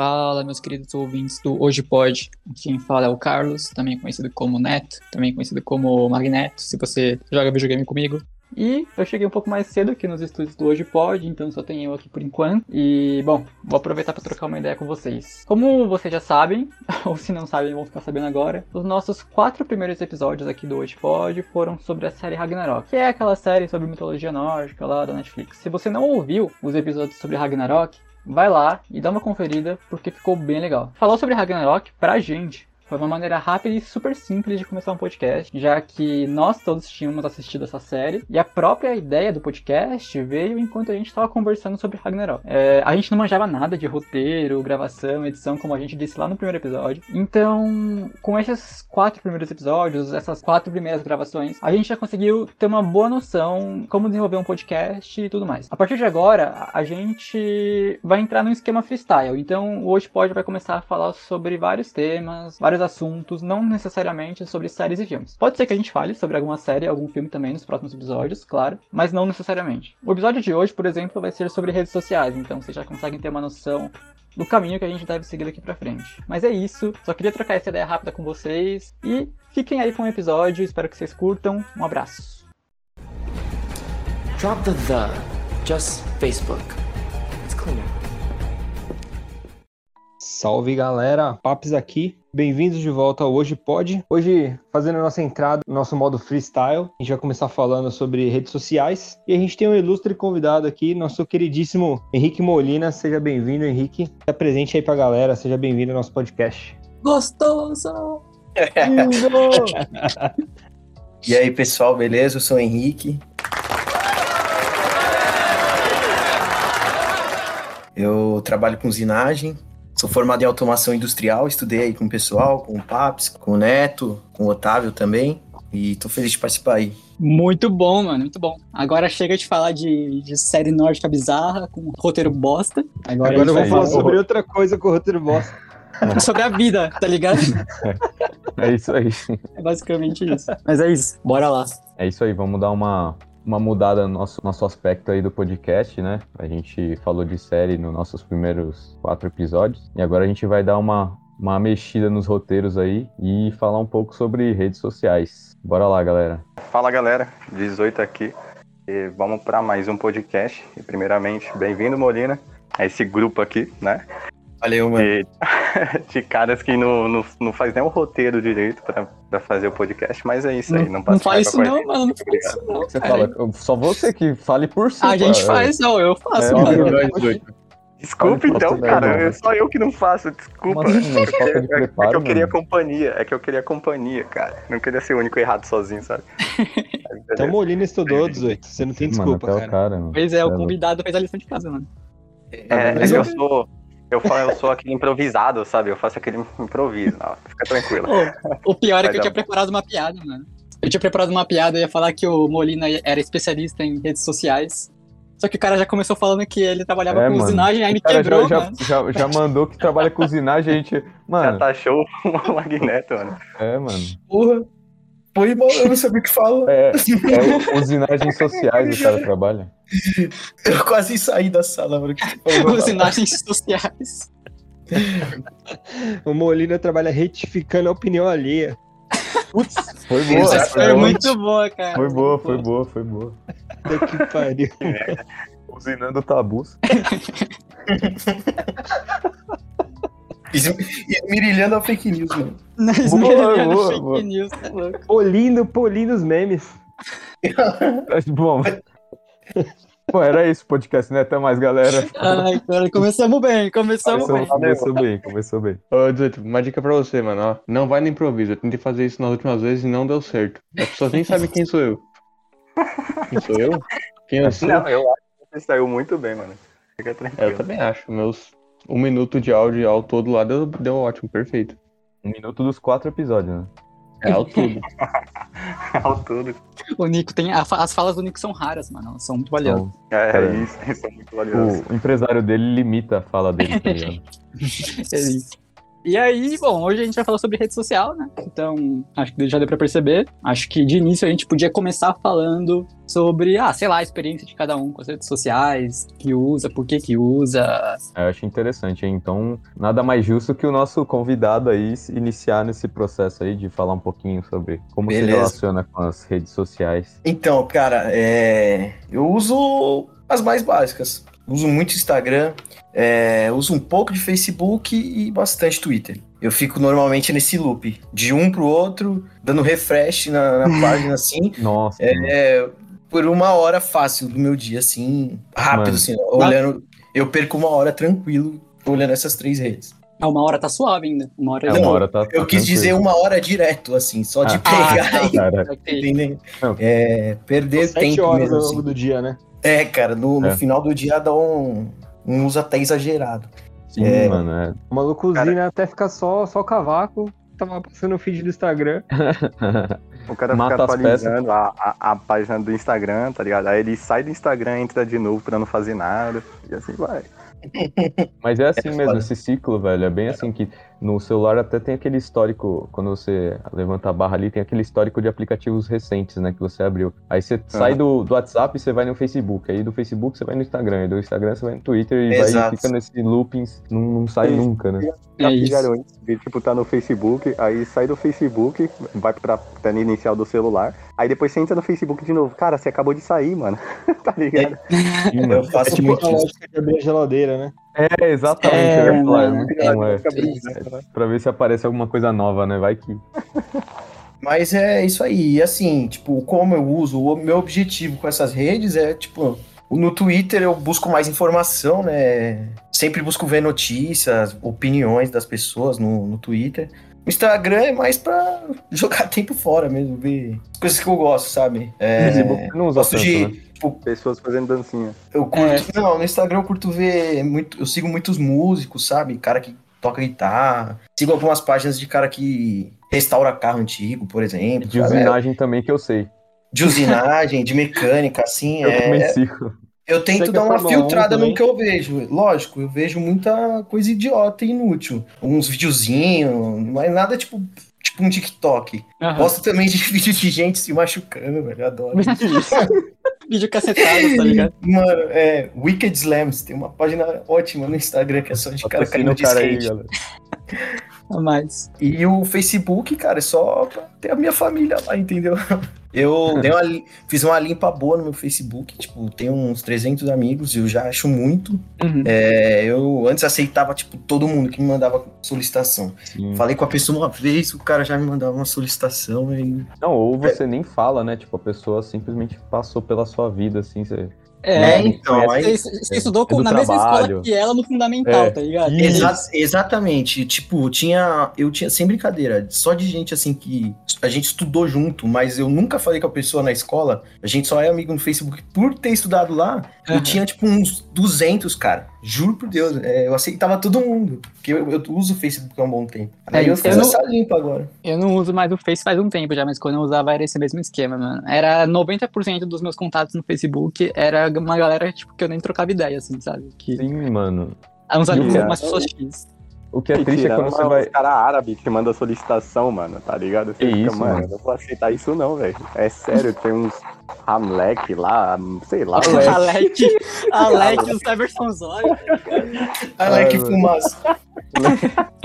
Fala, meus queridos ouvintes do Hoje Pode. Quem fala é o Carlos, também conhecido como Neto, também conhecido como Magneto, se você joga videogame comigo. E eu cheguei um pouco mais cedo aqui nos estúdios do Hoje Pode, então só tenho eu aqui por enquanto. E, bom, vou aproveitar para trocar uma ideia com vocês. Como vocês já sabem, ou se não sabem, vão ficar sabendo agora, os nossos quatro primeiros episódios aqui do Hoje Pode foram sobre a série Ragnarok, que é aquela série sobre mitologia nórdica lá da Netflix. Se você não ouviu os episódios sobre Ragnarok, vai lá e dá uma conferida porque ficou bem legal. Falar sobre Ragnarok pra gente foi uma maneira rápida e super simples de começar um podcast, já que nós todos tínhamos assistido essa série e a própria ideia do podcast veio enquanto a gente estava conversando sobre Ragnarok. É, a gente não manjava nada de roteiro, gravação, edição, como a gente disse lá no primeiro episódio. Então, com esses quatro primeiros episódios, essas quatro primeiras gravações, a gente já conseguiu ter uma boa noção como desenvolver um podcast e tudo mais. A partir de agora, a gente vai entrar num esquema freestyle. Então, hoje pode vai começar a falar sobre vários temas, vários assuntos, não necessariamente sobre séries e filmes. Pode ser que a gente fale sobre alguma série, algum filme também nos próximos episódios, claro, mas não necessariamente. O episódio de hoje, por exemplo, vai ser sobre redes sociais, então vocês já conseguem ter uma noção do caminho que a gente deve seguir daqui pra frente. Mas é isso, só queria trocar essa ideia rápida com vocês e fiquem aí com o episódio, espero que vocês curtam. Um abraço. Drop the the, just Facebook. It's cleaner. Salve galera, Papes aqui. Bem-vindos de volta ao Hoje Pode. Hoje, fazendo a nossa entrada no nosso modo freestyle, a gente vai começar falando sobre redes sociais. E a gente tem um ilustre convidado aqui, nosso queridíssimo Henrique Molina. Seja bem-vindo, Henrique. Se apresente aí pra galera, seja bem-vindo ao nosso podcast. Gostoso! e aí, pessoal, beleza? Eu sou o Henrique. Eu trabalho com usinagem, Sou formado em automação industrial, estudei aí com o pessoal, com o Paps, com o Neto, com o Otávio também. E tô feliz de participar aí. Muito bom, mano, muito bom. Agora chega de falar de, de série nórdica bizarra, com roteiro bosta. Agora, Agora eu vou falar sobre outra coisa com roteiro bosta. sobre a vida, tá ligado? É isso aí. É basicamente isso. Mas é isso, bora lá. É isso aí, vamos dar uma, uma mudada no nosso, nosso aspecto aí do podcast, né? A gente falou de série nos nossos primeiros quatro episódios e agora a gente vai dar uma, uma mexida nos roteiros aí e falar um pouco sobre redes sociais. Bora lá, galera. Fala, galera. 18 aqui. E vamos para mais um podcast. E primeiramente, bem-vindo, Molina, a esse grupo aqui, né? Valeu, mano. De, de caras que não, não, não faz nem o roteiro direito pra, pra fazer o podcast, mas é isso aí. Não, não faz isso não, mano. Não faz isso não. Você fala, só você que fale por si. A gente faz, não, eu faço, é, mano. Desculpa então, cara. É só eu que não faço, desculpa. Assim, é, preparo, é, que eu queria mano. companhia. É que eu queria companhia, cara. Não queria ser o único errado sozinho, sabe? então Molina estudou, 18. Você não tem desculpa, mano, cara. cara pois é, o convidado fez a lição de casa, mano. É, é que eu sou. Eu, falo, eu sou aquele improvisado, sabe? Eu faço aquele improviso. Não, fica tranquilo. o pior é que eu tinha preparado uma piada, mano. Eu tinha preparado uma piada, eu ia falar que o Molina era especialista em redes sociais. Só que o cara já começou falando que ele trabalhava é, com mano. usinagem, aí me quebrou, já, mano. Já, já, já mandou que trabalha com usinagem, a gente... Mano... Já taxou o Magneto, mano. É, mano. Porra. Foi mal, eu não sabia o que fala. É, é usinagens sociais o cara trabalha. Eu quase saí da sala, mano. Usinagens sociais. o Molina trabalha retificando a opinião alheia. Putz, foi boa. Essa foi muito boa, cara. Foi boa, foi boa, foi boa. que pariu. É, usinando tabus. Esmirilhando a fake news, mano. Não, esmirilhando boa, fake boa. news, tá louco. Polindo, polindo os memes. Bom. Pô, era isso o podcast, né? Até mais, galera. Ai, cara, começamos bem, começamos, começamos bem. Começou bem, começou bem. Ô, 18, uma dica pra você, mano, ó. Não vai no improviso. Eu tentei fazer isso nas últimas vezes e não deu certo. As pessoas nem sabem quem sou eu. Quem sou eu? Quem eu sou? Não, eu acho que você saiu muito bem, mano. Fica tranquilo. É, eu também acho. Meus um minuto de áudio ao todo lá deu, deu ótimo, perfeito. Um minuto dos quatro episódios, né? É ao tudo. ao tudo. O Nico tem. As falas do Nico são raras, mano. São muito valiosas. É, é isso, são muito valiosas. O empresário dele limita a fala dele, tá ligado? é isso. E aí, bom, hoje a gente vai falar sobre rede social, né? Então, acho que já deu pra perceber. Acho que de início a gente podia começar falando sobre, ah, sei lá, a experiência de cada um com as redes sociais, que usa, por que que usa. É, eu acho interessante, hein? então nada mais justo que o nosso convidado aí iniciar nesse processo aí de falar um pouquinho sobre como Beleza. se relaciona com as redes sociais. Então, cara, é... eu uso as mais básicas. Uso muito Instagram, é... uso um pouco de Facebook e bastante Twitter. Eu fico normalmente nesse loop, de um pro outro, dando refresh na, na página assim. Nossa. É, por uma hora fácil do meu dia, assim, rápido, Mano. assim, olhando. Eu perco uma hora tranquilo olhando essas três redes. Ah, uma hora tá suave ainda. Uma hora, é, uma hora tá, tá Eu quis dizer uma hora direto, assim, só de ah, pegar ah, e. É, perder Sete tempo horas mesmo. ao longo assim. do dia, né? É, cara, no, no é. final do dia dá um, um uso até exagerado. Sim, é, mano. É. O maluco cara... até ficar só, só cavaco. Tava passando o feed do Instagram. O cara Mata fica atualizando a, a, a, página do Instagram, tá ligado? Aí ele sai do Instagram, entra de novo pra não fazer nada. E assim vai. Mas é assim é mesmo, esse ciclo, velho. É bem assim que no celular até tem aquele histórico, quando você levanta a barra ali, tem aquele histórico de aplicativos recentes, né, que você abriu. Aí você uhum. sai do, do WhatsApp e você vai no Facebook, aí do Facebook você vai no Instagram, aí do Instagram você vai no Twitter e Exato. vai fica nesse looping, não, não sai nunca, né? É isso, tipo, tá no Facebook, aí sai do Facebook, vai pra tela inicial do celular, aí depois você entra no Facebook de novo. Cara, você acabou de sair, mano. tá ligado? É, eu faço é muito a lógica de abrir a geladeira, né? É, exatamente. É, eu ia falar, é muito bom, é. Pra ver se aparece alguma coisa nova, né? Vai que. Mas é isso aí. E assim, tipo, como eu uso, o meu objetivo com essas redes é, tipo, no Twitter eu busco mais informação, né? Sempre busco ver notícias, opiniões das pessoas no, no Twitter. O Instagram é mais pra jogar tempo fora mesmo, ver coisas que eu gosto, sabe? É, não usa gosto tanto, de. Né? Tipo, pessoas fazendo dancinha. Eu curto. É. Não, no Instagram eu curto ver. Muito, eu sigo muitos músicos, sabe? Cara que toca guitarra. Sigo algumas páginas de cara que restaura carro antigo, por exemplo. De usinagem também que eu sei. De usinagem, de mecânica, assim. Eu é... também sigo. Eu tento dar uma filtrada no que eu vejo. Lógico, eu vejo muita coisa idiota e inútil. Uns videozinhos, mas nada tipo, tipo um TikTok. Uhum. Gosto também de vídeo de gente se machucando, velho. Eu adoro. vídeo cacetado, tá ligado? Mano, é Wicked Slams. Tem uma página ótima no Instagram que é só de cara caindo de skate. Aí, mais. E o Facebook, cara, é só pra ter a minha família lá, entendeu? Eu uma, fiz uma limpa boa no meu Facebook, tipo, tenho uns 300 amigos e eu já acho muito. Uhum. É, eu antes aceitava, tipo, todo mundo que me mandava solicitação. Sim. Falei com a pessoa uma vez, o cara já me mandava uma solicitação e... Não, ou você é. nem fala, né? Tipo, a pessoa simplesmente passou pela sua vida, assim, você é, é, então. Aí, você, você estudou é na mesma escola que ela no fundamental, é, tá ligado? Exa exatamente. Tipo, tinha. Eu tinha, sem brincadeira, só de gente assim que. A gente estudou junto, mas eu nunca falei com a pessoa na escola. A gente só é amigo no Facebook por ter estudado lá. Uhum. Eu tinha, tipo, uns 200, cara. Juro por Deus. É, eu aceitava todo mundo. Porque eu, eu, uso o Facebook há um bom tempo. Aí é, eu fiz essa limpa agora. Eu não uso mais o Face faz um tempo já, mas quando eu usava era esse mesmo esquema, mano. Era 90% dos meus contatos no Facebook era uma galera, tipo, que eu nem trocava ideia, assim, sabe? Que... Sim, mano. Uns amigos, umas pessoas X. O que é triste é quando você vai. cara árabe que manda solicitação, mano, tá ligado? Você que fica, isso, mano, mano, eu não vou aceitar isso não, velho. É sério, tem uns Hamlek lá, sei lá. Alec, Alec, o Cyberson Zóio. Alec Fumaça.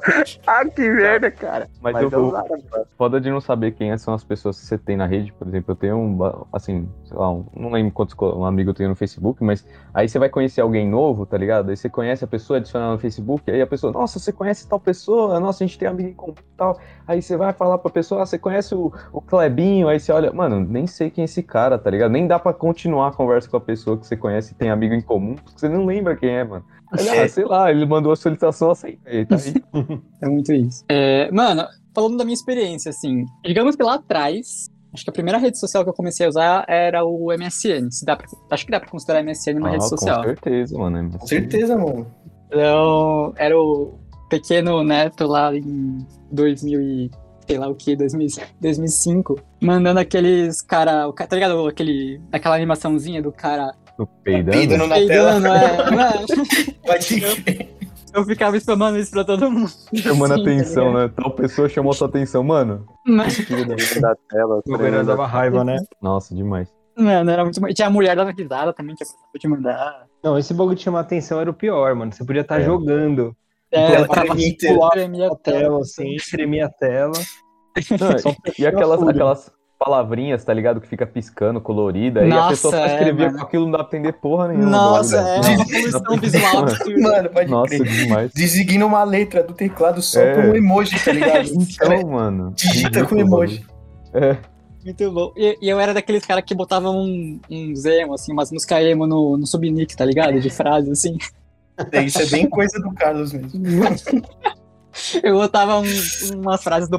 ah, que merda, cara. Mas, Mas eu, eu foda de não saber quem são as pessoas que você tem na rede, por exemplo, eu tenho um, assim, sei lá, um, não lembro quantos um amigo eu tenho no Facebook, mas aí você vai conhecer alguém novo, tá ligado? Aí você conhece a pessoa, adiciona no Facebook, aí a pessoa, nossa, você conhece tal pessoa, nossa, a gente tem amigo em comum tal. Aí você vai falar pra pessoa, ah, você conhece o, o Clebinho, aí você olha, mano, nem sei quem é esse cara, tá ligado? Nem dá pra continuar a conversa com a pessoa que você conhece e tem amigo em comum, porque você não lembra quem é, mano. Ah, sei lá, ele mandou a solicitação, aceitei, tá aí. é muito isso. É, mano, falando da minha experiência, assim, digamos que lá atrás, acho que a primeira rede social que eu comecei a usar era o MSN. Se dá pra, acho que dá pra considerar MSN uma ah, rede social. Com certeza, mano. MSN. Com certeza, mano. Então, era o pequeno neto lá em 2000 e sei lá o que, 2005, mandando aqueles cara, tá ligado? Aquele, aquela animaçãozinha do cara peidando. Peidando na tela. É, Pode Eu ficava spamando isso pra todo mundo. Chamando Sim, tá atenção, ligado? né? Tal pessoa chamou sua atenção, mano. Mas, da tela. O dava raiva, né? Nossa, demais. mano, era muito. E tinha a mulher dando risada também, tinha coisa pra te mandar. Não, esse bagulho de chamar atenção era o pior, mano. Você podia estar É. jogando É, Ela eu tava tremia a tela, assim, tremia a tela. Não, e, aquelas, aquelas palavrinhas, tá ligado? Que fica piscando, colorida. Aí a pessoa só é, escrevia mano. com aquilo, não dá pra entender porra nenhuma. Nossa, é uma poluição visual. Mano, pode Nossa, crer. demais. Designa uma letra do teclado só É. com um emoji, tá ligado? Então, mano. digita com emoji. É. Muito bom. E, e eu era daqueles caras que botavam um, uns emo, assim, umas músicas emo no, no subnick, tá ligado? De frases, assim. Isso é bem coisa do Carlos mesmo. Eu botava um, umas frases do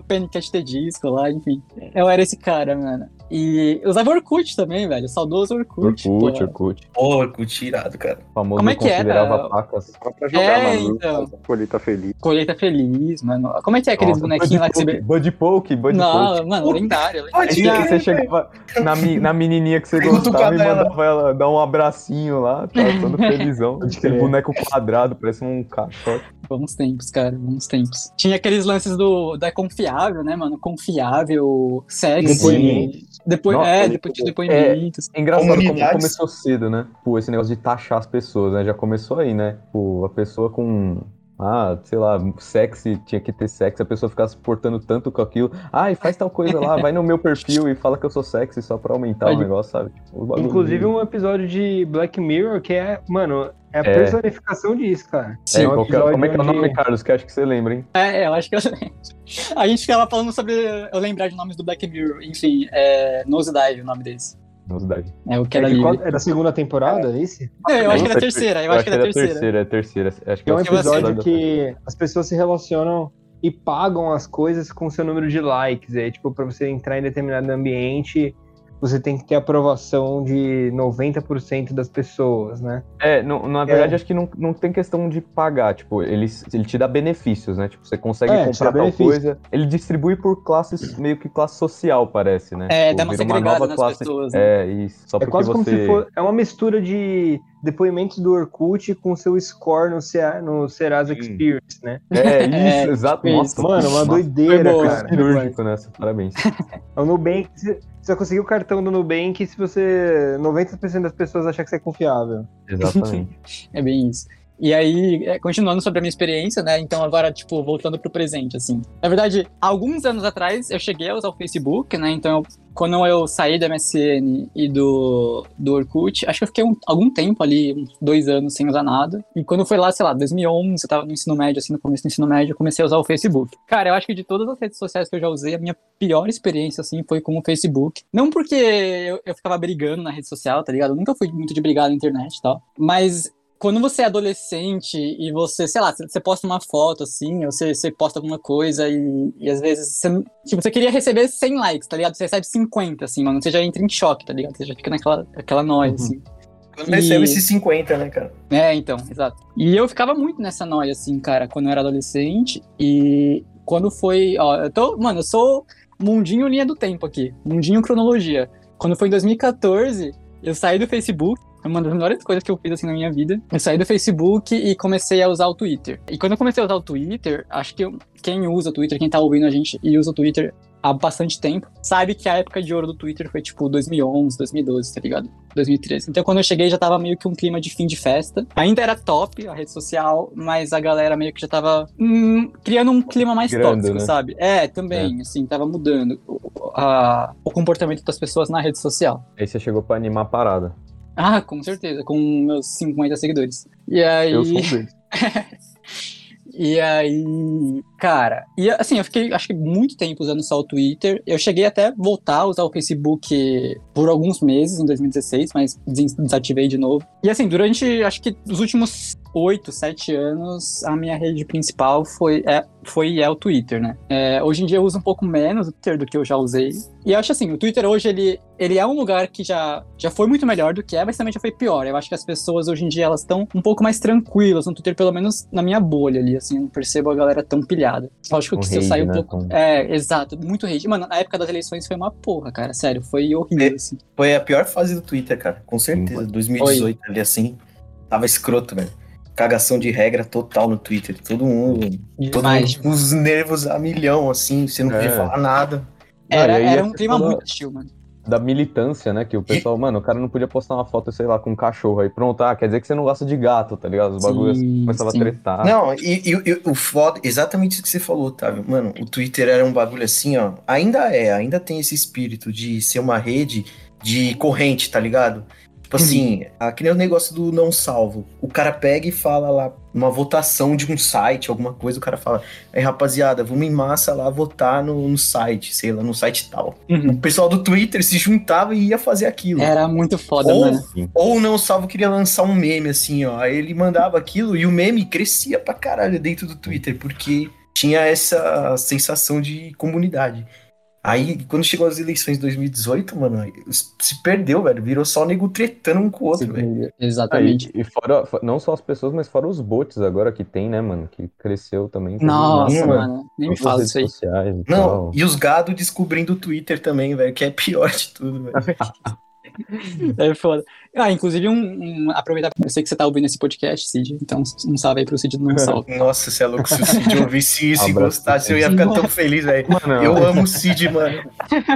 the Disco lá, enfim. Eu era esse cara, mano. E eu usava Orkut também, velho. Saudoso Orkut. Orkut, pô. Orkut. Porco, tirado, cara. O famoso Como é que era? considerava pacas. Só pra jogar É, maluco, então. colheita feliz. Colheita Feliz, mano. Como é que é aqueles Nossa, bonequinhos lá que você... Buddy Poke, Buddy Não, Poke. mano, lendário. Pode lendário. você chegava na, mi- na menininha que você gostava e mandava ela dar um abracinho lá, tá todo felizão. Aquele boneco quadrado, parece um caixote. Bons tempos, cara, bons tempos. Tinha aqueles lances do da confiável, né, mano? Confiável, sexy. Depoimento. Depois, Nossa, é, depois de depoimentos. É engraçado como começou cedo, né? Pô, esse negócio de taxar as pessoas, né? Já começou aí, né? Pô, a pessoa com. Ah, sei lá, sexy, tinha que ter sexy, a pessoa ficava se portando tanto com aquilo. Ai, faz tal coisa lá, vai no meu perfil e fala que eu sou sexy só pra aumentar o Pode- negócio, sabe? Tipo, o Inclusive um episódio de Black Mirror que é, mano, é a É. personificação disso, cara. É, um qual que é- como é que é o nome, Carlos? Que acho que você lembra, hein? É, eu acho que eu A gente ficava falando sobre eu lembrar de nomes do Black Mirror. Enfim, é Nosedive o nome desse. Novidade. É o que É, era qual- é da segunda temporada, esse? Não, eu acho que era a terceira, eu acho que era a terceira. terceira. É a terceira, Acho que É um é episódio que as pessoas se relacionam e pagam as coisas com seu número de likes. É tipo, pra você entrar em determinado ambiente, você tem que ter aprovação de 90% das pessoas, né? É, não, na verdade, É. acho que não, não tem questão de pagar. Tipo, ele, ele te dá benefícios, né? Tipo, você consegue É, comprar tal benefício. coisa. Ele distribui por classes, meio que classe social, parece, né? É, Tipo, dá uma segregada nas pessoas, né? É, isso. Só É porque quase como você. se for. É uma mistura de depoimentos do Orkut com seu score no, Cea- no Serasa Sim. Experience, né? É, isso, É, exato. tipo Nossa, Mano, uma nossa, doideira, boa. cara. cirúrgico nessa. Parabéns. É O Nubank, você conseguir o cartão do Nubank se você. 90% das pessoas achar que você é confiável. Exatamente. É bem isso. E aí, é, continuando sobre a minha experiência, né? Então, agora, tipo, voltando pro presente, assim. Na verdade, alguns anos atrás, eu cheguei a usar o Facebook, né? Então, eu- quando eu saí do MSN e do, do Orkut, acho que eu fiquei um- algum tempo ali, uns dois anos sem usar nada. E quando foi lá, sei lá, 2011, eu tava no ensino médio, assim, no começo do ensino médio, eu comecei a usar o Facebook. Cara, eu acho que de todas as redes sociais que eu já usei, a minha pior experiência, assim, foi com o Facebook. Não porque eu, eu ficava brigando na rede social, tá ligado? Eu nunca fui muito de brigar na internet e tal. Mas quando você é adolescente e você, sei lá, você posta uma foto assim, ou você, você posta alguma coisa e, e às vezes você, tipo, você queria receber 100 likes, tá ligado? Você recebe 50, assim, mano. Você já entra em choque, tá ligado? Você já fica naquela aquela noia, Uhum. assim. Quando recebe E- esses 50, né, cara? É, então, exato. E eu ficava muito nessa noia, assim, cara, quando eu era adolescente. E quando foi. Ó, eu tô. Mano, eu sou mundinho linha do tempo aqui. Mundinho cronologia. Quando foi em 2014, eu saí do Facebook. Foi uma das melhores coisas que eu fiz assim na minha vida. Eu saí do Facebook e comecei a usar o Twitter. E quando eu comecei a usar o Twitter, acho que eu- quem usa o Twitter, quem tá ouvindo a gente e usa o Twitter há bastante tempo, sabe que a época de ouro do Twitter foi tipo 2011, 2012, tá ligado? 2013. Então quando eu cheguei já tava meio que um clima de fim de festa. Ainda era top a rede social, mas a galera meio que já tava hum, criando um clima mais Migrando, tóxico, né? sabe? É, também, assim, tava mudando o, a- o comportamento das pessoas na rede social. Aí você chegou pra animar a parada. Ah, com certeza, com meus 50 seguidores. E aí. Eu sou. E aí, cara, e assim, eu fiquei acho que muito tempo usando só o Twitter. Eu cheguei até voltar a usar o Facebook por alguns meses em 2016, mas des- desativei de novo. E assim, durante acho que os últimos oito, sete anos, a minha rede principal foi, é, foi e é o Twitter, né? É, hoje em dia eu uso um pouco menos o Twitter do que eu já usei. E eu acho assim, o Twitter hoje, ele, ele é um lugar que já, já foi muito melhor do que é, mas também já foi pior. Eu acho que as pessoas hoje em dia, elas estão um pouco mais tranquilas no Twitter, pelo menos na minha bolha ali, assim, eu não percebo a galera tão pilhada. Lógico Com que se eu sair um né, pouco... com- É, exato, muito hate. Mano, na época das eleições foi uma porra, cara, sério, foi horrível, assim. Foi a pior fase do Twitter, cara. Com certeza. 2018 ali assim. Tava escroto, velho. Cagação de regra total no Twitter. Todo mundo. Todo mundo com os nervos a milhão, assim, você não podia É. falar nada. Era, era a um clima muito hostil, mano. Da militância, né? Que o pessoal, mano, o cara não podia postar uma foto, sei lá, com um cachorro aí. Pronto, ah, quer dizer que você não gosta de gato, tá ligado? Os bagulhos começavam sim. a tretar. Não, e, e- e o foda, exatamente isso que você falou, Otávio. Mano, o Twitter era um bagulho assim, ó. Ainda é, ainda tem esse espírito de ser uma rede de corrente, tá ligado? Tipo assim, aquele negócio do não salvo. O cara pega e fala lá, uma votação de um site, alguma coisa, o cara fala, aí rapaziada, vamos em massa lá votar no, no site, sei lá, no site tal. O pessoal do Twitter se juntava e ia fazer aquilo. Era muito foda, Ou- mano. Ou o não salvo queria lançar um meme assim, ó. Aí ele mandava aquilo e o meme crescia pra caralho dentro do Twitter, porque tinha essa sensação de comunidade. Aí, quando chegou as eleições de 2018, mano, aí se perdeu, velho. Virou só nego tretando um com o outro, velho. Exatamente. Ah, e, fora, fo- não só as pessoas, mas fora os bots agora que tem, né, mano? Que cresceu também. Nossa, mano. mano. Nem me fala isso aí. sociais Não, tal. e os gado descobrindo o Twitter também, velho, que é pior de tudo, velho. É foda. Ah, inclusive, um, um- aproveitar. Eu sei que você tá ouvindo esse podcast, Cid. Então, um salve aí pro Cid do Não Salve. Nossa, você é louco. Se o Cid ouvisse isso e gostasse, eu ia ficar tão feliz, velho. Eu amo o Cid, mano.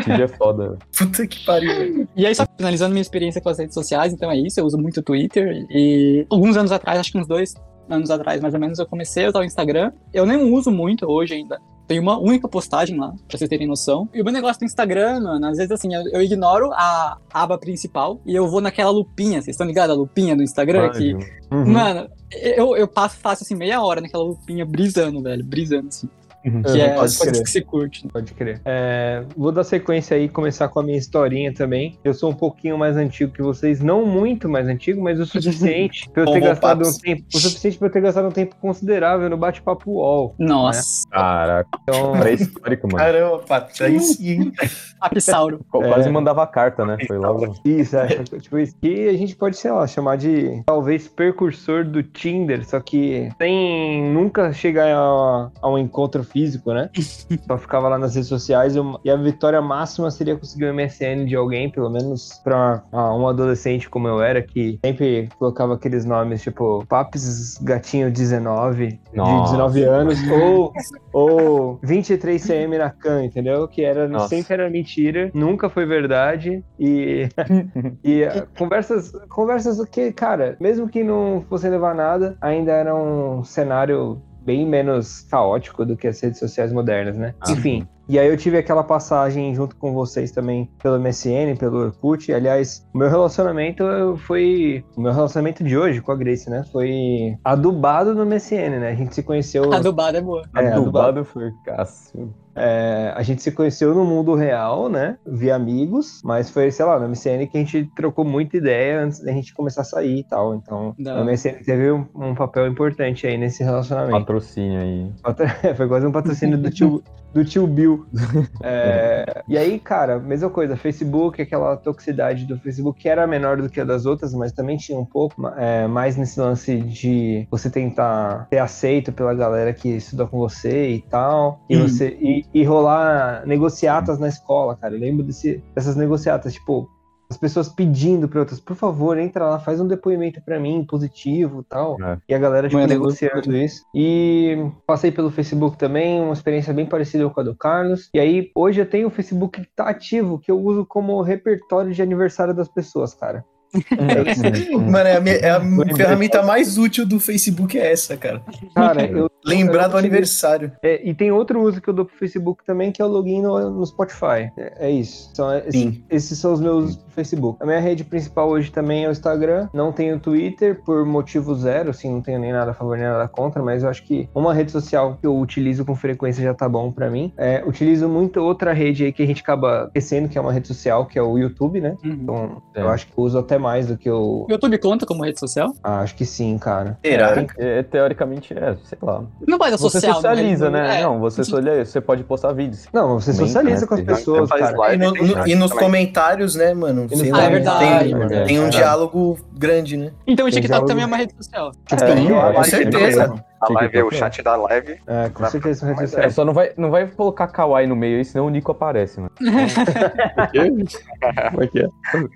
Cid é foda. Puta que pariu, velho. E aí, só finalizando minha experiência com as redes sociais, então é isso. Eu uso muito o Twitter. E alguns anos atrás, acho que uns dois anos atrás, mais ou menos, eu comecei a usar o Instagram. Eu nem uso muito hoje ainda. Tem uma única postagem lá, pra vocês terem noção. E o meu negócio do Instagram, mano, às vezes assim, eu, eu ignoro a aba principal e eu vou naquela lupinha, vocês estão ligados? A lupinha do Instagram? que, Manjo. Uhum. Mano, eu, eu passo fácil assim meia hora naquela lupinha brisando, velho. Brisando, assim. Uhum. Que é Pode as coisas crer. que você curte. né? Pode crer. É, vou dar sequência aí, começar com a minha historinha também. Eu sou um pouquinho mais antigo que vocês, não muito mais antigo, mas o suficiente pra eu ter gastado um tempo, o suficiente para eu ter gastado um tempo considerável no bate-papo UOL. Nossa, Caraca, Então, pré-histórico, mano. Caramba, Pato, aí sim. Apissauro. Qu- É. Quase mandava carta, né? Foi logo. isso, é, tipo isso. Que a gente pode, sei lá, chamar de talvez precursor do Tinder, só que sem nunca chegar a, a um encontro físico, né? Só ficava lá nas redes sociais e uma- e a vitória máxima seria conseguir um MSN de alguém, pelo menos pra ah, um adolescente como eu era, que sempre colocava aqueles nomes tipo Papes Gatinho 19, de Nossa. 19 anos, ou, ou 23CM na CAN, entendeu? Que era, Nossa. sempre era mentira, nunca foi verdade e e ah, conversas, conversas que, cara, mesmo que não fossem levar nada, ainda era um cenário bem menos caótico do que as redes sociais modernas, né? Ah. Enfim. E aí eu tive aquela passagem junto com vocês também pelo MSN, pelo Orkut. Aliás, o meu relacionamento foi... O meu relacionamento de hoje com a Grace, né? Foi adubado no MSN, né? A gente se conheceu... A dubada é boa. É, adubado. Adubado foi Cássio. É, a gente se conheceu no mundo real, né? Via amigos, mas foi, sei lá, no MSN que a gente trocou muita ideia antes da gente começar a sair e tal. Então, o. MSN teve um, um papel importante aí nesse relacionamento. Patrocínio aí. foi quase um patrocínio do tio, do tio Bill. É, e aí, cara, mesma coisa, Facebook, aquela toxicidade do Facebook que era menor do que a das outras, mas também tinha um pouco é, mais nesse lance de você tentar ser aceito pela galera que estuda com você e tal, e Hum. você e, e rolar negociatas na escola, cara. Eu lembro desse, dessas negociatas, tipo, as pessoas pedindo para outras, por favor, entra lá, faz um depoimento para mim, positivo e tal. É. E a galera, tipo, Mano, é negociando isso. E passei pelo Facebook também, uma experiência bem parecida com a do Carlos. E aí, hoje eu tenho o Facebook que tá ativo, que eu uso como repertório de aniversário das pessoas, cara. É isso. Mano, é a, minha- é a ferramenta mais útil do Facebook é essa, cara. Cara, eu. Lembrar eu do aniversário. É, e tem outro uso que eu dou pro Facebook também, que é o login no, no Spotify. É, é isso. São, esses, Sim. esses são os meus Facebook. A minha rede principal hoje também é o Instagram. Não tenho Twitter por motivo zero, assim, não tenho nem nada a favor nem nada contra, mas eu acho que uma rede social que eu utilizo com frequência já tá bom pra mim. É, utilizo muito outra rede aí que a gente acaba esquecendo, que é uma rede social, que é o YouTube, né? Uhum. Então, É. eu acho que eu uso até mais do que o. YouTube conta como rede social? Ah, acho que sim, cara. Será? É, teoricamente é, sei lá. Não faz a Você social. socializa, né? É. Não, você, solha- você pode postar vídeos. Não, você socializa né, com as pessoas, cara. live. E, no- no- e nos também. comentários, né, mano? Sei Ah, lá, é verdade, tem, é tem um É. diálogo grande, né? Então o TikTok diálogo. também é uma rede social. É, é, Com certeza. A live é o chat da live. É, com certeza É, só não vai, não vai colocar kawaii no meio aí, senão o Nico aparece, mano. Como é que é?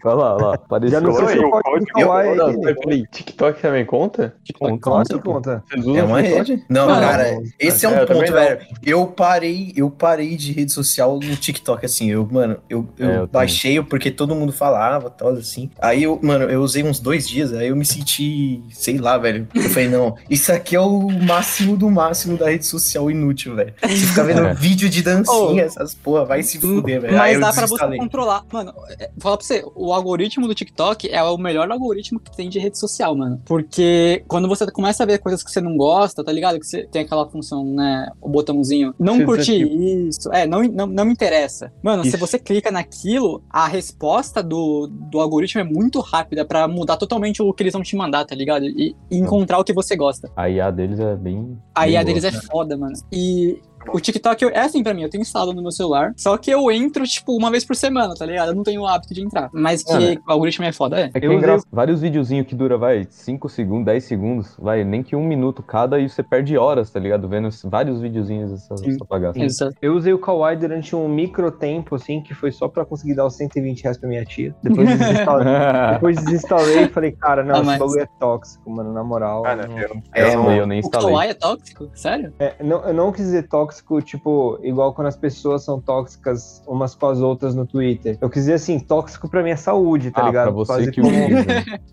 Olha lá, olha lá. Apareceu. Já não sei se pode eu- Kawaii Não, Nico. peraí, TikTok também conta? TikTok Claro que conta? conta. É uma rede. Não, Não, cara, esse é um É, também ponto, velho. Eu parei, eu parei de rede social no TikTok, assim. Eu, mano, eu, eu, É, eu baixei porque todo mundo falava tal, assim. Aí eu, mano, eu usei uns dois dias, aí eu me senti, sei lá, velho. Eu falei, não, isso aqui é o máximo do máximo da rede social inútil, velho. Você fica vendo É. vídeo de dancinha, Oh. essas porra, vai se fuder, velho. Mas dá pra você controlar. Mano, é, vou falar pra você, o algoritmo do TikTok é o melhor algoritmo que tem de rede social, mano. Porque quando você começa a ver coisas que você não gosta, tá ligado? Que você tem aquela função, né? O botãozinho. Não desativa. isso. É, não, não, não me interessa. Mano, se Isso. você clica naquilo, a resposta do, do algoritmo é muito rápida pra mudar totalmente o que eles vão te mandar, tá ligado? E, e encontrar o que você gosta. A IA deles é bem. A IA deles é foda, mano. E o TikTok eu- é assim pra mim, eu tenho instalado no meu celular, só que eu entro, tipo, uma vez por semana, tá ligado? Eu não tenho o hábito de entrar. Mas que Cara, o algoritmo é foda, é. É que Eu é usei- engraçado. Vários videozinhos que dura, vai, 5 segundos, 10 segundos, vai, nem que um minuto cada e você perde horas, tá ligado? Vendo vários videozinhos dessa, dessa bagaça. Exato. Eu usei o Kawaii durante um micro tempo, assim, que foi só pra conseguir dar os 120 reais pra minha tia. Depois desinstalei, depois desinstalei e falei, cara, não, Ah, esse mas- bagulho é tóxico, mano, na moral. Cara, não- eu É, eu, eu nem O instalei. Kawaii é tóxico? Sério? É, não, eu não quis dizer tóxico, tipo, igual quando as pessoas são tóxicas umas com as outras no Twitter. Eu quis dizer assim, tóxico pra minha saúde, tá ah, ligado? pra você quase que como, usa.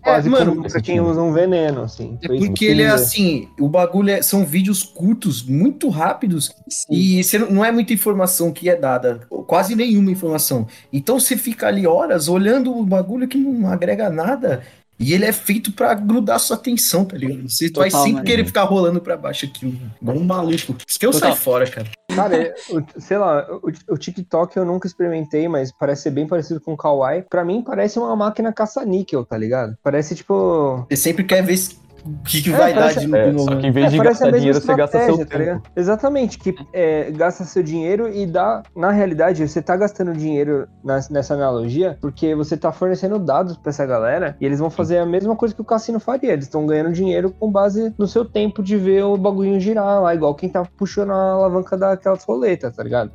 quase É, como mano, pra quem usa um veneno, assim. É porque ele é assim, o bagulho é- são vídeos curtos, muito rápidos, Sim. e você não, não é muita informação que é dada, quase nenhuma informação. Então você fica ali horas olhando o bagulho que não agrega nada, e ele é feito pra grudar sua atenção, tá ligado? Você vai Total, sempre mano. querer ficar rolando pra baixo aquilo, igual um maluco. Isso que eu Total. saio fora, cara. Cara, o- sei lá, o, o TikTok eu nunca experimentei, mas parece ser bem parecido com o Kawaii. Pra mim parece uma máquina caça-níquel, tá ligado? Parece tipo. Você sempre quer ver o que, que É, vai parece- dar de no, É, só que em vez É, de gastar dinheiro, você gasta seu tá tempo. Exatamente, que é, gasta seu dinheiro e dá. Na realidade, você tá gastando dinheiro nessa analogia porque você tá fornecendo dados pra essa galera e eles vão fazer a mesma coisa que o cassino faria. Eles estão ganhando dinheiro com base no seu tempo de ver o bagulho girar lá, igual quem tá puxando a alavanca daquelas roletas, tá ligado?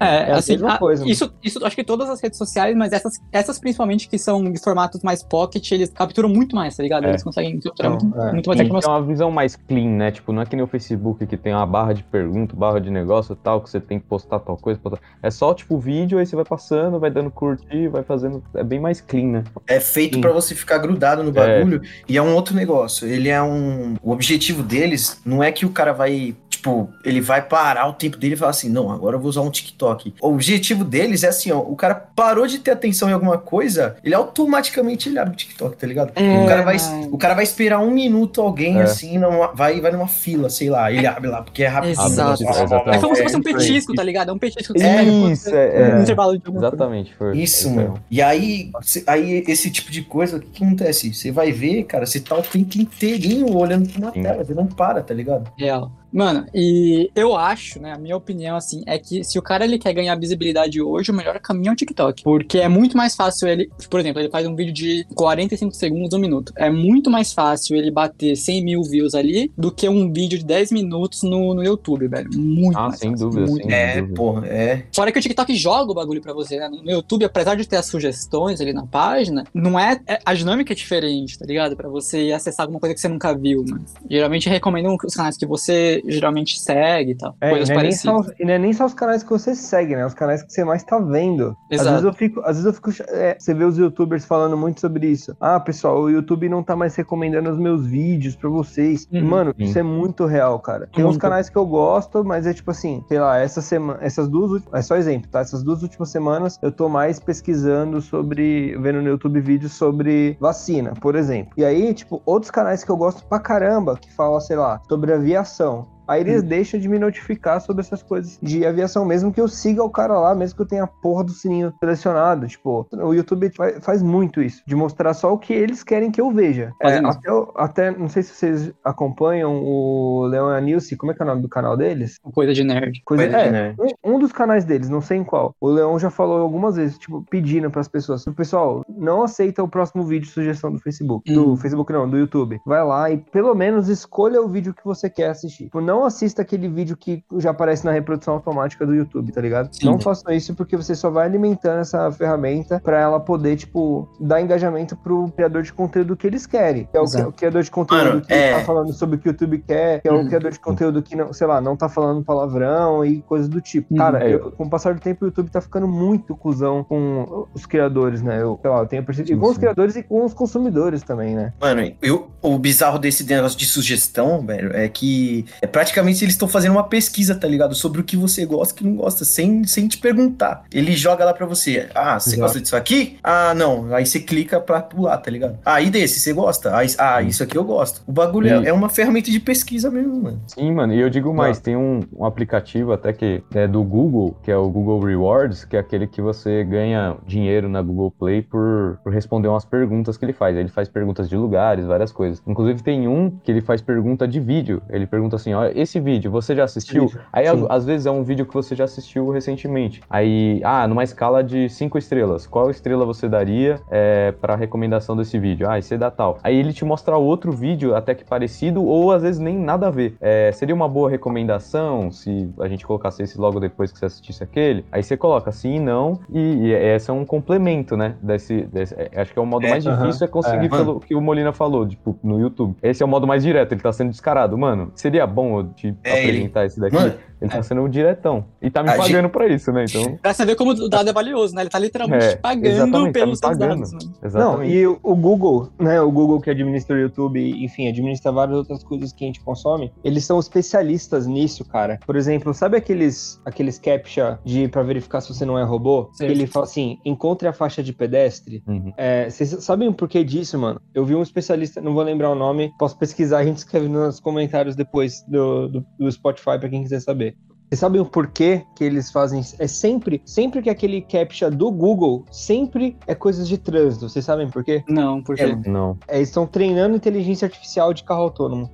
É, É a assim, mesma a- coisa, mano. isso, isso acho que todas as redes sociais, mas essas, essas principalmente que são de formatos mais pocket, eles capturam muito mais, tá ligado? É. Eles conseguem capturar Então, muito, é. muito mais Tem informação. uma visão mais clean, né? Tipo, não é que nem o Facebook que tem uma barra de pergunta, barra de negócio e tal, que você tem que postar tal coisa. Postar. É só, tipo, vídeo, aí você vai passando, vai dando curtir, vai fazendo. É bem mais clean, né? É feito pra você ficar grudado no bagulho e é um outro negócio. Ele é um. O objetivo deles não é que o cara vai. Tipo, ele vai parar o tempo dele e falar assim: não, agora eu vou usar um TikTok. O objetivo deles é assim: ó, o cara parou de ter atenção em alguma coisa, ele automaticamente ele abre o TikTok, tá ligado? É, o, cara vai, mas- o cara vai esperar um minuto alguém É. assim, numa, vai, vai numa fila, sei lá, ele abre lá, porque é rápido. Exato. Exatamente. É como se fosse um aí. petisco, tá ligado? É um petisco que você É, isso, é, é. intervalo de. Exatamente. Foi, Isso, foi- mano. E aí, cê- aí, esse tipo de coisa, o que, que acontece? Você vai ver, cara, você tá o tempo inteirinho olhando pra uma Sim. tela, você não para, tá ligado? Real. Mano, e eu acho, né, a minha opinião, assim, é que se o cara ele quer ganhar visibilidade hoje, o melhor caminho é o TikTok. Porque é muito mais fácil ele, por exemplo, ele faz um vídeo de 45 segundos, um minuto. É muito mais fácil ele bater 100 mil views ali do que um vídeo de 10 minutos no, no YouTube, velho. Muito Ah, mais sem fácil, dúvida, muito. sem É, dúvida. porra, é. Fora que o TikTok joga o bagulho pra você, né? No YouTube, apesar de ter as sugestões ali na página, não é. é- a dinâmica é diferente, tá ligado? Pra você ir acessar alguma coisa que você nunca viu, mano. Geralmente recomendam os canais que você geralmente segue e tal. É, coisas e não, é nem só, parecidas. os- e não é nem só os canais que você segue, né? Os canais que você mais tá vendo. Às Exato. vezes eu fico, às vezes eu fico, é, você vê os youtubers falando muito sobre isso. Ah, pessoal, o YouTube não tá mais recomendando os meus vídeos pra vocês. E, Uhum. mano, isso é muito real, cara. Tem uns canais que eu gosto, mas é tipo assim, sei lá, essa semana, essas duas, últimas- é só exemplo, tá? Essas duas últimas semanas eu tô mais pesquisando sobre, vendo no YouTube vídeos sobre vacina, por exemplo. E aí, tipo, outros canais que eu gosto pra caramba, que falam, sei lá, sobre aviação. Aí eles hum. deixam de me notificar sobre essas coisas de aviação, mesmo que eu siga o cara lá, mesmo que eu tenha a porra do sininho selecionado. Tipo, o YouTube faz muito isso, de mostrar só o que eles querem que eu veja. É, até, até, não sei se vocês acompanham o Leon e a Nilce, como é que é o nome do canal deles? Coisa de Nerd. Coisa, Coisa é, de Nerd. Um, um, dos canais deles, não sei em qual. O Leon já falou algumas vezes, tipo, pedindo para as pessoas, o pessoal, não aceita o próximo vídeo sugestão do Facebook, hum. do Facebook não, do YouTube. Vai lá e pelo menos escolha o vídeo que você quer assistir. Tipo, não assista aquele vídeo que já aparece na reprodução automática do YouTube, tá ligado? Sim. Não façam isso porque você só vai alimentando essa ferramenta para ela poder, tipo, dar engajamento pro criador de conteúdo que eles querem. Que é o, o criador de conteúdo Mano, que é... tá falando sobre o que o YouTube quer, que é hum. o criador de conteúdo que, não, sei lá, não tá falando palavrão e coisas do tipo. Hum. Cara, eu, com o passar do tempo, o YouTube tá ficando muito cuzão com os criadores, né? Eu, sei lá, eu tenho percebido. E com os criadores e com os consumidores também, né? Mano, eu, o bizarro desse negócio de sugestão, velho, é que é praticamente eles estão fazendo uma pesquisa, tá ligado? Sobre o que você gosta e que não gosta, sem, sem te perguntar. Ele joga lá pra você. Ah, você gosta disso aqui? Ah, não. Aí você clica pra pular, tá ligado? Ah, e desse, você gosta? Ah, ah isso aqui eu gosto. O bagulho é, é, uma ferramenta de pesquisa mesmo, mano. Sim, mano. E eu digo mais, ah. tem um, um aplicativo até que é do Google, que é o Google Rewards, que é aquele que você ganha dinheiro na Google Play por, por responder umas perguntas que ele faz. Ele faz perguntas de lugares, várias coisas. Inclusive tem um que ele faz pergunta de vídeo. Ele pergunta assim, ó, esse vídeo você já assistiu? Sim. Aí Sim. às vezes é um vídeo que você já assistiu recentemente. Aí, ah, numa escala de cinco estrelas, qual estrela você daria é, para recomendação desse vídeo? Ah, esse é da tal. Aí ele te mostra outro vídeo até que parecido ou às vezes nem nada a ver. É, seria uma boa recomendação se a gente colocasse esse logo depois que você assistisse aquele? Aí você coloca sim e não e, e esse é um complemento, né? Desse, desse é, acho que é o modo é, mais uh -huh. difícil é conseguir é. pelo que o Molina falou, tipo, no YouTube. Esse é o modo mais direto, ele tá sendo descarado. Mano, seria bom eu te é, apresentar ele... esse daqui? Mano, ele tá é. sendo o diretão. E tá me a pagando gente... pra isso, né? Então... Pra você ver como o dado é valioso, né? Ele tá literalmente é, pagando tá pelos tá pagando. dados. Né? Não, e o, o, Google, né? O Google que administra o YouTube, enfim, administra várias outras coisas que a gente consome, eles são especialistas nisso, cara. Por exemplo, sabe aqueles, aqueles captcha de pra verificar se você não é robô? Sim. Ele fala assim, encontre a faixa de pedestre. Uhum. É, vocês sabem o porquê disso, mano? Eu vi um especialista, não vou lembrar o nome, posso pesquisar, a gente escreve nos comentários depois do, do, do Spotify pra quem quiser saber. Vocês sabem o porquê que eles fazem? É sempre, sempre que aquele captcha do Google, sempre é coisas de trânsito. Vocês sabem por quê? Não, por quê? É, não. É, eles estão treinando inteligência artificial de carro autônomo.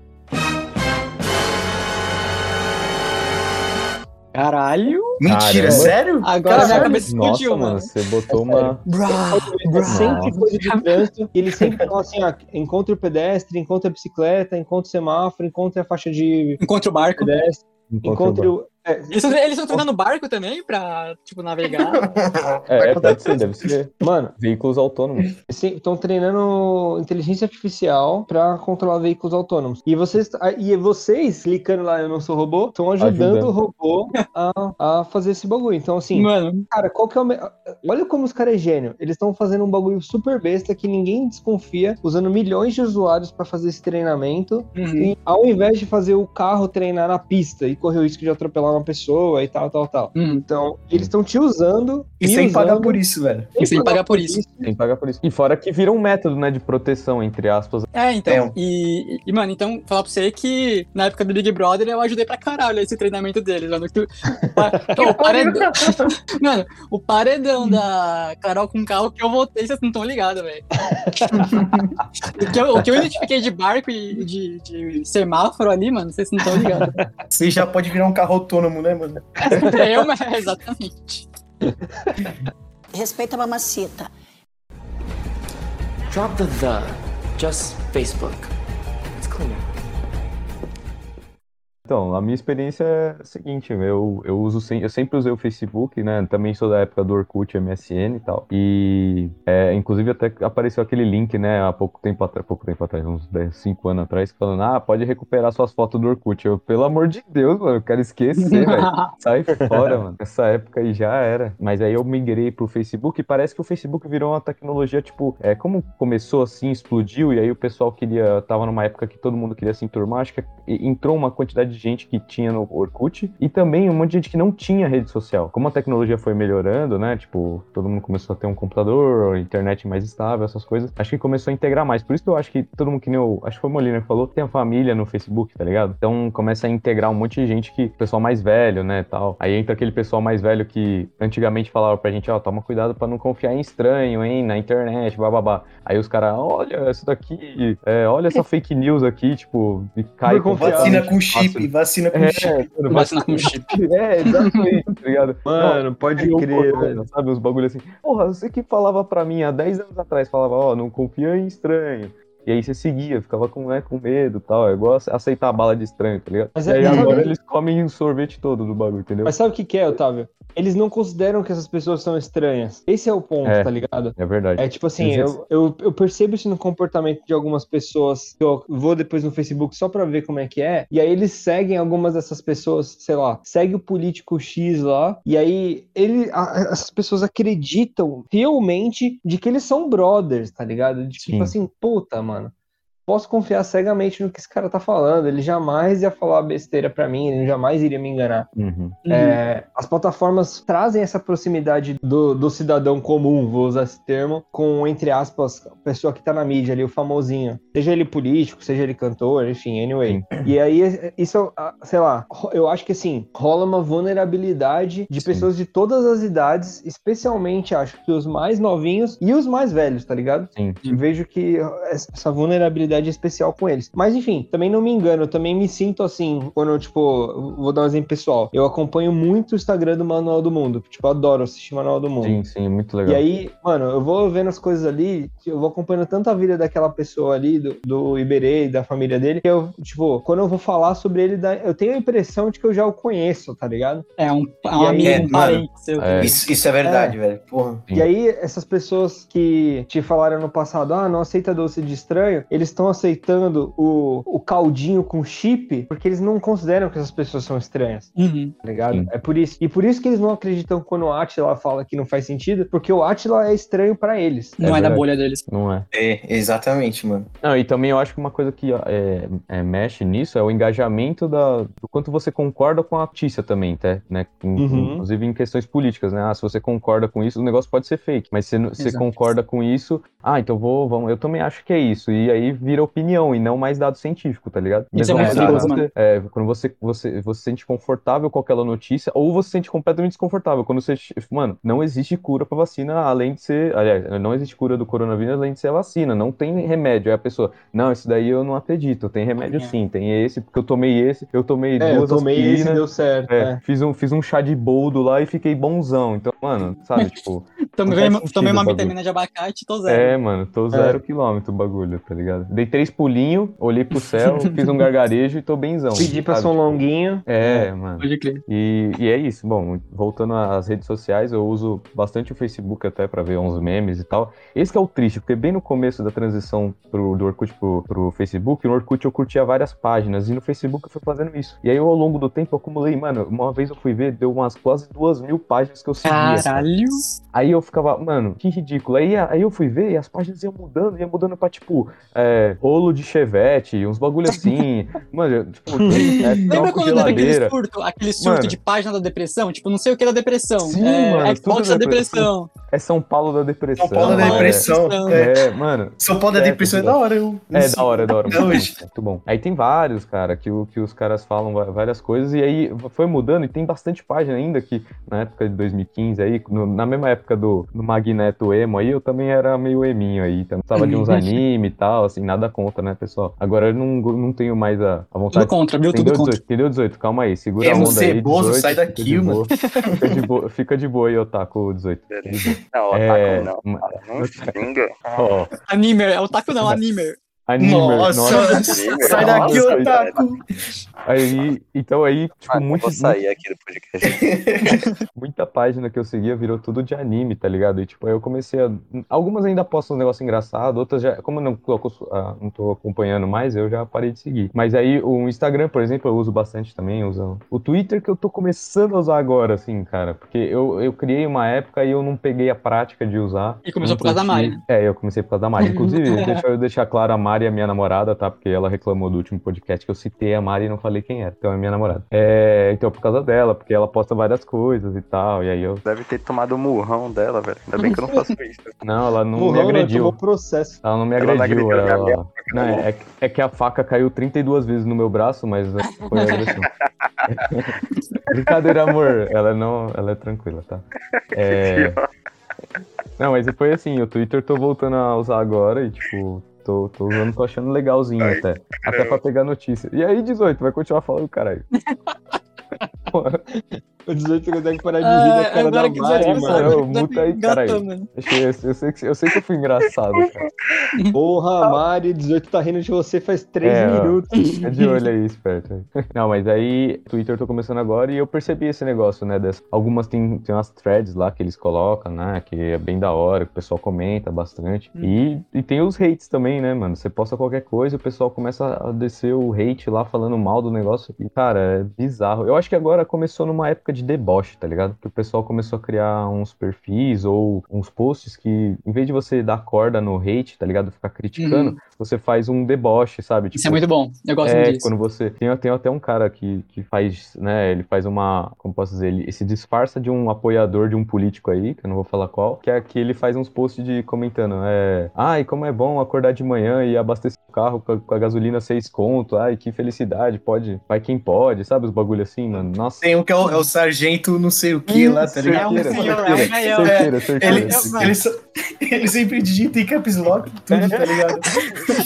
Caralho! Mentira, Caramba. sério? Agora Caramba. minha cabeça explodiu, Nossa, mano. Você botou é uma. Brá, sempre coisa de trânsito. E eles sempre falam assim: ah, encontre o pedestre, encontre a bicicleta, encontre o semáforo, encontre a faixa de. Encontre o barco. Pedestre. Encontre o. É, eles estão treinando barco também pra, tipo, navegar? é, deve ser, deve ser. Mano, veículos autônomos. Estão treinando inteligência artificial pra controlar veículos autônomos. E vocês, e vocês clicando lá Eu Não Sou Robô, estão ajudando, ajudando, o robô a, a fazer esse bagulho. Então, assim, Mano. cara, qual que é o. Me... Olha como os caras é gênio. Eles estão fazendo um bagulho super besta que ninguém desconfia, usando milhões de usuários pra fazer esse treinamento. Uhum. E ao invés de fazer o carro treinar na pista e correr o risco de atropelar uma pessoa e tal, tal, tal. Uhum. Então, eles estão te usando. E sem usando, pagar por isso, velho. E sem pagar por isso. Sem pagar por isso. E fora que vira um método, né, de proteção, entre aspas. É, então. É. E, e, mano, então, falar pra você que na época do Big Brother eu ajudei pra caralho esse treinamento deles, mano. o, paredão. mano, o paredão da Carol com carro que eu voltei, vocês não estão ligados, velho. o, que eu, o que eu identifiquei de barco e de, de semáforo ali, mano, vocês não estão ligados. Você já pode virar um carro autônomo, né, mano? Eu, mas exatamente. Respeita a mamacita. Drop the the. Just Facebook. It's cleaner. Então, a minha experiência é a seguinte, eu, eu uso eu sempre usei o Facebook, né? Também sou da época do Orkut, MSN e tal. E é, inclusive até apareceu aquele link, né, há pouco tempo atrás, pouco tempo atrás, uns 10, 5 anos atrás, falando: "Ah, pode recuperar suas fotos do Orkut". Eu, pelo amor de Deus, mano, eu quero esquecer, velho. Sai fora, mano. Essa época aí já era. Mas aí eu migrei pro Facebook e parece que o Facebook virou uma tecnologia tipo, é como começou assim, explodiu e aí o pessoal queria tava numa época que todo mundo queria se enturmar, acho que entrou uma quantidade de de gente que tinha no Orkut e também um monte de gente que não tinha rede social. Como a tecnologia foi melhorando, né? Tipo, todo mundo começou a ter um computador, internet mais estável, essas coisas. Acho que começou a integrar mais. Por isso que eu acho que todo mundo que nem eu, acho que foi o Molina que falou, tem a família no Facebook, tá ligado? Então começa a integrar um monte de gente que, pessoal mais velho, né, tal. Aí entra aquele pessoal mais velho que antigamente falava pra gente, ó, oh, toma cuidado para não confiar em estranho, hein, na internet, bababá. Aí os caras, olha, isso daqui, é, olha essa fake news aqui, tipo, e cai com Vacina com chip, vacina com é, chip. Vacina com chip. É, exatamente, tá ligado? Mano, pode crer, velho. Sabe, os bagulhos assim. Porra, você que falava pra mim há 10 anos atrás, falava, ó, oh, não confia em estranho. E aí você seguia, ficava com, né, com medo e tal. É igual aceitar a bala de estranho, tá ligado? Mas e aí agora eles comem o sorvete todo do bagulho, entendeu? Mas sabe o que, que é, Otávio? Eles não consideram que essas pessoas são estranhas. Esse é o ponto, é, tá ligado? É verdade. É tipo assim, eu, eu, eu, percebo isso no comportamento de algumas pessoas. Eu vou depois no Facebook só pra ver como é que é. E aí eles seguem algumas dessas pessoas, sei lá, segue o político X lá. E aí ele, a, essas pessoas acreditam realmente de que eles são brothers, tá ligado? De, tipo assim, puta, mano posso confiar cegamente no que esse cara tá falando. Ele jamais ia falar besteira para mim, ele jamais iria me enganar. Uhum. É, as plataformas trazem essa proximidade do, do, cidadão comum, vou usar esse termo, com, entre aspas, a pessoa que tá na mídia ali, o famosinho. Seja ele político, seja ele cantor, enfim, anyway. Sim. E aí, isso, sei lá, eu acho que assim, rola uma vulnerabilidade de Sim. pessoas de todas as idades, especialmente, acho que os mais novinhos e os mais velhos, tá ligado? Sim. E vejo que essa vulnerabilidade especial com eles. Mas enfim, também não me engano, eu também me sinto assim, quando eu, tipo, vou dar um exemplo pessoal. Eu acompanho muito o Instagram do Manual do Mundo. Tipo, eu adoro assistir Manual do Mundo. Sim, sim, muito legal. E aí, mano, eu vou vendo as coisas ali, eu vou acompanhando tanto a vida daquela pessoa ali, do, do Iberê e da família dele, que eu, tipo, quando eu vou falar sobre ele, eu tenho a impressão de que eu já o conheço, tá ligado? É um, é um amigo, é, um parente seu. É. Isso, isso é verdade, é. velho. Porra. E aí, essas pessoas que te falaram no passado, ah, não aceita doce de estranho, eles estão aceitando o, o caldinho com chip porque eles não consideram que essas pessoas são estranhas. Uhum. Tá ligado? Sim. É por isso. E por isso que eles não acreditam quando o Atila fala que não faz sentido, porque o Atila é estranho para eles. Não é, é da bolha deles. Não é. É, exatamente, mano. Não, e também eu acho que uma coisa que é, é, mexe nisso é o engajamento da, do quanto você concorda com a notícia também, tá? Né? Uhum. Inclusive em questões políticas, né? Ah, se você concorda com isso, o negócio pode ser fake. Mas se você concorda com isso, ah, então vou, vamos, eu também acho que é isso. E aí vira opinião e não mais dado científico, tá ligado? Isso Mesmo é muito perigoso, mano. É, quando você, você, você se sente confortável com aquela notícia, ou você se sente completamente desconfortável. Quando você. Mano, não existe cura pra vacina além de ser. Aliás, não existe cura do coronavírus além de ser a vacina. Não tem remédio. Aí a pessoa, não, esse daí eu não acredito. Tem remédio é. sim, tem esse, porque eu tomei esse, eu tomei é, duas eu tomei aspirinas, esse deu certo. É, é. Fiz, um, fiz um chá de boldo lá e fiquei bonzão. Então, mano, sabe, tipo. tomei, tomei uma vitamina de abacate e tô zero. É, mano, tô é. zero quilômetro o bagulho, tá ligado? Dei três pulinhos, olhei pro céu, fiz um gargarejo e tô benzão. Pedi pra ser um longuinho. É, é, mano. Pode crer. E, e é isso. Bom, voltando às redes sociais, eu uso bastante o Facebook até pra ver uns memes e tal. Esse é o triste, porque bem no começo da transição pro, do Orkut pro, pro Facebook, no Orkut eu curtia várias páginas e no Facebook eu fui fazendo isso. E aí eu, ao longo do tempo, eu acumulei, mano, uma vez eu fui ver, deu umas quase duas mil páginas que eu seguia. Caralho! Aí eu ficava, mano, que ridículo. Aí, aí eu fui ver e as páginas iam mudando, iam mudando pra, tipo, é, rolo de chevette, uns bagulho assim. mano, tipo, é, Lembra quando teve aquele surto, aquele surto mano, de página da depressão? Tipo, não sei o que da depressão. Sim, é, mano, Xbox da depressão. É São Paulo da depressão. São Paulo da depressão. É, é mano. São Paulo da depressão é da hora, eu. É da hora, é da hora. Muito, muito bom. Aí tem vários, cara, que, que os caras falam várias coisas e aí foi mudando e tem bastante página ainda que na época de 2015 aí, no, na mesma época do, do Magneto emo aí, eu também era meio eminho aí, então tava de uns anime e tal, assim, nada contra, né, pessoal? Agora eu não, não tenho mais a, a vontade. Tudo contra, viu? Tudo contra. Entendeu 18? Calma aí, segura a onda ceboso, aí. 18, sai daqui, fica mano. De fica, de boa, fica de boa aí, Otaku 18. Não, Otaku é... não. Não xinga. Oh. Animer, é Otaku não, Animer. Animer, nossa, nossa. sai daqui, Otaku. Aí, então aí, tipo, ah, muito. Vou sair aqui do podcast. muita página que eu seguia virou tudo de anime, tá ligado? E tipo, aí eu comecei a. Algumas ainda postam um negócio engraçado, outras já. Como eu não tô, uh, não tô acompanhando mais, eu já parei de seguir. Mas aí o Instagram, por exemplo, eu uso bastante também. Uso o Twitter que eu tô começando a usar agora, assim, cara. Porque eu, eu criei uma época e eu não peguei a prática de usar. E começou por causa da Mari, né? É, eu comecei por causa da Mari. Inclusive, deixa eu deixar claro a Mari Mari é minha namorada, tá? Porque ela reclamou do último podcast que eu citei a Mari e não falei quem era. Então é minha namorada. É, então, por causa dela, porque ela posta várias coisas e tal. E aí eu. Deve ter tomado o murrão dela, velho. Ainda bem que eu não faço isso. Não, ela não Morreu, me né? agrediu. Tomou processo. Ela não me Ela não agrediu. agrediu, ela- ela- Não, é, é que a faca caiu 32 vezes no meu braço, mas não foi agressão. Brincadeira, amor. Ela não, ela é tranquila, tá? É... Não, mas foi assim, o Twitter tô voltando a usar agora e, tipo, tô, tô usando, tô achando legalzinho Ai, até. Até pra pegar notícia. E aí, 18, vai continuar falando, caralho. O 18 consegue parar de rir da cara da Mari, mano. Não, muta aí, caralho. Achei- Eu, eu sei que, eu sei que eu fui engraçado, cara. Porra, Mari, 18 tá rindo de você faz 3 É, minutos. Fica de olho aí, esperto. Não, mas aí, Twitter eu tô começando agora e eu percebi esse negócio, né? Dessa, algumas tem, tem umas threads lá que eles colocam, né? Que é bem da hora, que o pessoal comenta bastante. E, e tem os hates também, né, mano? Você posta qualquer coisa e o pessoal começa a descer o hate lá falando mal do negócio. E, cara, é bizarro. Eu acho que agora começou numa época de deboche, tá ligado? Que o pessoal começou a criar uns perfis ou uns posts que, em vez de você dar corda no hate, tá ligado? Ficar criticando, você faz um deboche, sabe? Isso é muito bom. Eu gosto É, disso. quando você. Tem, tem até um cara que, que faz, né? Ele faz uma. Como posso dizer? Ele, se disfarça de um apoiador de um político aí, que eu não vou falar qual, que é que ele faz uns posts de comentando. É. Ai, como é bom acordar de manhã e abastecer o carro com a, com a gasolina seis conto. Ai, que felicidade. Pode. Vai quem pode, sabe? Os bagulho assim, mano. Nossa. Tem um que é o, é o sargento não sei o que lá, tá ligado? É um senhor, é um certeira, maior. certeira, certeira. Ele, ele, só- ele sempre digita em caps lock tudo, tá ligado?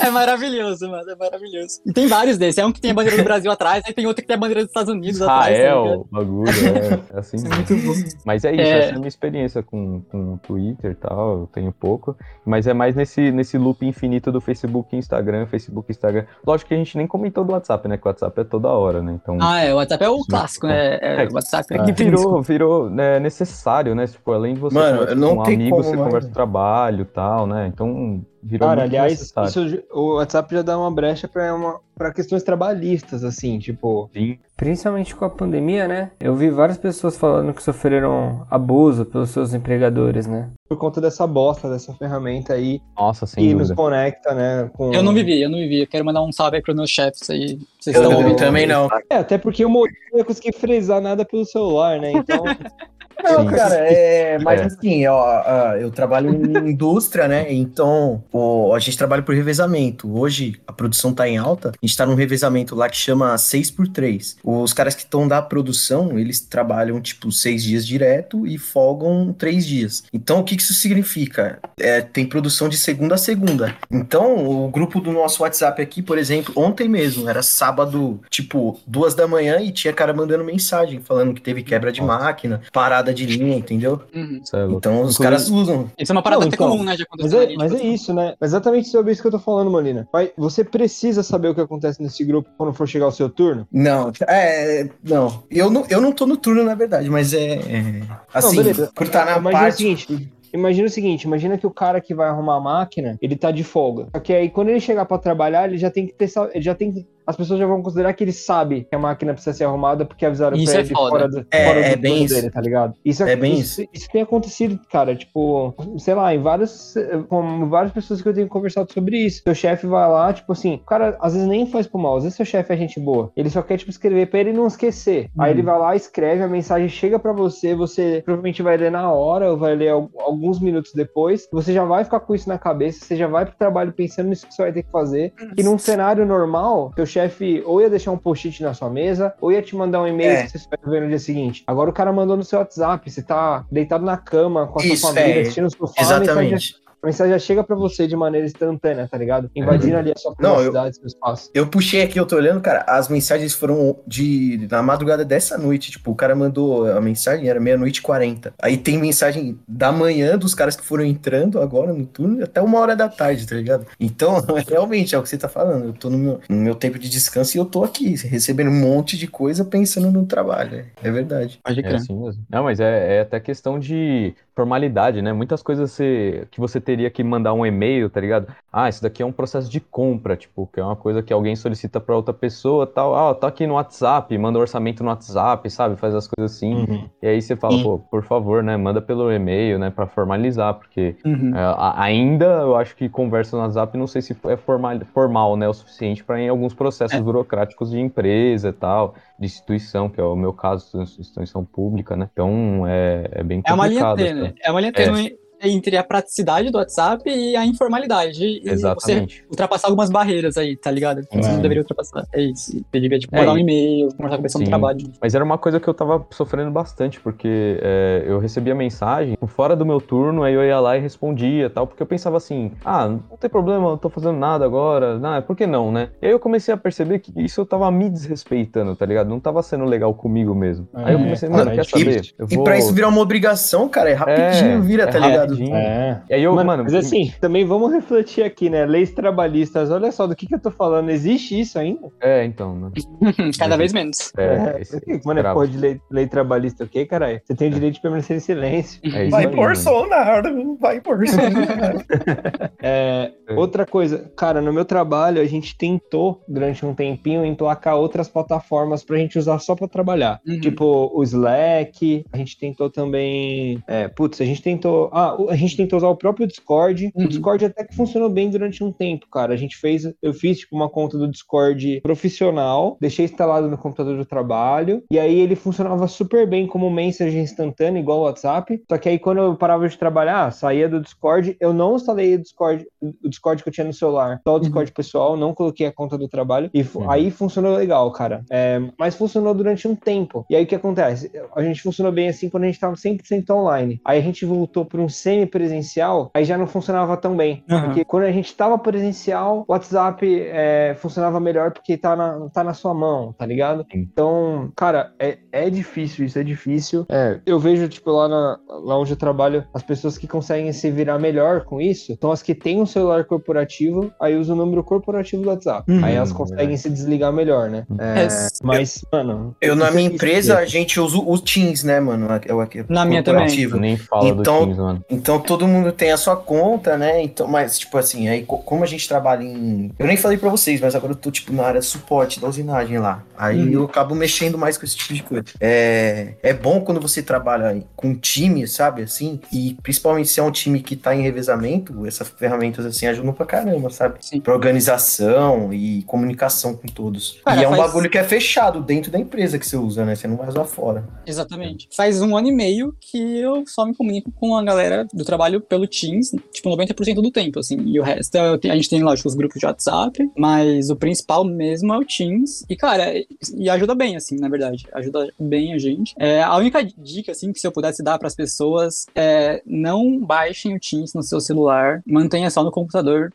É maravilhoso, mano. É maravilhoso. E tem vários desses. É um que tem a bandeira do Brasil atrás, aí tem outro que tem a bandeira dos Estados Unidos atrás. tá ligado? Israel, bagulho, é, é assim Isso é muito bom. Mas é isso, É. essa é a minha experiência com, com o Twitter e tal, eu tenho pouco. Mas é mais nesse, nesse loop infinito do Facebook e Instagram, Facebook e Instagram. Lógico que a gente nem comentou do WhatsApp, né? Que o WhatsApp é toda hora, né? Então. Ah, é. O WhatsApp é o clássico, né? É, É, o WhatsApp É é que virou, virou né, necessário, né? Tipo, além de você Mano, com um tem amigo, como você mais, conversa trabalho e tal, né? Então virou Cara, muito aliás, necessário. isso, o WhatsApp já dá uma brecha pra questões trabalhistas, assim, tipo. Sim. Principalmente com a pandemia, né? Eu vi várias pessoas falando que sofreram abuso pelos seus empregadores, né? Por conta dessa bosta, dessa ferramenta aí Nossa, sem que nos conecta, né? Com... Eu não vivi, eu não vivi. Eu quero mandar um salve aí pros meus chefes aí. Vocês Eu estão também, ouvindo. também não. É, até porque eu não ia conseguir fresar nada pelo celular, né? Então. Não, cara, é, mas É. assim, ó, ah, eu trabalho em indústria, né? Então, o- a gente trabalha por revezamento. Hoje a produção tá em alta, a gente tá num revezamento lá que chama 6x3. Os caras que estão da produção, eles trabalham tipo seis dias direto e folgam três dias. Então, o que que isso significa? É, tem produção de segunda a segunda. Então, o grupo do nosso WhatsApp aqui, por exemplo, ontem mesmo, era sábado, tipo, duas da manhã e tinha cara mandando mensagem falando que teve quebra de máquina, parada de linha, entendeu? Uhum. É. Então os Inclusive- caras usam. Isso é uma parada Não, até então, comum, né? De Mas acontecer é, mas é isso, né? Exatamente sobre isso que eu tô falando, Molina. Vai- Você precisa saber o que acontece nesse grupo quando for chegar o seu turno? Não, é. Não. Eu não, eu não tô no turno, na verdade, mas é. é, assim, beleza. por estar na Imagina o parte. seguinte. Imagina o seguinte, imagina que o cara que vai arrumar a máquina, ele tá de folga. Só que aí quando ele chegar pra trabalhar, ele já tem que ter, ele já tem que, as pessoas já vão considerar que ele sabe que a máquina precisa ser arrumada porque avisaram Isso pra é ele foda. fora do, É, fora do é bem isso. dele, tá ligado? Isso É bem isso. Isso tem acontecido, cara, tipo, sei lá, em vários, com várias pessoas que eu tenho conversado sobre isso. Seu chefe vai lá, tipo assim, o cara às vezes nem faz pro mal, às vezes seu chefe é gente boa. Ele só quer, tipo, escrever pra ele não esquecer. Aí Uhum. ele vai lá, escreve, a mensagem chega pra você, você provavelmente vai ler na hora, ou vai ler al- alguns minutos depois. Você já vai ficar com isso na cabeça, você já vai pro trabalho pensando nisso que você vai ter que fazer. E num cenário normal, teu chefe ou ia deixar um post-it na sua mesa, ou ia te mandar um e-mail É. que você ver no dia seguinte. Agora o cara mandou no seu WhatsApp, você tá deitado na cama com a Isso, sua família, é. assistindo o sofá, mensagem, Exatamente. A mensagem já chega pra você de maneira instantânea, tá ligado? Invadindo ali a sua Não, privacidade, seu espaço. Eu puxei aqui, eu tô olhando, cara, as mensagens foram de na madrugada dessa noite. Tipo, o cara mandou a mensagem, era meia-noite e 40. Aí tem mensagem da manhã dos caras que foram entrando agora no turno até uma hora da tarde, tá ligado? Então, realmente é o que você tá falando. Eu tô no meu, no meu tempo de descanso e eu tô aqui, recebendo um monte de coisa pensando no trabalho. É, é verdade. Pode É crer. assim mesmo. Não, mas é, é até questão de. Formalidade, né? Muitas coisas você, que você teria que mandar um e-mail, tá ligado? Ah, isso daqui é um processo de compra, tipo, que é uma coisa que alguém solicita para outra pessoa, tal. Ah, tá aqui no WhatsApp, manda um orçamento no WhatsApp, sabe? Faz as coisas assim. Uhum. E aí você fala, pô, por favor, né? Manda pelo e-mail, né? Para formalizar, porque uhum. é, ainda eu acho que conversa no WhatsApp, não sei se é formal, formal né? O suficiente para em alguns processos é. burocráticos de empresa e tal, de instituição, que é o meu caso, instituição pública, né? Então é, é bem complicado. É uma linha tênue. É uma linha tênue entre a praticidade do WhatsApp e a informalidade. Exatamente. você ultrapassar algumas barreiras aí, tá ligado? Você não deveria ultrapassar. É isso. Você devia, tipo, mandar é, um e-mail, conversar com a pessoa no trabalho. Mas era uma coisa que eu tava sofrendo bastante, porque é, eu recebia mensagem fora do meu turno, aí eu ia lá e respondia tal, porque eu pensava assim, ah, não tem problema, eu tô fazendo nada agora, não, por que não, né? E aí eu comecei a perceber que isso eu tava me desrespeitando, tá ligado? Não tava sendo legal comigo mesmo. É, aí eu comecei, mano, é quer saber? Eu vou... E pra isso virar uma obrigação, cara, é rapidinho, é, vira, tá ligado? Rapidinho. É. E aí eu, mano, mano, mas assim, também vamos refletir aqui, né? Leis trabalhistas, olha só do que, que eu tô falando. Existe isso ainda? É, então, mano. Cada vez menos. É, é. Esse, mano, é porra de lei, lei trabalhista o quê, caralho? Você tem o direito de permanecer em silêncio. É vai aí, por Bolsonaro, vai por Bolsonaro. é, é, outra coisa, cara, no meu trabalho a gente tentou, durante um tempinho, emplacar outras plataformas pra gente usar só pra trabalhar. Uhum. Tipo o Slack, a gente tentou também. É, putz, a gente tentou. Ah, a gente tentou usar o próprio Discord. Uhum. O Discord até que funcionou bem durante um tempo, cara. A gente fez, eu fiz tipo uma conta do Discord profissional, deixei instalado no computador do trabalho, e aí ele funcionava super bem como mensagem instantânea, igual o WhatsApp. Só que aí quando eu parava de trabalhar, saía do Discord, eu não instalei o Discord, o Discord que eu tinha no celular, só o uhum. Discord uhum. pessoal, não coloquei a conta do trabalho, e uhum. aí funcionou legal, cara. É, mas funcionou durante um tempo. E aí o que acontece? A gente funcionou bem assim quando a gente tava 100% online. Aí a gente voltou para um semi-presencial, aí já não funcionava tão bem. Uhum. Porque quando a gente estava presencial, o WhatsApp é, funcionava melhor porque tá na, tá na sua mão, tá ligado? Então, cara, é, é difícil isso, é difícil. É, eu vejo, tipo, lá, na, lá onde eu trabalho, as pessoas que conseguem se virar melhor com isso, são as que têm um celular corporativo, aí usam o número corporativo do WhatsApp. Uhum, aí elas conseguem é. se desligar melhor, né? É, mas, mano. Eu, na minha empresa, a gente usa o Teams, né, mano? É o, é na minha também. Nem fala então, do Teams, mano. Então todo mundo tem a sua conta, né? Então, mas, tipo assim, aí como a gente trabalha em. Eu nem falei pra vocês, mas agora eu tô, tipo, na área de suporte da usinagem lá. Aí uhum. eu acabo mexendo mais com esse tipo de coisa. É, é bom quando você trabalha com time, sabe, assim, e principalmente se é um time que tá em revezamento, essas ferramentas, assim, ajudam pra caramba, sabe? Sim. Pra organização e comunicação com todos. Cara, e é um faz... bagulho que é fechado dentro da empresa que você usa, né? Você não vai usar fora. Exatamente. Faz um ano e meio que eu só me comunico com a galera do trabalho pelo Teams, tipo, 90% do tempo, assim. E o resto, a gente tem, lógico, os grupos de WhatsApp, mas o principal mesmo é o Teams. E, cara, e ajuda bem, assim, na verdade. Ajuda bem a gente. É, a única dica, assim, que se eu pudesse dar para as pessoas é não baixem o Teams no seu celular, mantenha só no computador.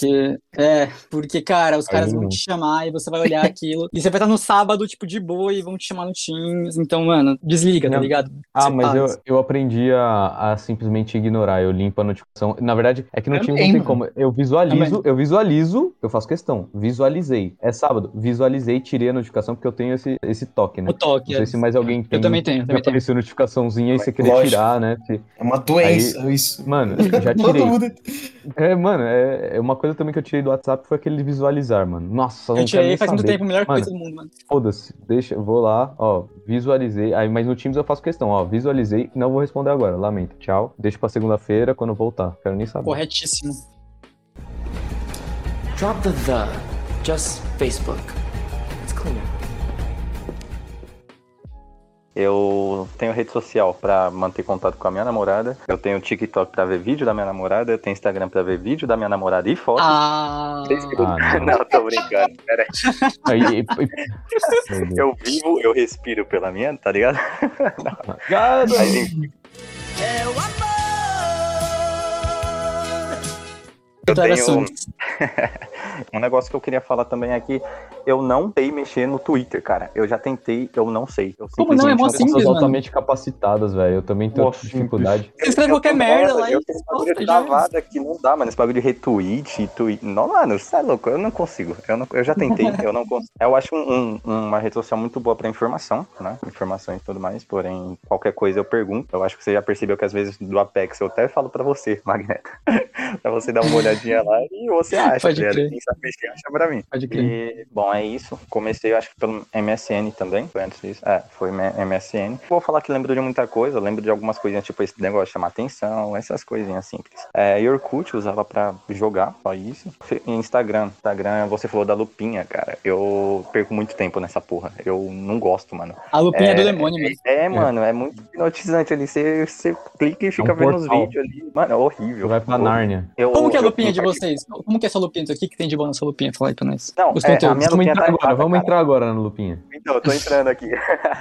Porque, é, porque, cara, os caras vão te chamar e você vai olhar aquilo. e você vai estar no sábado, tipo, de boa e vão te chamar no Teams. Então, mano, desliga, tá ligado? Ah, mas eu, eu aprendi a, a simplesmente ignorar. Eu limpo a notificação. Na verdade, é que no Teams não tem como. Eu visualizo, eu visualizo, eu faço questão. Visualizei. É sábado, visualizei, tirei a notificação porque eu tenho esse, esse toque, né? O toque. Não sei é. se mais alguém tem. Eu também tenho. Eu também apareceu notificaçãozinha e você querer tirar, né? É uma doença Aí, isso. Mano, já tirei. é, mano, é, é, uma coisa também que eu tirei do WhatsApp foi aquele visualizar, mano. Nossa, eu tirei faz muito tempo, a melhor mano, coisa do mundo, mano. Foda-se, deixa, vou lá, ó, visualizei. Aí, mas no Teams eu faço questão, ó, visualizei, não vou responder agora, lamento. Tchau. Deixa pra segunda-feira quando voltar. Quero nem saber. Corretíssimo. Drop the the. Just Facebook. It's cleaner. Eu tenho rede social para manter contato com a minha namorada. Eu tenho TikTok para ver vídeo da minha namorada. Eu tenho Instagram para ver vídeo da minha namorada e fotos. Ah, ah não. não, tô brincando. Pera aí. eu vivo, eu respiro pela minha, tá ligado? Gado. É o amor. Eu tenho, Um negócio que eu queria falar também é que eu não sei mexer no Twitter, cara. Eu já tentei, eu não sei. Eu Como não? É mó simples, pessoas mano. altamente capacitadas, velho. Eu também tenho Nossa, dificuldade. Você escreve qualquer merda lá eu e tenho bagulho é. travada que não dá, mano. Esse bagulho de retweet, tweet. Não, mano, você é louco. Eu não consigo. Eu, não- eu já tentei, eu não consigo. Eu acho um- um- uma rede social muito boa pra informação, né? Informação e tudo mais. Porém, qualquer coisa eu pergunto. Eu acho que você já percebeu que às vezes do Apex eu até falo pra você, Magneto. pra você dar uma olhadinha lá e você acha. Pode tá crer. Quem sabe mexer, acha pra mim. Pode crer. E, bom, é isso. Comecei, acho que pelo MSN também. Foi antes disso. É, foi MSN. Vou falar que lembro de muita coisa. Lembro de algumas coisinhas, tipo esse negócio de chamar atenção, essas coisinhas simples. É, Orkut eu usava pra jogar, só isso. E Instagram. Instagram, você falou da lupinha, cara. Eu perco muito tempo nessa porra. Eu não gosto, mano. A lupinha É, do demônio, mano. É, mano, é muito hipnotizante ali. Você, você clica e fica um vendo os vídeos ali. Mano, é horrível. Vai pra Nárnia. Eu- Como que é a eu- lupinha de vocês? Como que é essa lupinha? O que, que de boa nossa lupinha, fala aí pra nós. Não, é, então? a minha vamos tá entrar tá agora, errada, vamos cara. entrar agora na lupinha. Então, eu tô entrando aqui.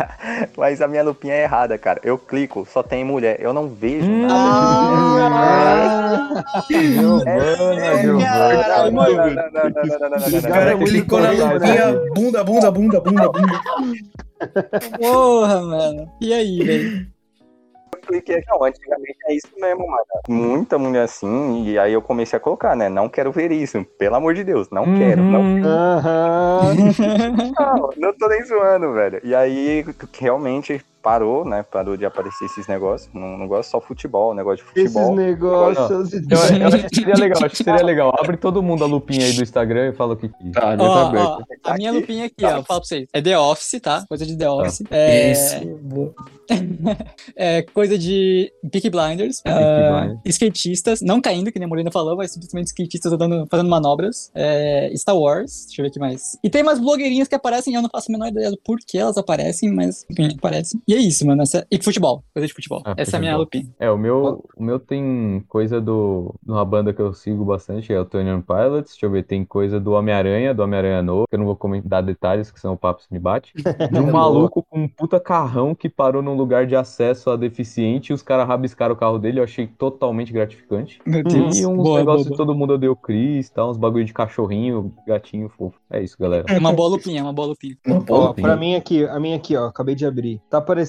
Mas a minha lupinha é errada, cara. Eu clico, só tem mulher. Eu não vejo hum, nada. Ah, Giovana, é Clicou na lupinha, bunda, bunda, bunda, bunda, bunda. Porra, mano. E aí, velho? Cliquei, não, antigamente é isso mesmo, mano. Muita mulher assim, e aí eu comecei a colocar, né? Não quero ver isso, pelo amor de Deus, não quero, não Uhum. Não, não tô nem zoando, velho. E aí, realmente, parou, né? Parou de aparecer esses negócios. Não, não gosto só futebol, negócio de Esses futebol. negócios. Eu, eu acho que seria legal, acho que seria legal. Abre todo mundo a lupinha aí do Instagram e fala o que que. Tá, Ó, tá ó, aberto. a minha lupinha aqui, ó, vou falar pra vocês. É The Office, tá? Coisa de The Office. É, Isso. é coisa de Peaky Blinders. Peaky ah, Blinders. skatistas, não caindo, que nem a Molina falou, mas simplesmente skatistas andando, fazendo manobras. É, Star Wars, deixa eu ver o que mais. E tem umas blogueirinhas que aparecem, eu não faço a menor ideia do porquê elas aparecem, mas enfim, aparecem. E é isso, mano. Essa... E futebol, coisa de futebol. Ah, Essa é a minha lupinha. É, o meu, o meu tem coisa do, de uma banda que eu sigo bastante, é o Tony on Pilots. Deixa eu ver, tem coisa do Homem-Aranha, do Homem-Aranha novo, que eu não vou comentar detalhes, que senão o papo se me bate. De um maluco com um puta carrão que parou num lugar de acesso a deficiente e os caras rabiscaram o carro dele, eu achei totalmente gratificante. Meu Deus. E uns boa, negócios boa, de todo mundo odeia o Chris, tá? uns bagulho de cachorrinho, gatinho fofo. É isso, galera. boa. Uma boa lupinha, uma boa lupinha. Uma boa. Sim. pra mim aqui, a minha aqui, ó, acabei de abrir. Tá aparecendo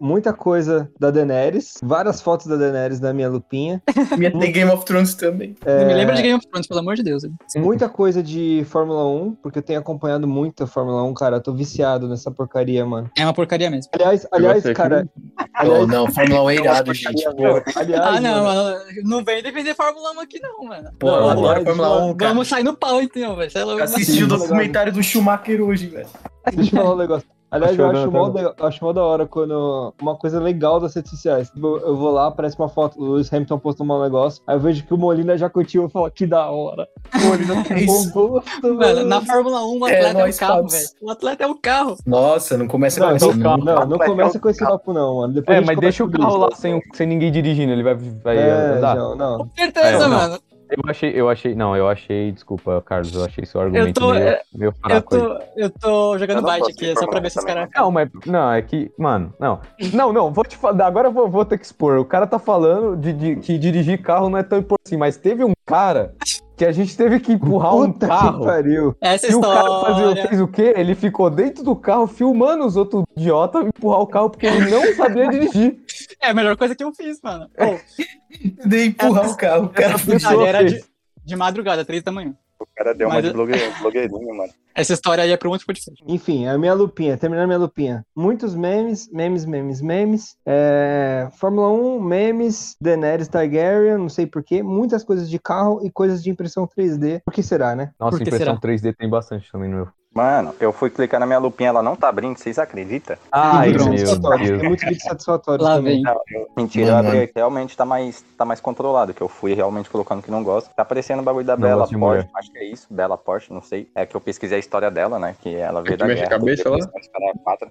muita coisa da Daenerys, várias fotos da Daenerys na minha lupinha, Minha tem Game of Thrones também. Não me lembra É. de Game of Thrones, pelo amor de Deus. muita coisa de Fórmula 1, porque eu tenho acompanhado muito a Fórmula 1, cara, eu tô viciado nessa porcaria, mano. É uma porcaria mesmo. Aliás, aliás, cara, Oh, aliás, não, Fórmula 1 é irado, gente. Aliás, Ah, não, mano. Não vem defender Fórmula 1 aqui, não, mano. pô, Não, aliás, Fórmula 1, cara. Vamos sair no pau, então, velho. É louco. Eu assisti o documentário do Schumacher hoje, velho. Deixa eu falar um negócio. Aliás, eu Achou, acho mó, da- eu acho mó da hora quando uma coisa legal das redes sociais. Tipo, Eu vou lá, aparece uma foto, o Lewis Hamilton postou um negócio, aí eu vejo que o Molina já curtiu e falo, que da hora. Molina tem bom Isso. gosto, Mano, na Fórmula 1, o É, atleta é, nós o carro, velho. O atleta é o carro. Nossa, não começa Não, com essa, não, não. não, não começa com esse papo não, mano. Depois É, mas deixa o carro isso. lá sem, sem ninguém dirigindo, ele vai, vai É, andar. não, não. Com certeza, É, não. mano. Eu achei, eu achei, não, eu achei, desculpa, Carlos, eu achei seu argumento tô- meio, é, meio Eu fraco aí. tô, eu tô jogando Eu aqui, ver só pra ver se os 1 também, caras. Não, mas não, é que, mano, não. Não, não, vou te falar, agora eu vou, vou ter que expor. O cara tá falando de, de- que dirigir carro não é tão importante assim, mas teve um cara que a gente teve que empurrar um Puta que carro. pariu. Essa E o cara fazia, história. fez o quê? Ele ficou dentro do carro filmando os outros idiotas empurrar o carro porque ele não sabia dirigir. É a melhor coisa que eu fiz, mano. Pô, De empurrar o carro. O cara Essa ali era de, de madrugada, três da manhã. O cara deu uma Mas de eu- blogueirinho, blogueirinho, mano. Essa história aí é pra um outro podcast. Enfim, a minha lupinha, terminando a minha lupinha. Muitos memes, memes, memes, memes. É, Fórmula 1, memes, Daenerys Targaryen, não sei porquê. Muitas coisas de carro e coisas de impressão 3D. Por que será, né? Nossa, impressão será? 3D tem bastante também no meu. Mano, eu fui clicar na minha lupinha, ela não tá abrindo, vocês acreditam? Ai, Vídeos meu satisfatórios, Deus. Tem muitos vídeos satisfatórios Lá também. vem. Não, eu- mentira, eu Mano. abri, realmente tá mais, tá mais controlado, que eu fui realmente colocando que não gosto. Tá aparecendo o bagulho da Não Bela Porsche, mulher. acho que é isso, Bela Porsche, não sei. É que eu pesquisei a história dela, né, que ela veio que da mexe a cabeça lá?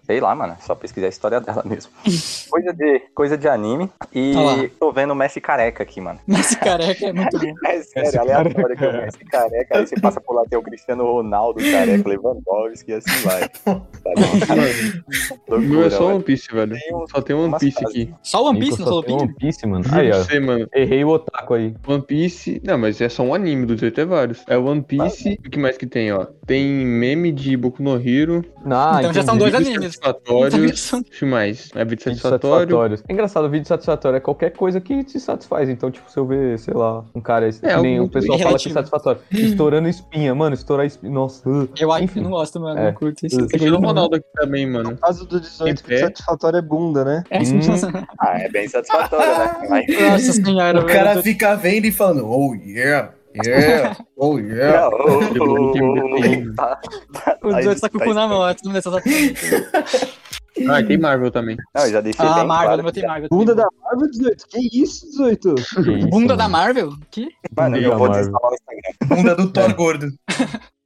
Sei lá, mano, só pesquisei a história dela mesmo. coisa, de, coisa de anime. E lá. tô vendo o Messi careca aqui, mano. Esse careca é muito bom. É sério, Messi aleatório que o Messi careca, aí você passa por lá, tem o Cristiano Ronaldo careca levando Dragonovski e assim vai. Sabe? O meu é só Loucura, One Piece, velho. Tem um- Só tem One Piece frases. aqui. Só One Piece não só tem One Piece, mano. Aí, ó. você, mano. Errei o otaku aí. One Piece. Não, mas é só um anime, do 18 é vários. É One Piece. O que mais que tem, ó? Tem meme de Boku no Hero. Ah, Então já são entendi. dois vídeos animes. satisfatórios. O que mais? É vídeo satisfatório. É engraçado, vídeo satisfatório é qualquer coisa que te satisfaz. Então, tipo, se eu ver, sei lá, um cara, que algo nem o pessoal fala que é relativo. satisfatório, estourando espinha, mano, estourar espinha, nossa. Eu Enfim. Eu não gosto, mano. É. Não curto isso. Cristiano gosta, não? Ronaldo aqui também, mano. No caso do 18, Em que pé. satisfatório é bunda, né? É. Hum. Ah, é bem satisfatório, né? Mas... Nossa senhora, O cara velho. fica vendo e falando, oh yeah, yeah, oh yeah. O- Ele não tem o- muito- tá- O 18 tá com o cu na mão, é tudo nessa Ah, tem Marvel também. Não, eu já deixei Ah, bem Marvel, claro tem Marvel. Bunda da Marvel 18. Que isso, 18? Que isso, Bunda mano. da Marvel? Que? Mano, eu vou desinstalar o Instagram. Bunda do Thor gordo.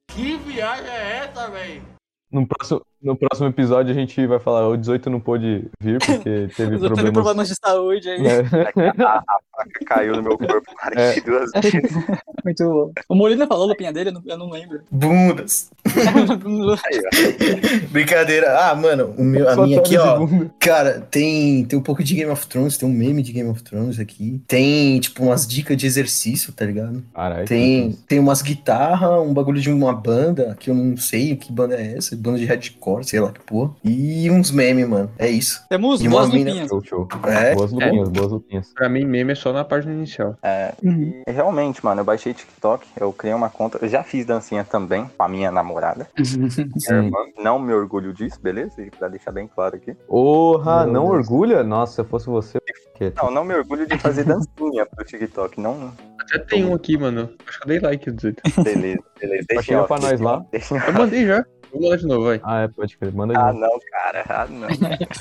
No próximo, no próximo episódio a gente vai falar, o 18 não pôde vir porque teve outros teve problemas. problemas de saúde aí. É. A faca caiu no meu corpo 42 vezes. Muito bom. O Molina falou lupinha dele, eu não, eu não lembro. Bundas. Brincadeira. Ah, mano, o meu, a minha aqui, ó. bunda. Cara, tem, tem um pouco de Game of Thrones, tem um meme de Game of Thrones aqui. Tem, tipo, umas dicas de exercício, tá ligado? Caralho. Tem, tem umas guitarras, um bagulho de uma banda, que eu não sei que banda é essa, banda de hardcore, sei lá que porra. E uns memes, mano. É isso. Temos E boas lupinhas. Show, show. É. Boas lupinhas, boas lupinhas. Pra mim, meme é só na página inicial. É, Uhum. e realmente, mano, eu baixei TikTok, eu criei uma conta, eu já fiz dancinha também com a minha namorada. minha irmã. Não me orgulho disso, beleza? E pra deixar bem claro aqui. Porra, não Deus. orgulha? Nossa, se eu fosse você. Não, não me orgulho de fazer dancinha pro TikTok. Não. Até tem um aqui, mano. Acho que eu dei like no 18. Beleza, beleza. Deixa Chega pra nós lá. Deixa Eu mandei já. Vou mandar de novo, vai. Ah, é, pode crer. Manda Ah, novo. não, cara. Ah, não.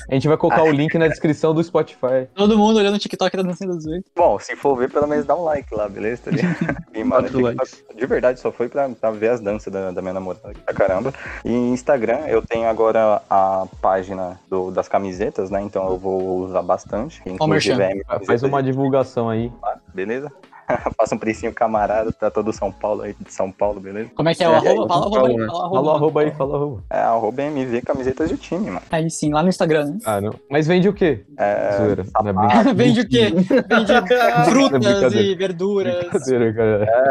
A gente vai colocar o link na descrição do Spotify. Todo mundo olhando o TikTok da dancinha dos 18. Bom, se for ver, pelo menos dá um like lá, beleza? Tá? E, mano, TikTok, likes. de verdade, só foi pra, pra ver as danças da, da minha namorada. Pra caramba. E Instagram, eu tenho agora a página do- das camisetas, né? Então eu vou usar bastante. Inclusive, é Faz uma divulgação aí. beleza? Faça um precinho camarada pra todo São Paulo aí, de São Paulo, beleza? Como é que é o É, arroba? Fala falo, arroba aí. Fala o arroba. aí, fala o arroba. É arroba MV Camisetas de Time, mano. Aí sim, lá no Instagram, né? Ah, não. Mas vende o quê? É, Zoeira. Não é. Vende o quê? Vende frutas e verduras. Brincadeira, cara.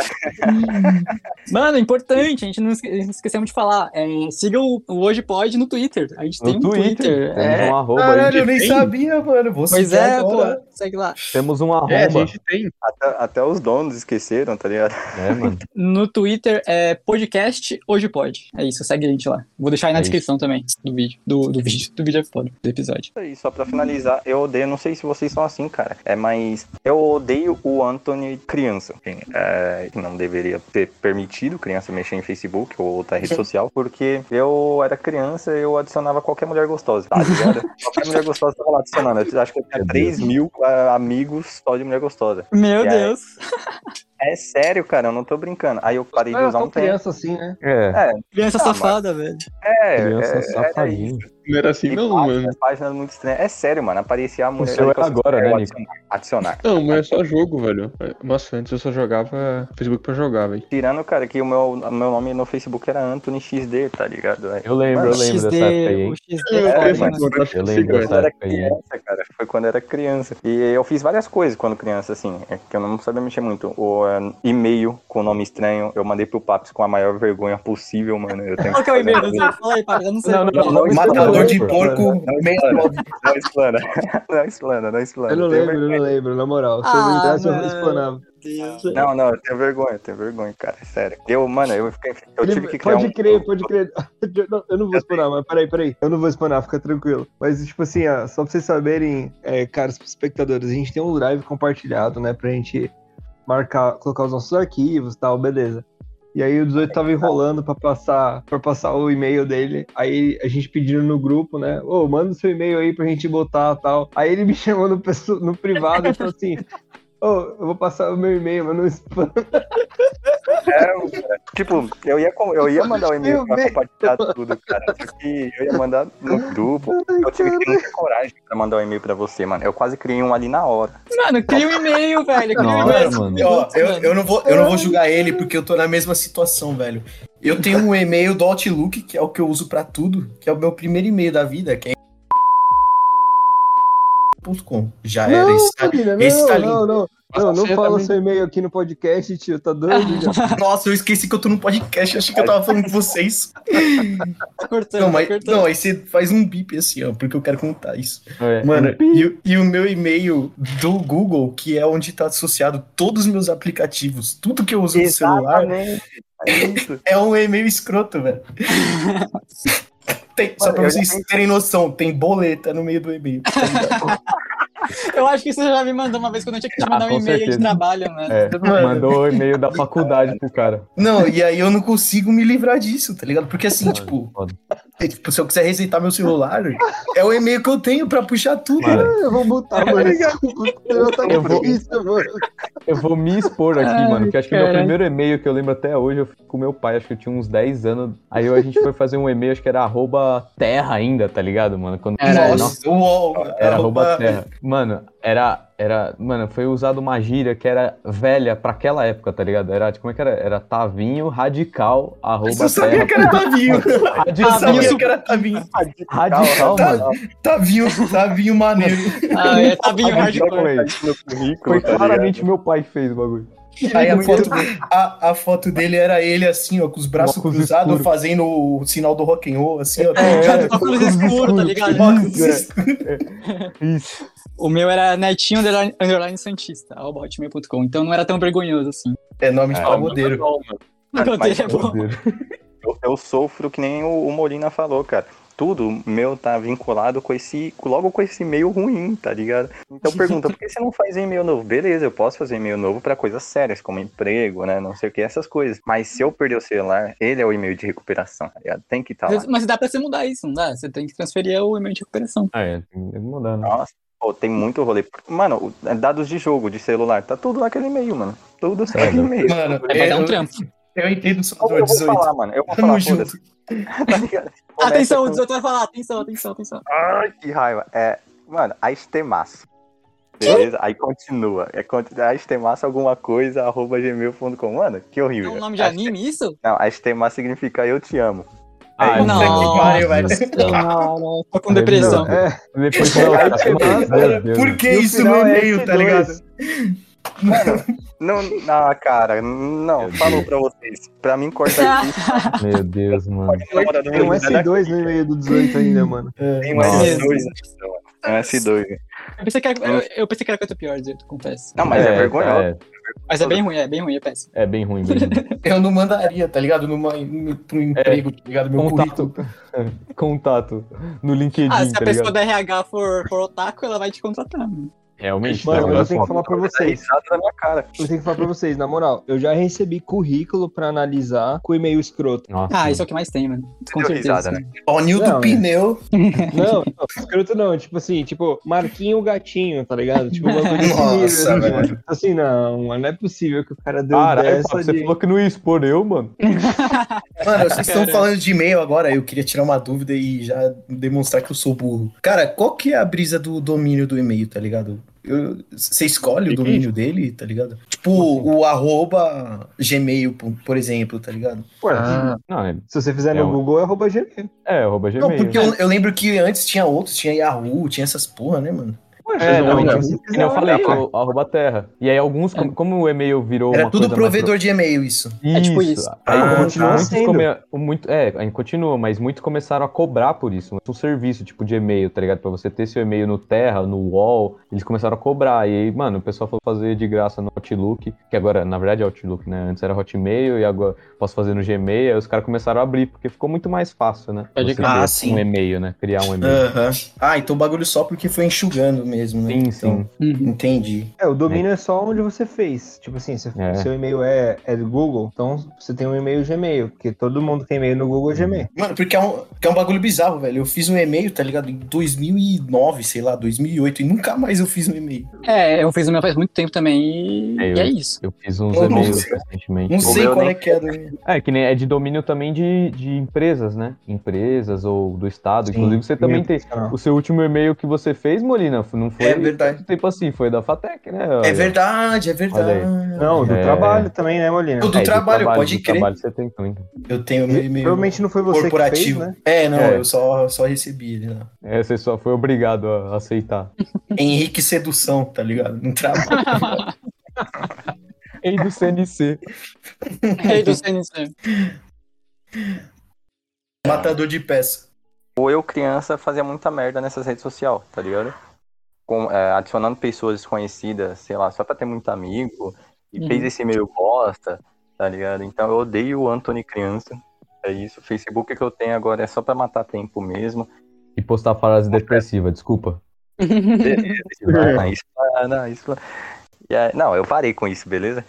Mano, importante, a gente não esque- esquecemos de falar. É, siga o, o Hoje Pode no Twitter. A gente tem No um Twitter. Twitter. Temos É. um arroba Caralho, eu nem tem? sabia, mano. Vou Pois é, agora. pô. Segue lá. Temos um arroba. É, a gente tem. até, até os donos esqueceram, tá ligado? É, mano. No Twitter é podcast Hoje Pode. É isso, segue a gente lá. Vou deixar aí na É descrição também do vídeo. Do, do vídeo. Do vídeo é foda, do episódio. E só pra finalizar, eu odeio, não sei se vocês são assim, cara, é, mas eu odeio o Anthony criança. Enfim, É, não deveria ter permitido criança mexer em Facebook ou outra rede social, porque eu era criança e eu adicionava qualquer mulher gostosa, tá ligado? qualquer mulher gostosa tava lá adicionando. Eu acho que eu tinha Meu 3 mil ah, amigos só de mulher gostosa. Meu E aí? É sério, cara, eu não tô brincando. Aí eu parei de Não é usar um tempo. criança assim, né? É. É, Criança Ah, safada, velho. é, Criança é, era safadinha. Não era assim, E não, páginas, mano. páginas muito estranhas. É sério, mano. Aparecia a mulher. seu é eu só- agora, eu né, adicionar, Adicionar. Não, mas é só jogo, velho. Nossa, antes eu só jogava Facebook pra jogar, velho. Tirando, cara, que o meu, meu nome no Facebook era Anthony XD, tá ligado? Aí, Eu lembro, eu Mano, lembro XD, dessa época aí, o? XD É, é mas- mano. Eu lembro Quando dessa eu era época aí. criança, cara, foi quando eu era criança. E eu fiz várias coisas quando criança, assim, é que eu não sabia mexer muito. O é, e-mail com nome estranho, eu mandei pro Paps com a maior vergonha possível, mano. Eu tenho Qual que é o e-mail? fazer- Zé? Fala aí, pai. Eu não sei. Não, não, não, não, Matador de não, porco, meio Não explana, não explana, não explana. Eu não lembro, eu vergonha. não lembro, na moral. Se eu Ah, lembrasse, eu explanava. Deus. Não, não, eu tenho vergonha, eu tenho vergonha, cara, sério. Eu, mano, eu, fiquei, eu tive que criar pode um... crer, pode crer. Não, eu não vou explanar, mas peraí, peraí. Eu não vou explanar, fica tranquilo. Mas, tipo assim, ó, só pra vocês saberem, é, caros espectadores, a gente tem um drive compartilhado, né, pra gente marcar, colocar os nossos arquivos e tal, beleza. E aí o 18 tava enrolando pra passar, pra passar o e-mail dele. Aí a gente pedindo no grupo, né? Ô, manda o seu e-mail aí pra gente botar tal. Aí ele me chamou no, no privado e falou assim: Ô, eu vou passar o meu e-mail, mas não spam. É, tipo, eu ia, eu ia mandar o e-mail pra compartilhar tudo, cara. Só que eu ia mandar no grupo. Eu tive que ter muita coragem pra mandar um e-mail pra você, mano. Eu quase criei um ali na hora. Mano, cria um e-mail, velho. Cria um e-mail. mano. Ó, eu, eu, não vou, eu não vou julgar ele porque eu tô na mesma situação, velho. Eu tenho um e-mail do Outlook, que é o que eu uso pra tudo, que é o meu primeiro e-mail da vida, que é .com. Já era, Não, esse tá, Marina, esse não, tá não, não. Não, não fala também- seu e-mail aqui no podcast, tio. Tá doido? Nossa, eu esqueci que eu tô no podcast, achei que eu tava falando com vocês. Tá cortando, Não, tá mas cortando. não, aí você faz um bip assim, ó, porque eu quero contar isso. É, Mano, e, o- e o meu e-mail do Google, que é onde tá associado todos os meus aplicativos, tudo que eu uso no celular, Exatamente. É é um e-mail escroto, velho. Tem- só pra vocês terem noção, tem boleta no meio do e-mail. tá? Eu acho que você já me mandou uma vez quando eu tinha que te Ah, mandar um com e-mail de trabalho, né? É, Mano. mandou o e-mail da faculdade pro cara. Não, e aí eu não consigo me livrar disso, tá ligado? Porque assim, tipo, é, tipo, se eu quiser resetar meu celular, é o e-mail que eu tenho pra puxar tudo, Mano. Eu vou botar, mano. Eu tá Eu vou-. Eu vou me expor aqui, Ai, mano, que acho que o meu primeiro e-mail que eu lembro até hoje, eu fiz com meu pai, acho que eu tinha uns 10 anos. Aí a gente foi fazer um e-mail, acho que era arroba terra ainda, tá ligado, mano? Quando Era, Nossa, Nossa, uol, era arroba- terra. Mano, era, era, mano, foi usado uma gíria que era velha pra aquela época, tá ligado? Era, como é que era? Era tavinho radical, arroba eu sabia terra. que era Tavinho. Eu Radical, sabia Tavinho que era Tavinho. radical, Tá- mano. Tavinho, Tavinho maneiro. Ah, é, bem Radical, Foi claramente meu pai que fez o bagulho. Aí a foto, a, a foto dele era ele assim, ó, com os braços Óculos cruzados, escuro. fazendo o sinal do rock and roll, assim, ó. É, Óculos escuros, tá ligado? Óculos é. escuros. Isso. O meu era netinho underline, underline santista, hotmail.com. Então não era tão vergonhoso assim. É nome de É, pagodeiro. É bom. Eu, eu sofro que nem o, o Molina falou, cara. Tudo meu tá vinculado com esse. logo com esse e-mail ruim, tá ligado? Então pergunta, por que você não faz e-mail novo? Beleza, eu posso fazer e-mail novo pra coisas sérias, como emprego, né? Não sei o que, essas coisas. Mas se eu perder o celular, ele é o e-mail de recuperação, tá ligado? Tem que estar lá. Mas dá pra você mudar isso, não dá? Você tem que transferir o e-mail de recuperação. Ah, é, tem que mudar, né? Nossa, pô, tem muito rolê. Mano, o- dados de jogo, de celular, tá tudo naquele e-mail, mano. Tudo naquele e-mail. Mano, É dar um trampo. eu entendo só Eu, do eu vou 18. falar, mano. Eu vou Tamo falar. tá ligado? Começa Atenção, o com- 18 vai falar. Atenção, atenção, atenção. Ai, que raiva. É, mano, a Estemaço. Beleza? Aí continua. É a Estemaço alguma coisa, arroba gmail.com. Mano, que É horrível. um nome de A anime isso? Não, a Estemaço significa eu te amo. Ah, não. Não, tô com depressão. É, Depois não, cara, Deus. Por que isso no final é e-mail, tá S2. Ligado? Não, não, cara, não, Meu falou Deus. pra vocês. Pra mim, corta aqui. Meu Deus, mano. tem um meu, S2 no e-mail do 18 ainda, mano. Tem um Nossa. S2 mano. É um S2. Eu pensei que era, eu, eu pensei que era coisa pior, Zé, confesso. Não, mas é, vergonhoso. É, Mas é bem ruim, é bem ruim, é péssimo. é bem ruim, bem ruim. Eu não mandaria, tá ligado? Numa, no, pro emprego, tá ligado? Meu Contato. currículo. Contato no LinkedIn, Ah, se a tá pessoa ligado? da RH for, for otaku, ela vai te contratar. mano. Realmente, Mano, tá eu ligado? tenho que falar pra vocês. risada na minha cara. Eu tenho que falar pra vocês, na moral. Eu já recebi currículo pra analisar com e-mail escroto. Nossa, Ah, isso é o que mais tem, mano. Com Deu certeza. risada, né? Ó, o Nil Não, do é. pneu. Não, não, escroto não. Tipo assim, tipo, Marquinho Gatinho, tá ligado? Tipo, Nossa, nível, assim, velho. mano. Assim, não, mano, não é possível que o cara deu Caralho, dessa Papo, você de... falou que não ia expor eu, mano. Mano, vocês estão falando de e-mail agora, eu queria tirar uma dúvida e já demonstrar que eu sou burro. Cara, qual que é a brisa do domínio do e-mail, tá ligado? Eu- Você escolhe o domínio dele, tá ligado? Tipo, o arroba gmail, por- exemplo, tá ligado? Ué, Não, é, Se você fizer É no um- Google, é arroba gmail. é arroba Não, Gmail. porque eu, eu lembro que antes tinha outros, tinha Yahoo, tinha essas porra, né, mano? Ué, É, não, então, quiser nem eu falei, e-mail, o arroba terra. E aí alguns, como, como o e-mail virou Era uma tudo coisa mais provedor de e-mail, isso. É tipo isso. Aí Ah, continua sendo. come- muito, é, continua, mas muitos começaram a cobrar por isso. Um serviço tipo de e-mail, tá ligado? Pra você ter seu e-mail no Terra, no Wall, eles começaram a cobrar. E aí, mano, o pessoal foi fazer de graça no Outlook, que agora, na verdade, é Outlook, né? Antes era Hotmail e agora posso fazer no Gmail. Aí os caras começaram a abrir, porque ficou muito mais fácil, né? Você crer. ter Ah, sim. um e-mail, né? Criar um e-mail. Aham. Ah, então o bagulho só porque foi enxugando mesmo, né? Sim, Então, sim. Uhum. Entendi. É, o domínio é. só onde você fez. Tipo assim, se É. seu e-mail é, é do Google, então você tem um e-mail Gmail, porque todo mundo tem e-mail no Google é Gmail. Mano, porque é um, que é um bagulho bizarro, velho. Eu fiz um e-mail, tá ligado? Em 2009, sei lá, 2008, e nunca mais eu fiz um e-mail. É, eu fiz o meu faz muito tempo também e É, e é isso. Eu fiz uns Eu e-mails recentemente. Não sei qual nem- é que é do e-mail. É, que nem é de domínio também de, de empresas, né? Empresas ou do Estado. Sim, Inclusive, você também tem. profissional. O seu último e-mail que você fez, Molina, não não foi É verdade. tempo assim, foi da Fatec, né? É verdade, é verdade. Olha Não, do É. trabalho também, né, Molina? Do É, e trabalho, pode do crer. trabalho você tem também. Eu tenho meio, meio Provavelmente não foi você que fez, corporativo. né? É, não, É. eu só, só recebi ele lá. É, você só foi obrigado a aceitar. Henrique Sedução, tá ligado? No trabalho. Ei, do CNC. Rei do CNC. Matador de peça. Ou eu, criança, fazia muita merda nessas redes sociais, tá ligado? Com, é, adicionando pessoas desconhecidas, sei lá, só pra ter muito amigo. E Uhum. fez esse meio bosta, tá ligado? Então eu odeio o Anthony criança. É isso. O Facebook que eu tenho agora é só pra matar tempo mesmo. E postar frase depressiva, desculpa. Ah, isso, ah, não, isso. Aí- não, eu parei com isso, beleza?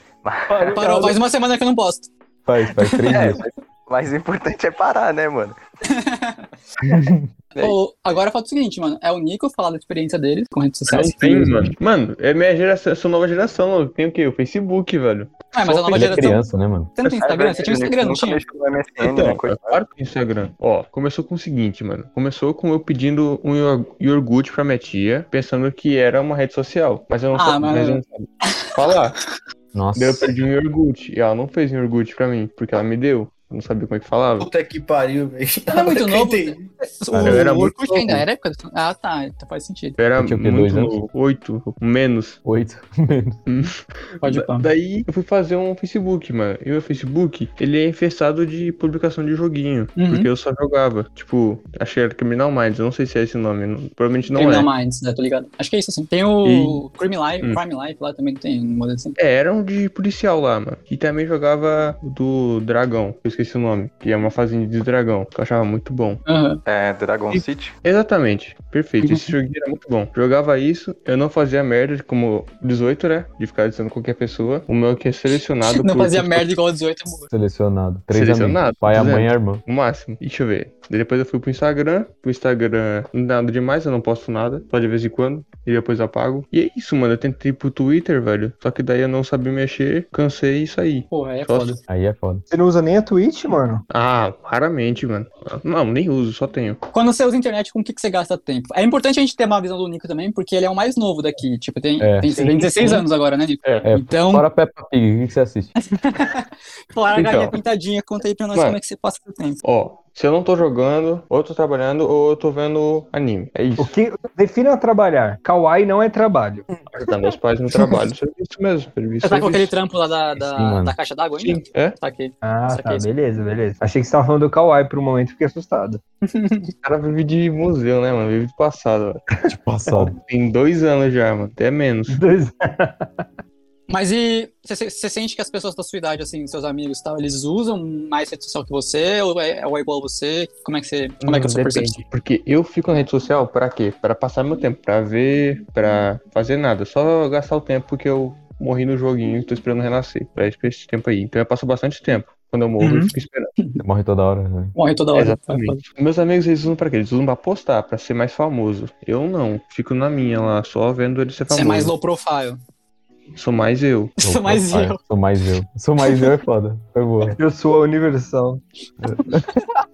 Parou, faz uma semana que eu não posto. Faz, faz três É, dias. mas, mas o importante é parar, né, mano? É. Agora falta o seguinte, mano. É o Nico falar da experiência dele com redes Não sociais. tem, mano. Mano, é minha geração, eu sou nova geração. Tem o quê? O Facebook, velho. É, mas a nova é geração. criança, né, mano? Você não tem Instagram? Você tinha Instagram, não tinha? Então, né, é claro que o Instagram. Ó, começou com o seguinte, mano. Começou com eu pedindo um iogurte pra minha tia, pensando que era uma rede social. Mas eu não, Ah, sabia, mas- mas eu não sabia falar. Nossa. Daí eu pedi um iogurte. E ela não fez um iogurte pra mim, porque ela me deu. Eu não sabia como é que falava. Puta que pariu, velho. Não é muito novo. O, Eu era o muito Orkut ainda era época? Ah, tá. Então faz sentido. Eu era Eu muito dois anos? novo. Oito, menos. Oito. Pode Da-. Daí eu fui fazer um Facebook, mano. E o meu Facebook, ele é infestado de publicação de joguinho. Uhum. Porque eu só jogava. Tipo, achei que era Criminal Minds. Eu não sei se é esse nome. não- provavelmente não Criminal é. Minds, né? Tô ligado. Acho que é isso, assim. Tem o Crime Life, Hum. Crime Life lá também tem um modelo assim. É, era um de policial lá, mano. E também jogava o do Dragão. Eu esqueci o nome. Que é uma fazenda de dragão. Que eu achava muito bom. Aham. É, Dragon City. Exatamente. Perfeito. Esse joguinho era muito bom. Jogava isso. Eu não fazia merda de como 18, né? De ficar dizendo qualquer pessoa. O meu que é selecionado Não por fazia merda igual 18 é boa. Selecionado. Três Selecionado, amigos. Pai, a mãe e a irmã. No máximo. Deixa eu ver. Depois eu fui pro Instagram. Pro Instagram, nada demais, eu não posto nada. Só de vez em quando. E depois apago. E é isso, mano. Eu tentei ir pro Twitter, velho. Só que daí eu não sabia mexer. Cansei e saí. Porra, aí é Só- foda. Aí é foda. Você não usa nem a Twitch, mano? Ah, raramente, mano. Não, nem uso, só tenho. Quando você usa internet, com o que, que você gasta tempo? É importante a gente ter uma visão do Nico também, porque ele é o mais novo daqui. Tipo, tem, É. tem, tem 16 anos agora, né, Nico? É, Então, Fora Peppa Pig, o que que você assiste? fora a Então. galinha pintadinha, conta aí pra nós Mano. como é que você passa o tempo. Ó, se eu não tô jogando, ou eu tô trabalhando, ou eu tô vendo anime. É isso. O que defina trabalhar? Kawaii não é trabalho. Tá, meus pais no trabalho. Serviço mesmo. Serviço, Você tá com aquele trampo lá da, da, Sim, da caixa d'água ainda? Sim, é? Tá aqui. Ah, Isso aqui, tá, isso. beleza, beleza. Achei que você tava falando do Kawaii por um momento e fiquei assustado. O cara vive de museu, né, mano? Vive de passado, velho. De passado. Tem dois anos já, mano. Até menos. Dois- Mas e você você sente que as pessoas da sua idade, assim, seus amigos e tal, eles usam mais rede social que você? Ou é, ou é igual a você? Como é que você. Como é que é a sua Hum, Depende. percepção? Porque eu fico na rede social pra quê? Pra passar meu tempo, pra ver, pra fazer nada. Só gastar o tempo que eu morri no joguinho e tô esperando renascer. Pra esse esse tempo aí. Então eu passo bastante tempo. Quando eu morro, Uhum. eu fico esperando. Você morre toda hora, né? Morre toda hora. Exatamente. Meus amigos, eles usam pra quê? Eles usam pra postar, pra ser mais famoso. Eu não. Fico na minha lá, só vendo ele ser Você famoso. é mais low profile. Sou mais eu. Sou mais eu. Sou mais eu. Sou mais eu é foda. Foi boa. Eu sou a Universal.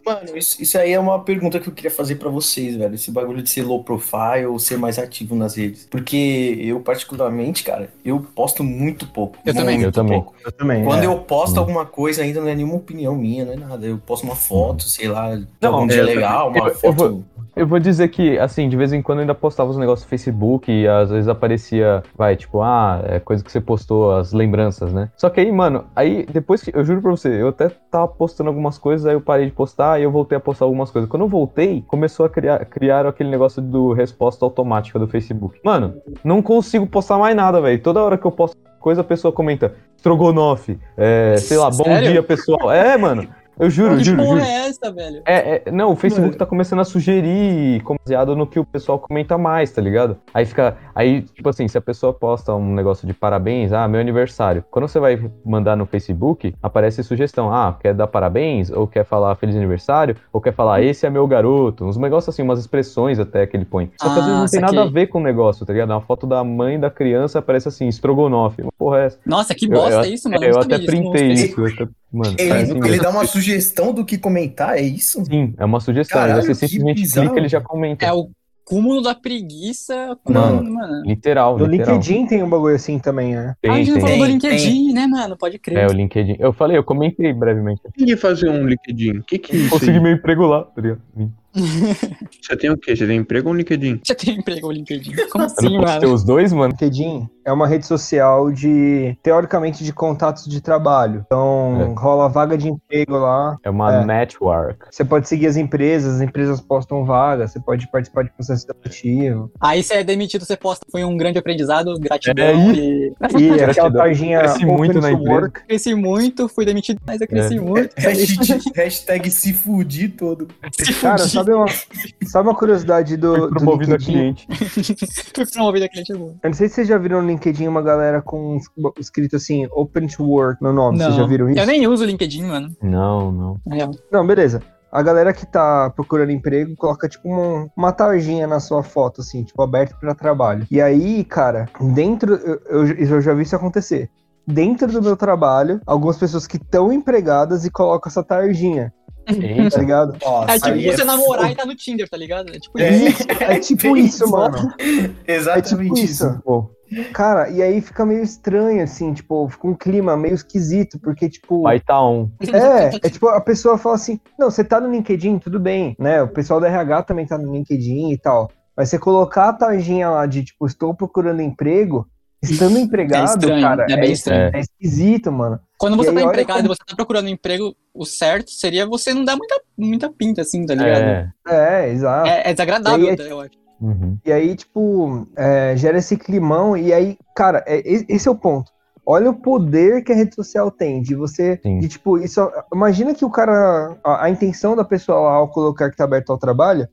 Mano, isso, isso aí é uma pergunta que eu queria fazer pra vocês, velho. Esse bagulho de ser low profile ou ser mais ativo nas redes. Porque eu, particularmente, cara, eu posto muito pouco. Eu também. muito Eu também. pouco. Eu também. Quando é. eu posto Hum. alguma coisa, ainda não é nenhuma opinião minha, não é nada. Eu posto uma foto, sei lá, de Não, algum é, dia eu legal, uma eu- eu foto. vou- Eu vou dizer que, assim, de vez em quando eu ainda postava uns negócios no Facebook e às vezes aparecia, vai, tipo, ah, é coisa que você postou, as lembranças, né? Só que aí, mano, aí depois que, eu juro pra você, eu até tava postando algumas coisas, aí eu parei de postar e eu voltei a postar algumas coisas. Quando eu voltei, começou a criar, criar aquele negócio do resposta automática do Facebook. Mano, não consigo postar mais nada, velho. Toda hora que eu posto coisa, a pessoa comenta, Strogonoff, é, sei lá, bom Sério? dia, pessoal. É, mano, eu juro, Que juro, porra juro. é essa, velho? É, é, não, o Facebook tá começando a sugerir como baseado no que o pessoal comenta mais, tá ligado? Aí fica. Aí, tipo assim, se a pessoa posta um negócio de parabéns, ah, meu aniversário. Quando você vai mandar no Facebook, aparece sugestão, ah, quer dar parabéns, ou quer falar feliz aniversário, ou quer falar esse é meu garoto. Uns negócios assim, umas expressões até que ele põe. Só que às Ah, vezes não tem nada a ver com o negócio, tá ligado? Uma foto da mãe da criança aparece assim, estrogonofe. Uma Porra, é essa? Nossa, que Eu- bosta eu, isso, mano. é, eu não até não printei isso. eu até- mano, Ele, parece ele dá uma sugestão do que comentar, é isso? Sim, é uma sugestão. Caralho, você que simplesmente bizarro. clica e ele já comenta. É o, cúmulo da preguiça. Com, Mano, mano. Literal, No literal. LinkedIn tem um bagulho assim também, né? Ah, a Tem, gente não tem. falou do Tem, LinkedIn, né, mano? Pode crer. É, o LinkedIn. Eu falei, eu comentei brevemente. Ninguém fazer um LinkedIn. O que que é isso Consegui aí? meu emprego lá, tá ligado? Você tem o quê? Você tem emprego ou um LinkedIn? Já tem emprego o LinkedIn. Como Eu assim, mano? os dois, mano? LinkedIn é uma rede social de, teoricamente, de contatos de trabalho. Então, rola vaga de emprego lá. É uma É. network. Você pode seguir as empresas, as empresas postam vagas, você pode participar de processo seletivo. Aí você é demitido, você posta. Foi um grande aprendizado, gratidão. É e... E aquela Gratidão. tarjinha Cresci muito na empresa. work. Cresci muito, fui demitido, mas eu cresci É. muito. Hashtag, hashtag se fudir todo. Se Cara, fudi. sabe uma, sabe uma curiosidade do, Fui do promovido a cliente. Fui promovido a cliente bom. Eu não sei se vocês já viram no LinkedIn uma galera com escrito assim, Open to Work no nome. Vocês já Não, viram isso? eu nem uso o LinkedIn, mano. Não, não. Real. Não, beleza. A galera que tá procurando emprego coloca, tipo, uma, uma tarjinha na sua foto, assim, tipo, aberto pra trabalho. E aí, cara, dentro. Eu, eu, eu já vi isso acontecer. Dentro do meu trabalho, algumas pessoas que estão empregadas e colocam essa tarjinha, tá Eita. ligado? Nossa, É tipo aí você é namorar e tá no Tinder, tá ligado? É tipo É. isso. É tipo isso, mano. É Exatamente tipo isso. isso. Cara, e aí fica meio estranho, assim, tipo, fica um clima meio esquisito, porque, tipo. pai tá on. É, é tipo, a pessoa fala assim, não, você tá no LinkedIn, tudo bem, né? O pessoal da RH também tá no LinkedIn e tal. Mas você colocar a tarjinha lá de, tipo, estou procurando emprego, estando empregado, É estranho, cara, é bem estranho. é esquisito, mano. Quando E você aí, tá empregado como- e você tá procurando um emprego, o certo seria você não dar muita, muita pinta, assim, tá ligado? É. É, exato. É, é desagradável, E aí é até, eu acho. Uhum. E aí, tipo, é, gera esse climão, e aí, cara, é- esse é o ponto. Olha o poder que a rede social tem, de você, Sim. de tipo, isso, imagina que o cara, a, a intenção da pessoa lá ao colocar que tá aberto ao trabalho,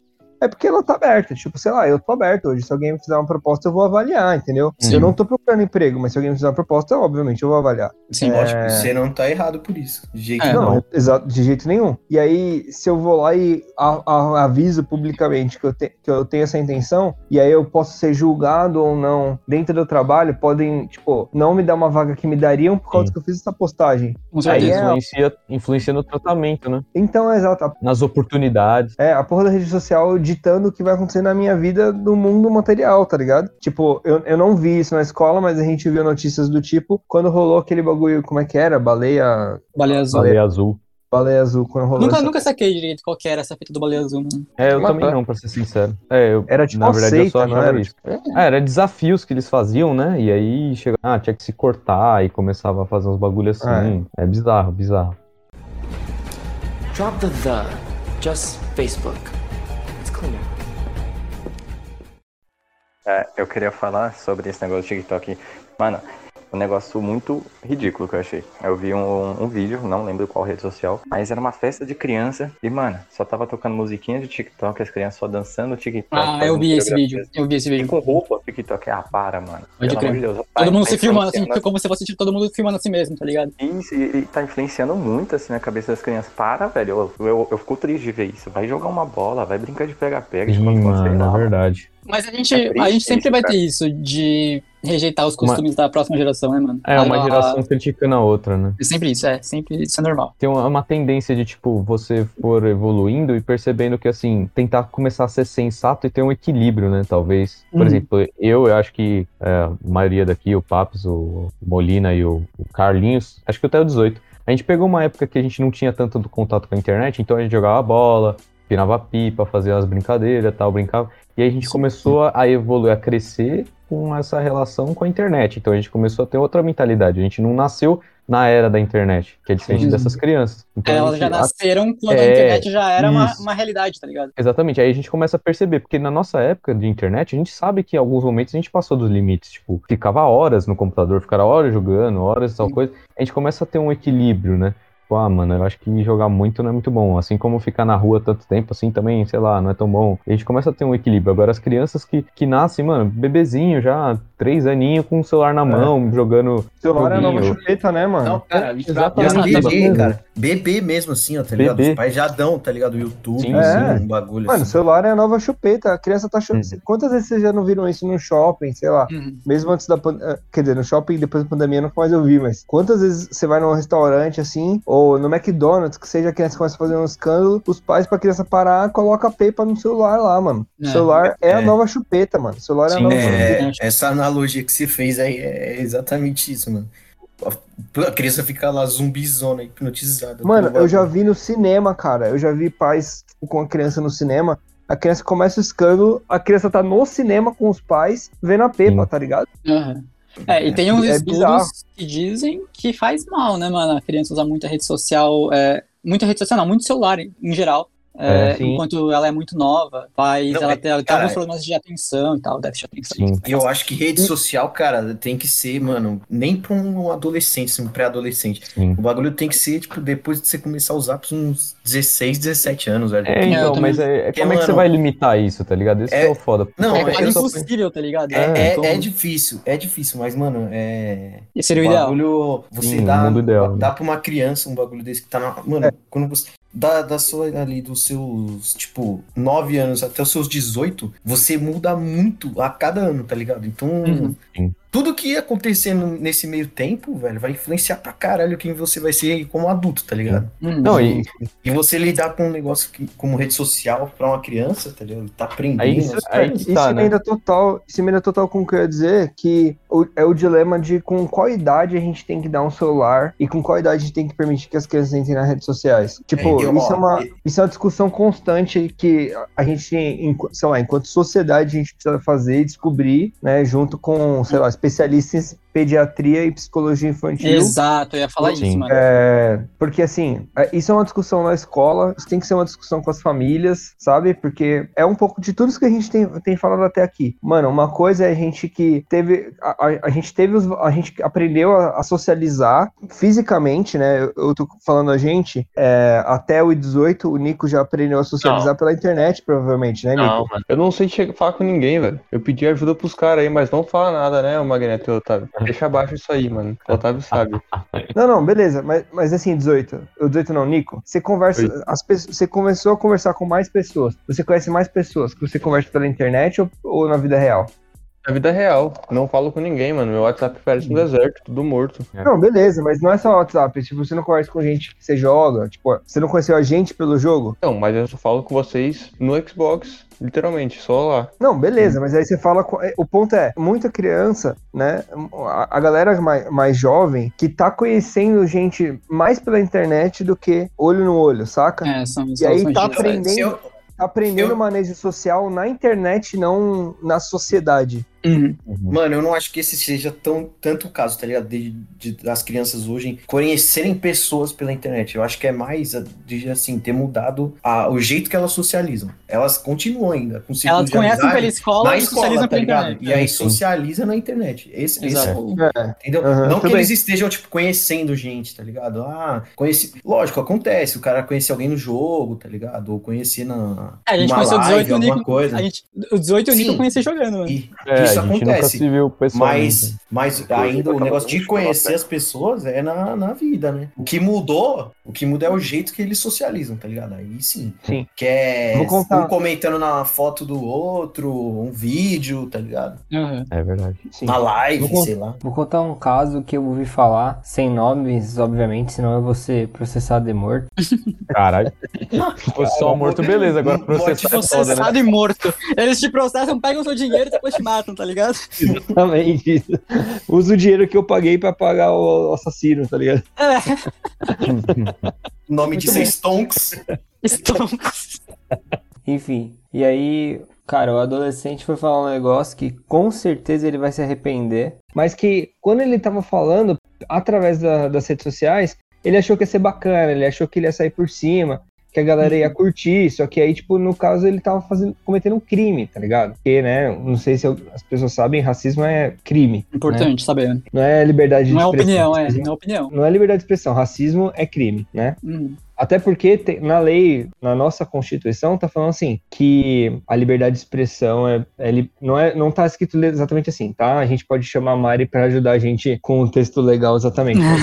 é porque ela tá aberta, tipo, sei lá, eu tô aberto hoje, se alguém me fizer uma proposta, eu vou avaliar, entendeu? Sim. Eu não tô procurando emprego, mas se alguém me fizer uma proposta, obviamente eu vou avaliar. Sim, Lógico, É. você não tá errado por isso. De jeito É, nenhum. Não, exato, de jeito nenhum. E aí, se eu vou lá e a- a- aviso publicamente que eu, te- que eu tenho essa intenção, e aí eu posso ser julgado ou não dentro do trabalho, podem, tipo, não me dar uma vaga que me dariam por causa Sim. que eu fiz essa postagem. Com Aí certeza. é- influencia, influencia no tratamento, né? Então, é exato. Nas oportunidades. É, a porra da rede social ditando o que vai acontecer na minha vida no mundo material, tá ligado? Tipo, eu, eu não vi isso na escola, mas a gente viu notícias do tipo, quando rolou aquele bagulho, como é que era? Baleia. Baleia azul. Baleia azul. Baleia azul, quando rolou Nunca, essa- nunca saquei direito qual que era essa fita do baleia azul, mano. É, eu Mas também tá. não, pra ser sincero. É, eu, Era tipo na verdade, eu só achava era? isso. Ah, era desafios que eles faziam, né? E aí chegava, ah, tinha que se cortar e começava a fazer uns bagulhos assim. É, bizarro, bizarro. Drop the the. Just Facebook. É, eu queria falar sobre esse negócio do TikTok. Mano, um negócio muito ridículo que eu achei. Eu vi um, um vídeo, não lembro qual rede social, mas era uma festa de criança e, mano, só tava tocando musiquinha de TikTok, as crianças só dançando TikTok. Ah, eu vi esse vídeo. Eu vi esse E vídeo. com roupa TikTok. Ah, para, mano. Pode Pelo crer. amor de Deus. Todo Tá- mundo tá se filmando, assim, como se fosse todo mundo filmando assim mesmo, tá ligado? Isso, e, e tá influenciando muito assim na cabeça das crianças. Para, velho. Eu, eu, eu fico triste de ver isso. Vai jogar uma bola, vai brincar de pega-pega. de Sim, mano, é verdade. Mas a gente, É triste a gente sempre vai cara. ter isso de rejeitar os costumes da próxima geração, né, mano? É, uma A- geração criticando a outra, né? É sempre isso, é. Sempre isso é normal. Tem uma, uma tendência de, tipo, você for evoluindo e percebendo que, assim, tentar começar a ser sensato e ter um equilíbrio, né, talvez. Por Uhum. exemplo, eu, eu acho que é, a maioria daqui, o Papos, o Molina e o, o Carlinhos, acho que até o 18, a gente pegou uma época que a gente não tinha tanto do contato com a internet, então a gente jogava bola, pirava pipa, fazia as brincadeiras e tal, brincava. E aí a gente começou a- a evoluir, a crescer com essa relação com a internet. Então a gente começou a ter outra mentalidade. A gente não nasceu na era da internet, que é diferente Sim. dessas crianças. Então, a Elas gente- já a- nasceram quando a É, internet já era uma, isso. uma realidade, tá ligado? Exatamente, aí a gente começa a perceber, porque na nossa época de internet, a gente sabe que em alguns momentos a gente passou dos limites, tipo, ficava horas no computador, ficava horas jogando, horas tal coisa, a gente começa a ter um equilíbrio, né? Tipo, ah, mano, eu acho que jogar muito não é muito bom, assim como ficar na rua tanto tempo, assim também, sei lá, não é tão bom. A gente começa a ter um equilíbrio. Agora, as crianças que, que nascem, mano, bebezinho já, três aninhos com o celular na mão, jogando O celular é a nova joguinho. chupeta, né, mano? Não, cara, É, exatamente. bebê, cara. Bebê mesmo assim, ó, tá ligado? Bebê. Os pais já dão, tá ligado? O YouTube, Sim, assim, sim. um bagulho Mano, o assim. celular é a nova chupeta. A criança tá chupando. Uhum. Quantas vezes vocês já não viram isso no shopping, sei lá? Uhum. Mesmo antes da pandemia. Quer dizer, no shopping depois da pandemia nunca mais eu vi, mas quantas vezes você vai num restaurante assim, ou Ou no McDonald's, que seja a criança começa a fazer um escândalo, os pais pra criança parar, coloca a pepa no celular lá, mano. O É. celular é, a É. nova chupeta, mano. O celular é a Sim, nova é. chupeta. É, essa analogia que você fez aí é exatamente isso, mano. A criança fica lá zumbizona, hipnotizada. Mano, eu já vi no cinema, cara. Eu já vi pais tipo, com a criança no cinema. A criança começa o escândalo, a criança tá no cinema com os pais, vendo a pepa, Sim. tá ligado? Aham. É, e tem uns É estudos bizarro. que dizem que faz mal, né, mano? A criança usar muita rede social, é, muita rede social, não, muito celular em, em geral. É, É, enquanto ela é muito nova, faz Não, ela é- ter, ter cara, alguns problemas de atenção e tal, déficit de atenção. Sim. Eu acho que rede social, cara, tem que ser, mano, nem pra um adolescente, assim, um pré-adolescente. O bagulho tem que ser, tipo, depois de você começar a usar pra uns 16, 17 anos, velho. É, eu então, também- mas é, é como é que você vai limitar isso, tá ligado? Esse é- que é o foda. Não, é é- quase impossível, tá ligado? É, é, como- é difícil, é difícil, mas, mano, é. Esse seria o o ideal. bagulho, você Sim, dá, mundo ideal, né? dá pra uma criança um bagulho desse que tá na. Mano, quando você. Da, da sua ali, dos seus, tipo, 9 anos até os seus 18, você muda muito a cada ano, tá ligado? Então, Uhum. Tudo que ia acontecendo nesse meio tempo, velho, vai influenciar pra caralho quem você vai ser como adulto, tá ligado? Uhum. Não, e E você lidar com um negócio que, como rede social pra uma criança, tá ligado? Tá aprendendo. Aí isso- as aí que Isso tá, né? emenda total, isso emenda total com o que eu ia dizer, que o- é o dilema de com qual idade a gente tem que dar um celular e com qual idade a gente tem que permitir que as crianças entrem nas redes sociais. Tipo, É, isso, é uma, isso é uma discussão constante que a gente, sei lá, enquanto sociedade, a gente precisa fazer e descobrir, né, junto com, sei lá, especialistas em pediatria e psicologia infantil. Exato, eu ia falar Sim. isso, mano. É, porque assim, é, isso é uma discussão na escola, isso tem que ser uma discussão com as famílias, sabe? Porque é um pouco de tudo isso que a gente tem, tem falado até aqui. Mano, uma coisa é a gente que teve. A, a- a gente teve os, A gente aprendeu a, a socializar fisicamente, né? Eu, eu tô falando a gente, é, até o 18, o Nico já aprendeu a socializar pela internet, provavelmente, né, Nico? Não, mano. Eu não sei chegar, falar com ninguém, velho. Eu pedi ajuda pros caras aí, mas não fala nada, né, o Magneto e o Otávio. Deixa abaixo isso aí, mano. O Otávio sabe. Não, não, beleza, mas, mas assim, 18. O 18 não, Nico. Você conversa. As pessoas, você começou a conversar com mais pessoas. Você conhece mais pessoas que você conversa pela internet ou, ou na vida real? Na vida real, não falo com ninguém, mano. Meu WhatsApp parece um deserto, tudo morto. É. Não, beleza, mas não é só WhatsApp. Tipo, você não conversa com gente que você joga. Tipo, você não conheceu a gente pelo jogo? Não, mas eu só falo com vocês no Xbox, literalmente, só lá. Não, beleza, mas aí você fala. com- O ponto é, muita criança, né? A, galera mais, mais jovem que tá conhecendo gente mais pela internet do que olho no olho, saca? É, são, E são aí os tá aprendendo. Se eu- Tá aprendendo eu- manejo social na internet, não na sociedade. Uhum. Mano, eu não acho que esse seja tão, tanto o caso, tá ligado? De, de- das crianças hoje conhecerem pessoas pela internet. Eu acho que é mais de, assim, ter mudado a- o jeito que elas socializam. Elas continuam ainda com círculo Elas conhecem pela escola na e escola, socializam tá pela ligado? internet. E aí sim. socializa na internet. Esse, esse é Exato. o, É. Entendeu? Aham, não que tudo eles bem. estejam, tipo, conhecendo gente, tá ligado? Ah, conheci. Lógico, acontece. O cara conhecer alguém no jogo, tá ligado? Ou conhecer na. É, a gente uma conheceu o live, 18 e o alguma Nico. coisa. A gente, o 18 e o Nico Sim. eu conheci jogando, mano. E É, isso a gente nunca acontece. se viu pessoalmente. Mas, mas ainda o negócio de conhecer as pessoas é na, na vida, né? O que mudou, o que muda é o jeito que eles socializam, tá ligado? Aí sim. Sim. Que é um comentando na foto do outro, um vídeo, tá ligado? Uhum. É verdade. Sim. Na live, Vou- sei lá. Vou contar um caso que eu ouvi falar, sem nomes, obviamente, senão eu vou ser processado e morto. Caralho. Se fosse só morto, beleza. Agora processar é foda, né? Processado e morto. Eles te processam, pegam o seu dinheiro e depois te matam, tá ligado? Exatamente isso. Usa o dinheiro que eu paguei pra pagar o assassino, tá ligado? É, nome disso é. Stonks. estonks. Enfim, e aí, cara, o adolescente foi falar um negócio que com certeza ele vai se arrepender. Mas que quando ele tava falando, através da- das redes sociais, ele achou que ia ser bacana, ele achou que ele ia sair por cima, que a galera ia curtir, só que aí, tipo, no caso, ele tava fazendo, cometendo um crime, tá ligado? Porque, né, não sei se eu- as pessoas sabem, racismo é crime, Importante saber. não é liberdade de Não é expressão. opinião, é. Racismo- Não é opinião. Não é liberdade de expressão, racismo é crime, né? Uhum. Até porque na lei, na nossa Constituição, tá falando assim, que a liberdade de expressão é, é não, é, não tá escrito exatamente assim, tá? A gente pode chamar a Mari para ajudar a gente com o texto legal exatamente.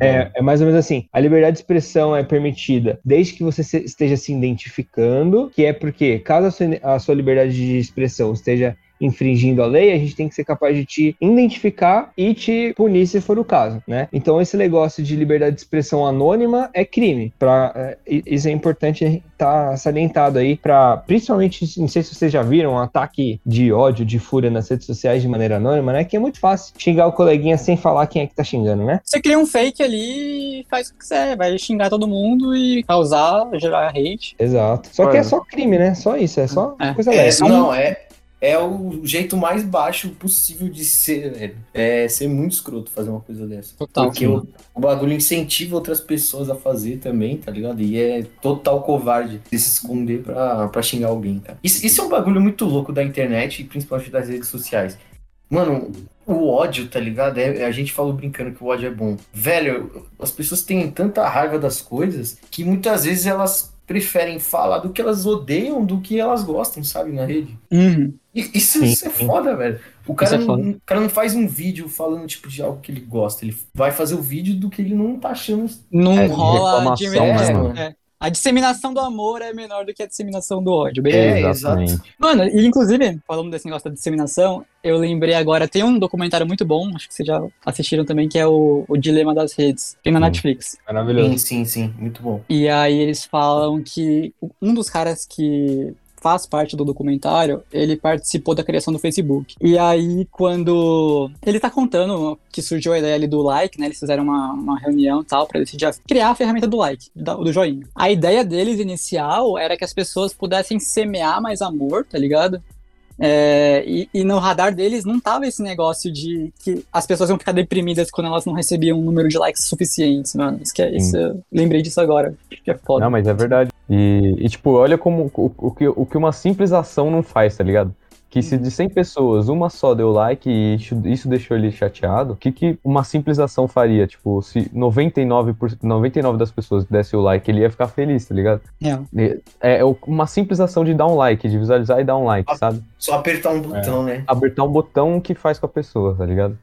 É, é, é mais ou menos assim, a liberdade de expressão é permitida desde que você se- esteja se identificando, que é porque caso a sua, a sua liberdade de expressão esteja infringindo a lei, a gente tem que ser capaz de te identificar e te punir se for o caso, né? Então esse negócio de liberdade de expressão anônima é crime. Pra, é, isso é importante estar tá salientado aí para, principalmente, não sei se vocês já viram, um ataque de ódio, de fúria nas redes sociais de maneira anônima, né? Que é muito fácil xingar o coleguinha sem falar quem é que tá xingando, né? Você cria um fake ali e faz o que quiser, vai xingar todo mundo e causar, gerar hate. Exato. Só que é só crime, né? Só isso, é só É. coisa É, leve. não, é, é o jeito mais baixo possível de ser, velho. É ser muito escroto fazer uma coisa dessa. Total. Porque o, o bagulho incentiva outras pessoas a fazer também, tá ligado? E é total covarde de se esconder pra, pra xingar alguém, cara. Isso, isso é um bagulho muito louco da internet e principalmente das redes sociais. Mano, o ódio, tá ligado? É, a gente falou brincando que o ódio é bom. Velho, as pessoas têm tanta raiva das coisas que muitas vezes elas preferem falar do que elas odeiam do que elas gostam, sabe, na rede. Uhum. Isso, Sim, isso é sim. foda, velho. O cara, é não, o cara não faz um vídeo falando, tipo, de algo que ele gosta. Ele vai fazer o vídeo do que ele não tá achando. Não É, rola de reclamação, né, mano. É. A disseminação do amor é menor do que a disseminação do ódio. Bem, É, Exatamente. exato. Mano, e inclusive, falando desse negócio da disseminação, eu lembrei agora, tem um documentário muito bom, acho que vocês já assistiram também, que é o, o Dilema das Redes. Tem na Sim. Netflix. Maravilhoso. Sim, sim, sim. Muito bom. E aí eles falam que um dos caras que faz parte do documentário, ele participou da criação do Facebook. E aí, quando ele tá contando que surgiu a ideia ali do like, né? Eles fizeram uma, uma reunião e tal, pra decidir criar a ferramenta do like, do joinha. A ideia deles inicial era que as pessoas pudessem semear mais amor, tá ligado? É, e, e no radar deles não tava esse negócio de que as pessoas iam ficar deprimidas quando elas não recebiam um número de likes suficientes, mano. Isso que é, isso, eu lembrei disso agora. Acho que é foda. Não, mas é verdade. E, e, tipo, olha como o, o, que, o que uma simples ação não faz, tá ligado? Que se de 100 pessoas, uma só deu like e isso, deixou ele chateado, o que, que uma simples ação faria? Tipo, se 99%, por- 99 das pessoas desse o like, ele ia ficar feliz, tá ligado? Real. É, é uma simples ação de dar um like, de visualizar e dar um like, sabe? Só apertar um botão, né? Apertar um botão que faz com a pessoa, tá ligado?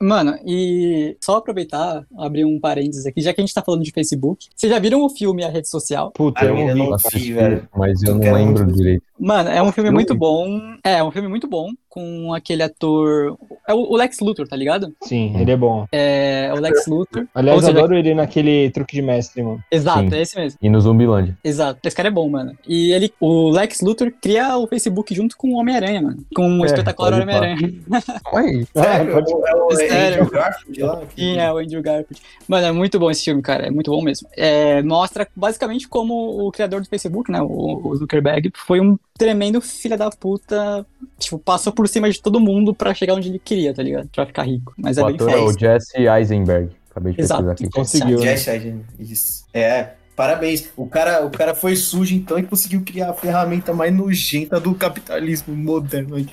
Mano, e só aproveitar, abrir um parênteses aqui, já que a gente tá falando de Facebook, vocês já viram o filme A Rede Social? Puta, Ah, eu eu não vi. Assisti, velho. Mas eu não lembro muito. direito. Mano, é um filme muito bom. É, é um filme muito bom com aquele ator. É o Lex Luthor, tá ligado? Sim, ele é bom. É o Lex Luthor. Aliás, seja, adoro ele naquele truque de mestre, mano. Exato, Sim. é esse mesmo. E no Zumbilândia. Exato. Esse cara é bom, mano. E ele, o Lex Luthor cria o Facebook junto com o Homem-Aranha, mano. Com o É, espetacular. Homem-Aranha. Oi. Sério? pode- É o- é o Sério. Andrew Garfield lá? Sim, é o Andrew Garfield. Mano, é muito bom esse filme, cara. É muito bom mesmo. É, mostra basicamente como o criador do Facebook, né, o, o Zuckerberg, foi um tremendo filho da puta. Tipo, passou por cima de todo mundo pra chegar onde ele queria, tá ligado? Pra ficar rico. Mas é O bem ator é o Jesse Eisenberg. Acabei de Exato. pesquisar aqui. Conseguiu, né? Jesse Eisenberg, isso. É, parabéns. O cara, o cara foi sujo então e conseguiu criar a ferramenta mais nojenta do capitalismo moderno. aí.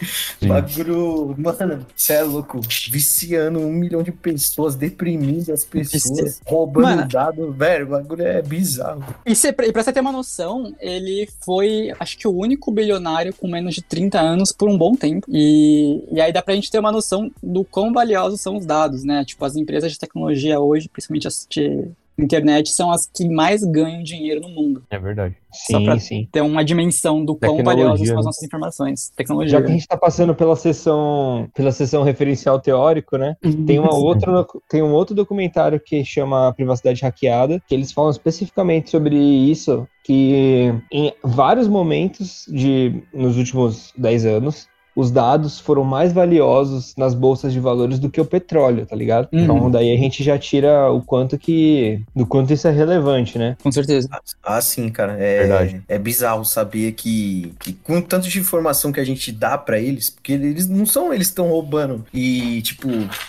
Bagulho, mano, você é louco. Viciando um milhão de pessoas, deprimindo as pessoas, roubando dados. Velho, o bagulho é bizarro. E, cê, e pra você ter uma noção, ele foi, acho que o único bilionário com menos de 30 anos por um bom tempo. E, e aí dá pra gente ter uma noção do quão valiosos são os dados, né? Tipo, as empresas de tecnologia hoje, principalmente as de internet, são as que mais ganham dinheiro no mundo. É verdade. Só pra- Sim, sim. Ter uma dimensão do quão valiosas são as né? nossas informações. Tecnologia. Já que a gente tá passando pela sessão, pela sessão referencial teórico, né? Tem, uma outra, tem um outro documentário que chama Privacidade Hackeada, que eles falam especificamente sobre isso, que em vários momentos de nos últimos 10 anos, os dados foram mais valiosos nas bolsas de valores do que o petróleo, tá ligado? Uhum. Então daí a gente já tira o quanto que do quanto isso é relevante, né? Com certeza. Ah, sim, cara. É, Verdade. é bizarro saber que, que com tanto de informação que a gente dá pra eles, porque eles não são eles que estão roubando e, tipo,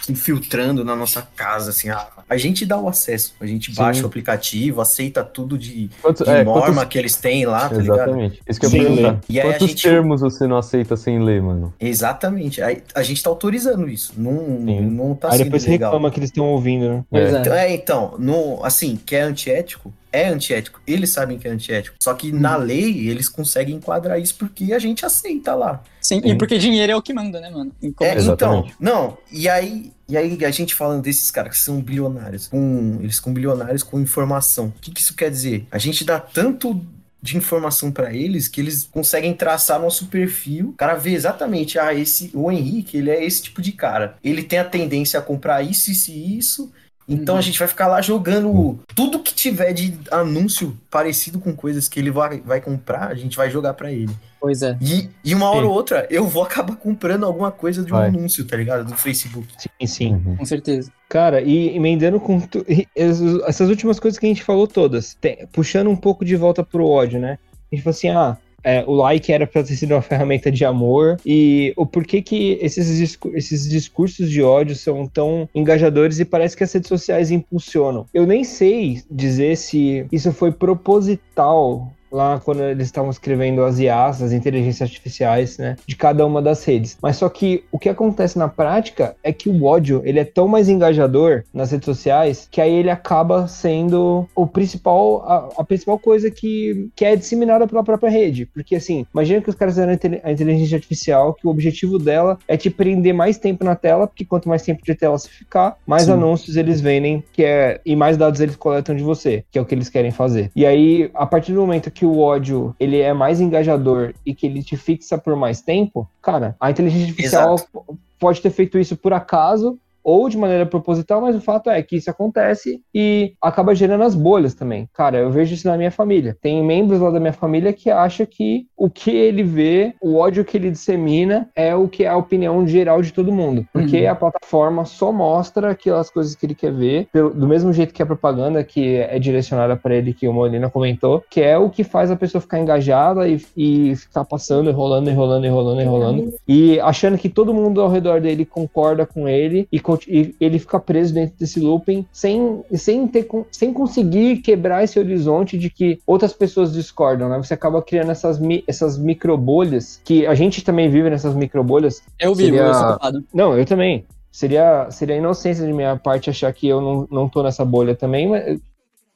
infiltrando na nossa casa, assim. A, a gente dá o acesso, a gente baixa Sim. o aplicativo, aceita tudo de, Quantos, de é, norma quantos- que eles têm lá, tá ligado? Exatamente. Isso que eu ia perguntar. a Quantos gente- termos você não aceita sem ler, mano? Exatamente. Aí a gente tá autorizando isso. Não, Sim. não tá Aí sendo depois legal. reclama que eles estão ouvindo, né? Pois é. Então, é, então, no, assim, que é antiético, é antiético. Eles sabem que é antiético. Só que na lei eles conseguem enquadrar isso porque a gente aceita lá. Sim, Sim. e porque dinheiro é o que manda, né, mano? Em É, então, não, e aí, e aí a gente falando desses caras que são bilionários, com, eles com bilionários com informação. O que, que isso quer dizer? A gente dá tanto de informação pra eles que eles conseguem traçar nosso perfil. O cara vê exatamente, ah, esse, o Henrique, ele é esse tipo de cara. Ele tem a tendência a comprar isso, isso e isso. Então Uhum. a gente vai ficar lá jogando tudo que tiver de anúncio parecido com coisas que ele vai, vai comprar, a gente vai jogar pra ele. Pois é. E, e uma hora Sim. ou outra eu vou acabar comprando alguma coisa de um Vai. anúncio, tá ligado? Do Facebook. Sim, sim. Uhum. Com certeza. Cara, e emendando com tu- e essas últimas coisas que a gente falou todas, tem- puxando um pouco de volta pro ódio, né? A gente falou assim, ah, é, o like era pra ter sido uma ferramenta de amor, e o porquê que esses, discu- esses discursos de ódio são tão engajadores e parece que as redes sociais impulsionam. Eu nem sei dizer se isso foi proposital lá quando eles estavam escrevendo as IAs, as inteligências artificiais, né, de cada uma das redes. Mas só que o que acontece na prática é que o ódio, ele é tão mais engajador nas redes sociais que aí ele acaba sendo o principal, a, a principal coisa que, que é disseminada pela própria rede. Porque assim, imagina que os caras fizeram a inte- a inteligência artificial, que o objetivo dela é te prender mais tempo na tela, porque quanto mais tempo de tela você ficar, mais Sim. anúncios eles vendem, que é e mais dados eles coletam de você, que é o que eles querem fazer. E aí, a partir do momento que o ódio ele é mais engajador e que ele te fixa por mais tempo, cara, a inteligência artificial Exato. pode ter feito isso por acaso ou de maneira proposital, mas o fato é que isso acontece e acaba gerando as bolhas também. Cara, eu vejo isso na minha família. Tem membros lá da minha família que acham que o que ele vê, o ódio que ele dissemina, é o que é a opinião geral de todo mundo. Porque Uhum. a plataforma só mostra aquelas coisas que ele quer ver, do mesmo jeito que a propaganda que é direcionada para ele, que o Molina comentou, que é o que faz a pessoa ficar engajada e, e ficar passando, enrolando, enrolando, enrolando, enrolando, e achando que todo mundo ao redor dele concorda com ele e, e ele fica preso dentro desse looping sem, sem, ter, sem conseguir quebrar esse horizonte de que outras pessoas discordam, né? Você acaba criando essas, mi- essas microbolhas, que a gente também vive nessas microbolhas, Eu vivo, Seria- eu sou culpado. não, eu também. Seria, seria inocência de minha parte achar que eu não, não tô nessa bolha também, mas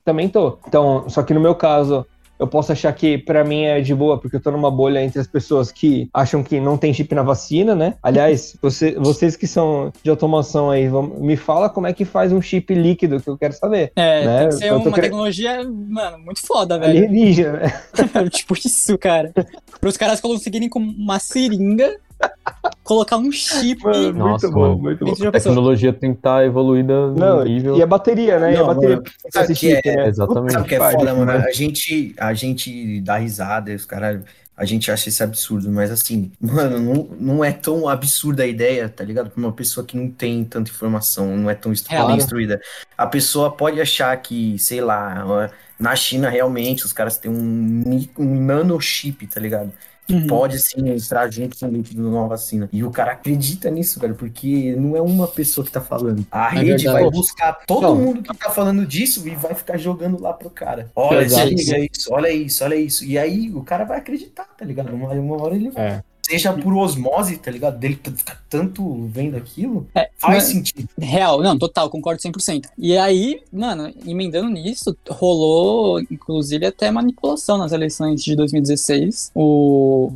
também tô. Então, só que no meu caso, eu posso achar que pra mim é de boa, porque eu tô numa bolha entre as pessoas que acham que não tem chip na vacina, né? Aliás, você- vocês que são de automação aí, vamos- me fala como é que faz um chip líquido, que eu quero saber. É, Né? tem que ser uma querendo- tecnologia, mano, muito foda, velho. Alienígena, né? tipo isso, cara. Para os caras conseguirem com uma seringa colocar um chip. Mano, Nossa, muito bom, mano. muito bom. de uma A tecnologia tem que estar evoluída no Não, nível. e a bateria, né? e a Não, bateria mano, sabe que chip, é- né? Exatamente. Sabe o que é foda, mano? né? A gente, a gente dá risada, os caras. A gente acha isso absurdo, mas assim, mano, não, não é tão absurda a ideia, tá ligado? Pra uma pessoa que não tem tanta informação, não é tão Claro. instruída. A pessoa pode achar que, sei lá, na China realmente os caras têm um, um nanochip, tá ligado? Que Uhum. pode sim entrar junto com o líquido de uma vacina. E o cara acredita nisso, velho, porque não é uma pessoa que tá falando. A É rede verdade. vai buscar todo Não. mundo que tá falando disso e vai ficar jogando lá pro cara. Olha, liga isso, olha isso, olha isso. E aí o cara vai acreditar, tá ligado? Uma, uma hora ele vai. É. Seja por osmose, tá ligado? Dele ficar tanto vendo aquilo, É, faz mas- sentido. Real, não, total, concordo 100%. E aí, mano, emendando nisso, rolou, inclusive, até manipulação nas eleições de 2016. O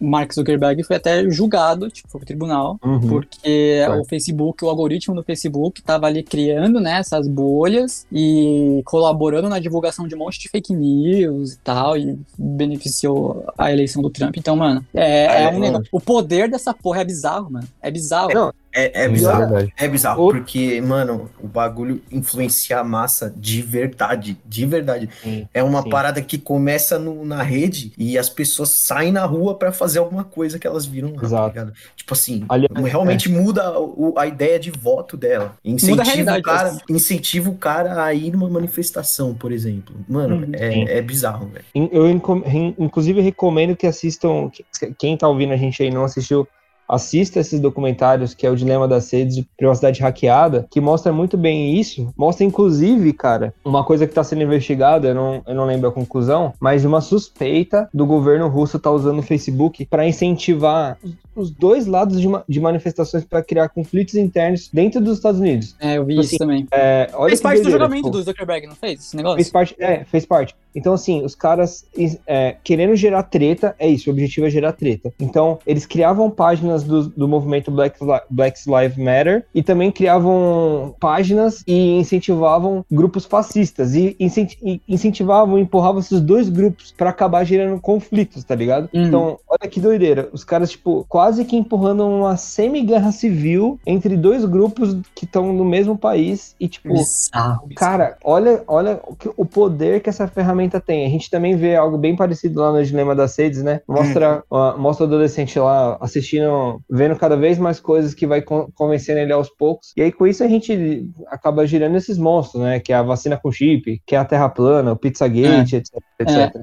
Mark Zuckerberg foi até julgado, tipo, foi pro tribunal, Uhum. porque o Facebook, o algoritmo do Facebook tava ali criando, né, essas bolhas e colaborando na divulgação de um monte de fake news e tal, e beneficiou a eleição do Trump. Então, mano, é, Ah, é é, um negócio. O poder dessa porra é bizarro, mano. É bizarro. Não, É, é bizarro. verdade. É bizarro, O- porque, mano, o bagulho influencia a massa de verdade. De verdade. Sim, É uma sim. parada que começa no- na rede e as pessoas saem na rua pra fazer alguma coisa que elas viram lá, tá Exato. ligado? Tipo assim, Aliás, realmente muda o- a ideia de voto dela. Muda a Incentiva, o cara, incentiva o cara a ir numa manifestação, por exemplo. Mano, Uhum. É, é bizarro, velho. Eu, inclusive, recomendo que assistam. que- Quem tá ouvindo a gente aí e não assistiu, assista esses documentários, que é o Dilema das Redes de Privacidade Hackeada, que mostra muito bem isso. Mostra, inclusive, cara, uma coisa que tá sendo investigada, eu não, eu não lembro a conclusão, mas uma suspeita do governo russo tá usando o Facebook para incentivar os- dois lados de, ma- de manifestações para criar conflitos internos dentro dos Estados Unidos. É, eu vi Assim, isso também. É, olha fez parte do doideira, julgamento tipo, do Zuckerberg, não fez esse negócio? Fez parte, é, fez parte. Então, assim, os caras é, querendo gerar treta, é isso, o objetivo é gerar treta. Então, eles criavam páginas páginas do, do movimento Black, Black Lives Matter e também criavam páginas e incentivavam grupos fascistas e, incenti- e incentivavam empurravam esses dois grupos pra acabar gerando conflitos, tá ligado? Uhum. Então, olha que doideira. Os caras, tipo, quase que empurrando uma semi-guerra civil entre dois grupos que estão no mesmo país e, tipo, Bizarro. Cara, olha, olha o, poder que essa ferramenta tem. A gente também vê algo bem parecido lá no Dilema das Redes, né? Mostra, ó, mostra o adolescente lá assistindo, vendo cada vez mais coisas que vai con- convencendo ele aos poucos. E aí, com isso, a gente acaba girando esses monstros, né? Que é a vacina com chip, que é a Terra plana, o Pizzagate, etc, etc.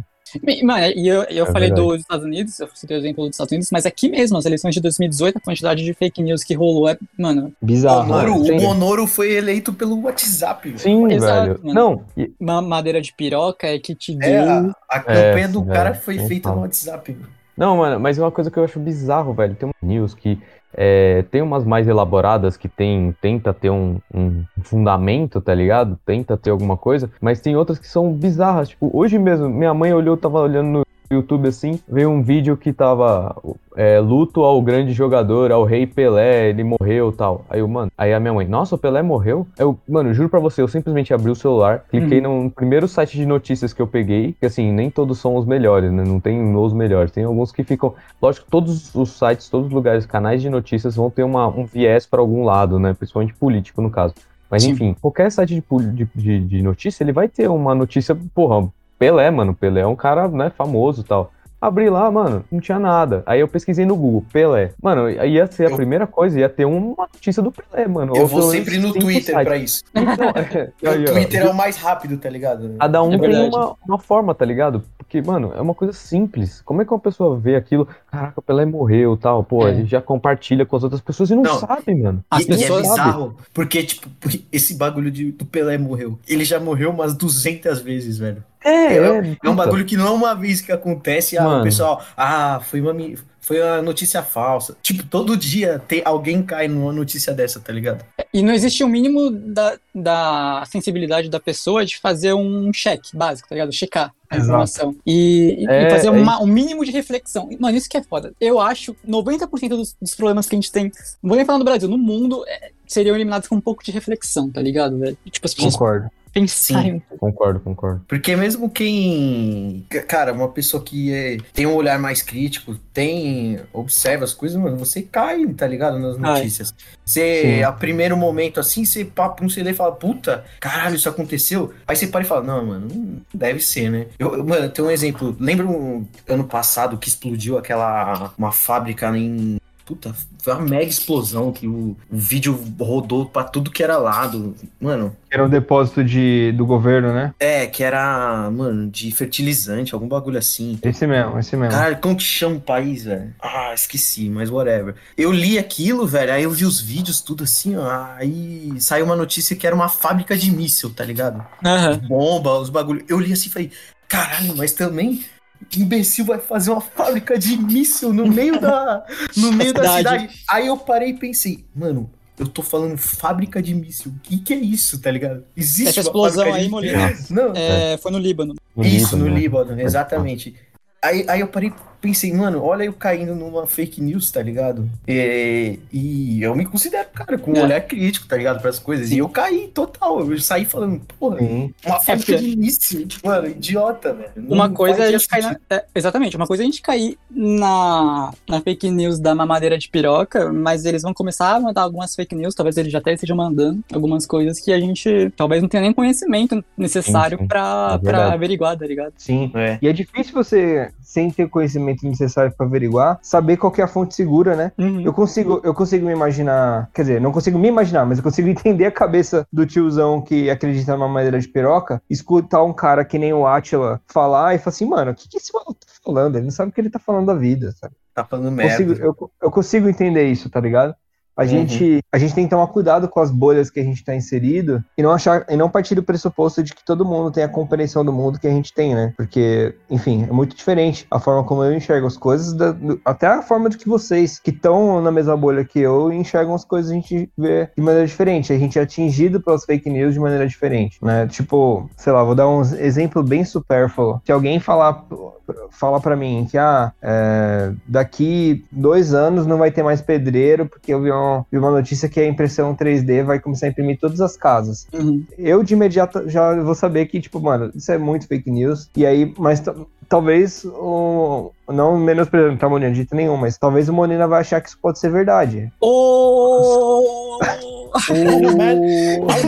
E, Mano, e eu, eu É falei verdade. dos Estados Unidos, eu citei o exemplo dos Estados Unidos, mas aqui mesmo, as eleições de 2018, a quantidade de fake news que rolou é, mano, Bizarro. Bonoro, né? o Sim. Bonoro foi eleito pelo WhatsApp. Sim, Exato, velho. mano. Não, e- uma madeira de piroca é que te deu. É, a, a campanha É, do velho, cara foi nem feita fala. no WhatsApp. velho. Não, mano, mas é uma coisa que eu acho bizarro, velho. Tem uma news que é, tem umas mais elaboradas que tem, tenta ter um, um fundamento, tá ligado? Tenta ter alguma coisa, mas tem outras que são bizarras. Tipo, hoje mesmo, minha mãe olhou, tava olhando no YouTube assim, veio um vídeo que tava é, luto ao grande jogador, ao rei Pelé, ele morreu tal. Aí eu, mano, aí a minha mãe, nossa, o Pelé morreu? Eu, mano, juro pra você, eu simplesmente abri o celular, cliquei no primeiro site de notícias que eu peguei, que assim, nem todos são os melhores, né? Não tem os melhores, tem alguns que ficam. Lógico que todos os sites, todos os lugares, canais de notícias vão ter uma, um viés pra algum lado, né? Principalmente político, no caso. Mas Sim. enfim, qualquer site de, de, de notícia, ele vai ter uma notícia, porra, Pelé, mano. Pelé é um cara, né, famoso e tal. Abri lá, mano, não tinha nada. Aí eu pesquisei no Google, Pelé. Mano, aí ia ser a Eu- primeira coisa, ia ter uma notícia do Pelé, mano. Eu Ou vou sempre no Twitter sites. pra isso. Então, é, aí, o ó, Twitter é o mais rápido, tá ligado? Cada um É tem uma, uma forma, tá ligado? Porque, mano, é uma coisa simples. Como é que uma pessoa vê aquilo? Caraca, o Pelé morreu tal, pô, É. ele já compartilha com as outras pessoas e não, Não. sabe, mano. As e, e pessoas- é bizarro, porque, tipo, porque esse bagulho de, do Pelé morreu. Ele já morreu umas 200 vezes, velho. É, É, é um puta. bagulho que não é uma vez que acontece, ah, o pessoal, ah, foi uma, foi uma notícia falsa. Tipo, todo dia tem, alguém cai numa notícia dessa, tá ligado? E não existe o mínimo da, da sensibilidade da pessoa de fazer um check básico, tá ligado? Checar a Exato. informação. E, e- e É, fazer é uma- um mínimo de reflexão. Mano, isso que é foda. Eu acho 90% dos, dos problemas que a gente tem, não vou nem falar no Brasil, no mundo, é, seriam eliminados com um pouco de reflexão, tá ligado, velho? Tipo, as pessoas Concordo. Sim. Concordo, concordo. Porque mesmo quem. Cara, uma pessoa que é- tem um olhar mais crítico, tem. observa as coisas, mano, você cai, tá ligado? Nas notícias. Você, Sim. a primeiro momento assim, você papo um CD e fala, puta, caralho, isso aconteceu. Aí você para e fala, não, mano, não deve ser, né? Eu, eu- mano, tem um exemplo. Lembra um ano passado que explodiu aquela. uma fábrica em. Puta, foi uma mega explosão que o, o vídeo rodou pra tudo que era lado. Mano, Era um depósito de, do governo, né? é, que era, mano, de fertilizante, algum bagulho assim. Esse mesmo, esse mesmo. Caralho, como que chama o país, velho? Ah, esqueci, mas whatever. Eu li aquilo, velho, aí eu vi os vídeos, tudo assim, ó. Aí saiu uma notícia que era uma fábrica de míssil, tá ligado? Aham. Bomba, os bagulhos. Eu li assim e falei, caralho, mas também. Imbecil vai fazer uma fábrica de míssil no meio da, no meio da cidade. Aí eu parei e pensei, mano, eu tô falando fábrica de míssil. O que, que é isso, tá ligado? Existe Essa uma explosão fábrica de aí, míssil? Molina, Não, é, foi no Líbano. isso, no né? Líbano, exatamente. Aí, aí eu parei pensei, mano, olha eu caindo numa fake news, tá ligado? É, e eu me considero, cara, com um É. olhar crítico, tá ligado, para as coisas. E eu caí total, eu saí falando, porra, Sim. uma fábrica porque- de início, mano, idiota, velho. Não Uma coisa é a gente cair na, é, Exatamente, uma coisa é a gente cair na, na fake news da mamadeira de piroca, mas eles vão começar a mandar algumas fake news, talvez eles já até estejam mandando algumas coisas que a gente talvez não tenha nem conhecimento necessário Sim, sim. pra, É pra averiguar, tá ligado? Sim. É. E é difícil você, sem ter o conhecimento necessário pra averiguar, saber qual que é a fonte segura, né? Uhum. Eu consigo, eu consigo me imaginar, quer dizer, não consigo me imaginar, mas eu consigo entender a cabeça do tiozão que acredita numa madeira de piroca, escutar um cara que nem o Atila falar e falar assim, mano, o que, que esse maluco tá falando? Ele não sabe o que ele tá falando da vida, sabe? Tá falando Consigo- merda. eu, eu consigo entender isso, tá ligado? A, gente, a gente tem que tomar cuidado com as bolhas que a gente está inserido e não achar e não partir do pressuposto de que todo mundo tem a compreensão do mundo que a gente tem, né? Porque, enfim, é muito diferente a forma como eu enxergo as coisas, da- do- até a forma de que vocês, que estão na mesma bolha que eu, enxergam as coisas, a gente vê de maneira diferente. A gente é atingido pelas fake news de maneira diferente, né? Tipo, sei lá, vou dar um exemplo bem supérfluo. Se alguém falar fala pra mim que ah, é, daqui dois anos não vai ter mais pedreiro, porque eu vi uma, vi uma notícia que a impressão 3D vai começar a imprimir todas as casas. Uhum. Eu de imediato já vou saber que, tipo, mano, isso é muito fake news. E aí, mas ta- talvez o. Não menos tá Monina de jeito nenhum, mas talvez o Monina vai achar que isso pode ser verdade. Oh!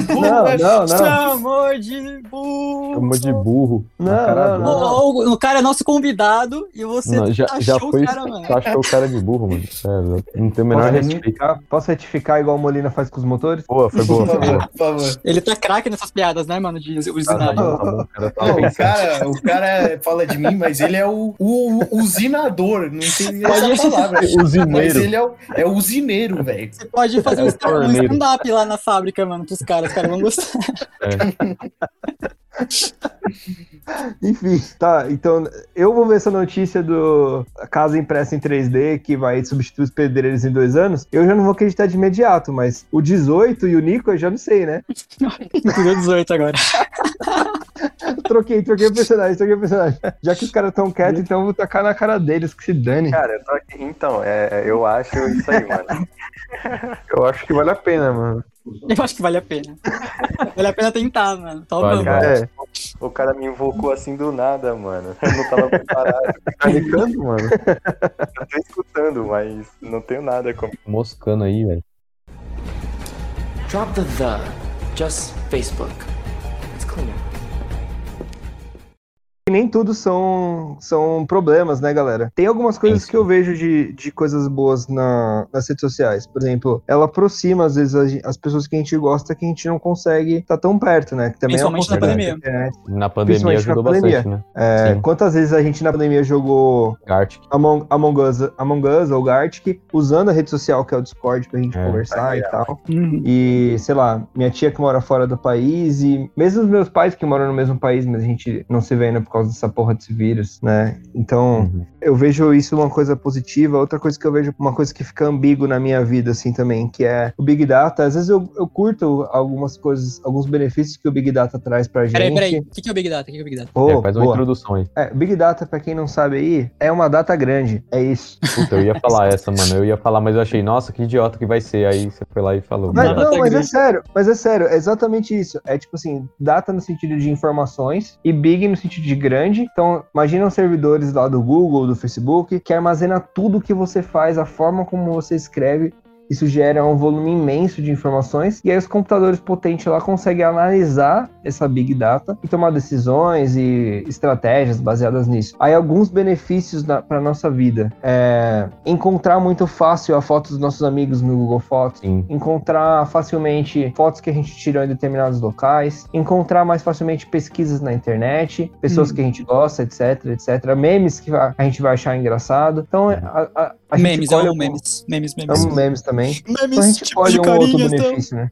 Não, não, não. Chamou de burro! Chamou de burro. Não, não, não. O, o cara é nosso convidado e você Não, já, achou já foi. o cara, mano. Achou o cara de burro, mano. Sério, não tem o menor respeito. retificar, posso retificar igual o Molina faz com os motores? Boa, foi boa, Por foi boa. favor, por favor. Ele tá craque nessas piadas, né, mano? De Tá, usinar. tá bom, cara, tá Não, o pensando. cara, o cara fala de mim, mas ele é o, o usinador, não tem Pode- essa palavra. Mas Usineiro. ele é o, é o usineiro, velho. Você pode fazer um sta- um stand-up lá na fábrica, mano, pros caras. Os caras vão gostar. Enfim, tá. Então, eu vou ver essa notícia do casa impressa em 3D que vai substituir os pedreiros em dois anos. Eu já não vou acreditar de imediato, mas o 18 e o Nico eu já não sei, né? Virou 18 agora. Troquei, troquei o personagem, troquei o personagem. Já que os caras tão quietos, então eu vou tacar na cara deles, que se dane. Cara, eu tô aqui. Então, é, eu acho isso aí, mano. Eu acho que vale a pena, mano. Eu acho que vale a pena. Vale a pena tentar, mano. Tá Vale, vale. É, O cara me invocou assim do nada, mano. Eu não tava preparado. Tá ligando, mano? Eu tô escutando, mas não tenho nada como. Moscando aí, velho. Drop the the. Just Facebook. It's cleaner. Que nem tudo são, são problemas, né, galera? Tem algumas coisas Sim, que eu vejo de, de coisas boas na, nas redes sociais. Por exemplo, ela aproxima, às vezes, a gen- as pessoas que a gente gosta que a gente não consegue estar tão perto, né? Que também é Principalmente na possibilidade pandemia. internet. Na pandemia Principalmente na ajudou pandemia. bastante, né? É, quantas vezes a gente na pandemia jogou Gartic. Among, Among, Us, Among Us ou Gartic usando a rede social que é o Discord pra gente É. conversar e tal. Uhum. E, sei lá, minha tia que mora fora do país e mesmo os meus pais que moram no mesmo país, mas a gente não se vê ainda por causa dessa porra desse vírus, né? Então, Uhum. eu vejo isso uma coisa positiva. Outra coisa que eu vejo, uma coisa que fica ambíguo na minha vida, assim, também, que é o Big Data. Às vezes eu, eu curto algumas coisas, alguns benefícios que o Big Data traz pra gente. Peraí, peraí. O que que é o Big Data? O que que é o Big Data? Pô, É, faz uma boa. introdução aí. É, Big Data, pra quem não sabe aí, é uma data grande. É isso. Puta, eu ia falar essa, mano. Eu ia falar, mas eu achei, nossa, que idiota que vai ser. Aí você foi lá e falou. Mas, não, mas é sério, mas é sério, é exatamente isso. É tipo assim, data no sentido de informações e big no sentido de grande. Então, imagina os servidores lá do Google, do Facebook, que armazena tudo que você faz, a forma como você escreve. Isso gera um volume imenso de informações e aí os computadores potentes lá conseguem analisar essa big data e tomar decisões e estratégias baseadas nisso. Aí alguns benefícios para nossa vida é encontrar muito fácil a foto dos nossos amigos no Google Fotos, Sim. encontrar facilmente fotos que a gente tirou em determinados locais, encontrar mais facilmente pesquisas na internet, pessoas Hum. que a gente gosta, etc, etc, memes que a gente vai achar engraçado. Então, a, a, a gente memes, eu amo algum- memes. Memes, memes. Amo memes também. Então a Memes, gente tipo escolhe de um outro então. benefício, né?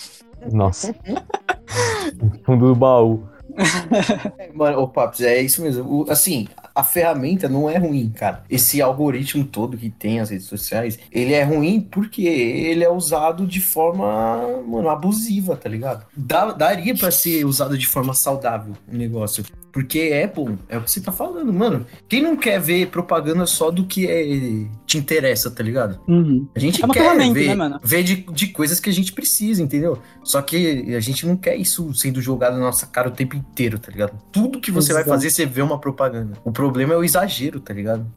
Nossa. Fundo do baú. Mano, ô Paps, é isso mesmo. O- assim, a ferramenta não é ruim, cara. Esse algoritmo todo que tem as redes sociais, ele é ruim porque ele é usado de forma, mano, abusiva, tá ligado? Dá- daria pra ser usado de forma saudável o negócio. Porque é bom, é o que você tá falando, mano. Quem não quer ver propaganda só do que é- te interessa, tá ligado? Uhum. A gente É quer ver, né, ver de, de coisas que a gente precisa, entendeu? Só que a gente não quer isso sendo jogado na nossa cara o tempo inteiro, tá ligado? Tudo que você vai Exato. fazer, você vê uma propaganda. O problema é o exagero, tá ligado?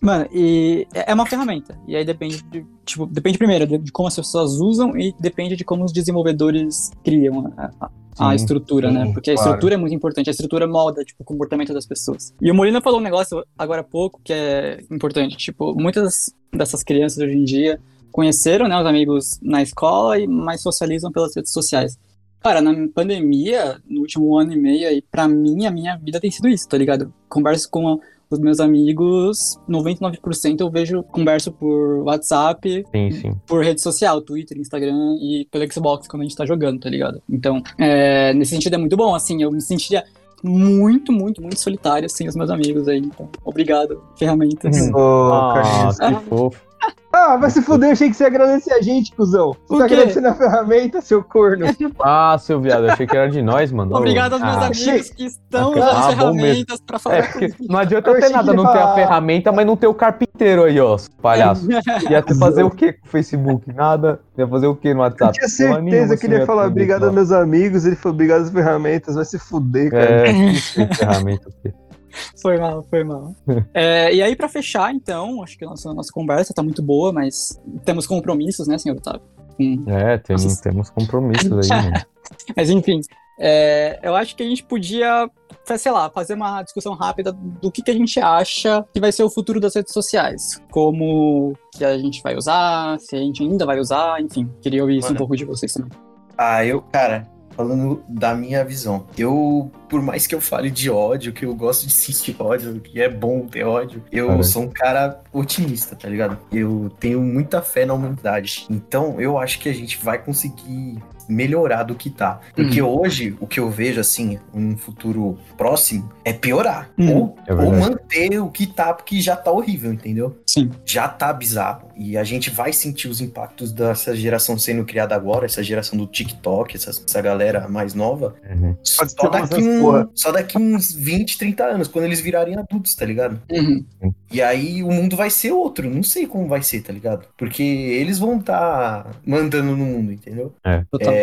Mano, e é é uma ferramenta. E aí depende de, tipo, depende primeiro de de como as pessoas usam e depende de como os desenvolvedores criam a, a- a Sim, estrutura, né? sim, Porque a claro. estrutura é muito importante, a estrutura molda, tipo, o comportamento das pessoas. E o Molina falou um negócio agora há pouco que é importante, tipo, muitas dessas crianças hoje em dia conheceram, né, os amigos na escola e mais socializam pelas redes sociais. Cara, na pandemia, no último ano e meio aí, pra mim, a minha vida tem sido isso, tá ligado? Converso com Os meus amigos, 99% eu vejo, converso por WhatsApp, Sim, sim. por rede social, Twitter, Instagram e pelo Xbox quando a gente tá jogando, tá ligado? Então, é, nesse sentido é muito bom, assim, eu me sentiria muito, muito, muito solitário sem os meus amigos aí. Então, obrigado, ferramentas. Ah, Carlinhos. que fofo. Ah, vai se fuder, eu achei que você ia agradecer a gente, cuzão. Você tá quê? agradecendo a ferramenta, seu corno. Ah, seu viado, eu achei que era de nós, mano. Obrigado aos meus Ah, amigos que estão Ah, usando bom ferramentas pra falar É, porque não adianta Eu ter achei nada, não ter a falar- ferramenta, mas não ter o carpinteiro aí, ó, palhaço. Ia ter fazer o que com o Facebook? Nada. Ia fazer o que no Eu WhatsApp? tinha Porra nenhuma, certeza que ele ia falar obrigado aos meus amigos, ele falou obrigado às ferramentas, vai se fuder, cara. É, que ferramenta. Foi mal, foi mal. É, e aí, pra fechar, então, acho que a nossa, nossa conversa tá muito boa, mas temos compromissos, né, senhor Otávio? Hum. É, tem- Nossa. temos compromissos aí, mano. Mas enfim, é, eu acho que a gente podia, sei lá, fazer uma discussão rápida do que, que a gente acha que vai ser o futuro das redes sociais. Como que a gente vai usar, se a gente ainda vai usar, enfim. Queria ouvir isso um Mano. pouco de vocês também. Ah, eu, cara, falando da minha visão, eu, por mais que eu fale de ódio, que eu gosto de sentir ódio, que é bom ter ódio, eu sou um cara otimista, tá ligado? Eu tenho muita fé na humanidade. Então, eu acho que a gente vai conseguir melhorar do que tá. Porque hoje, o que eu vejo, assim, um futuro próximo, é piorar. Hum. Ou, É ou manter o que tá, porque já tá horrível, entendeu? Sim. já tá bizarro. E a gente vai sentir os impactos dessa geração sendo criada agora, essa geração do TikTok, essa, essa galera mais nova. Uhum. Só daqui, um- só daqui uns 20, 30 anos, quando eles virarem adultos, tá ligado? Uhum. E aí o mundo vai ser outro. Não sei como vai ser, tá ligado? Porque eles vão tá mandando no mundo, entendeu? Total. É,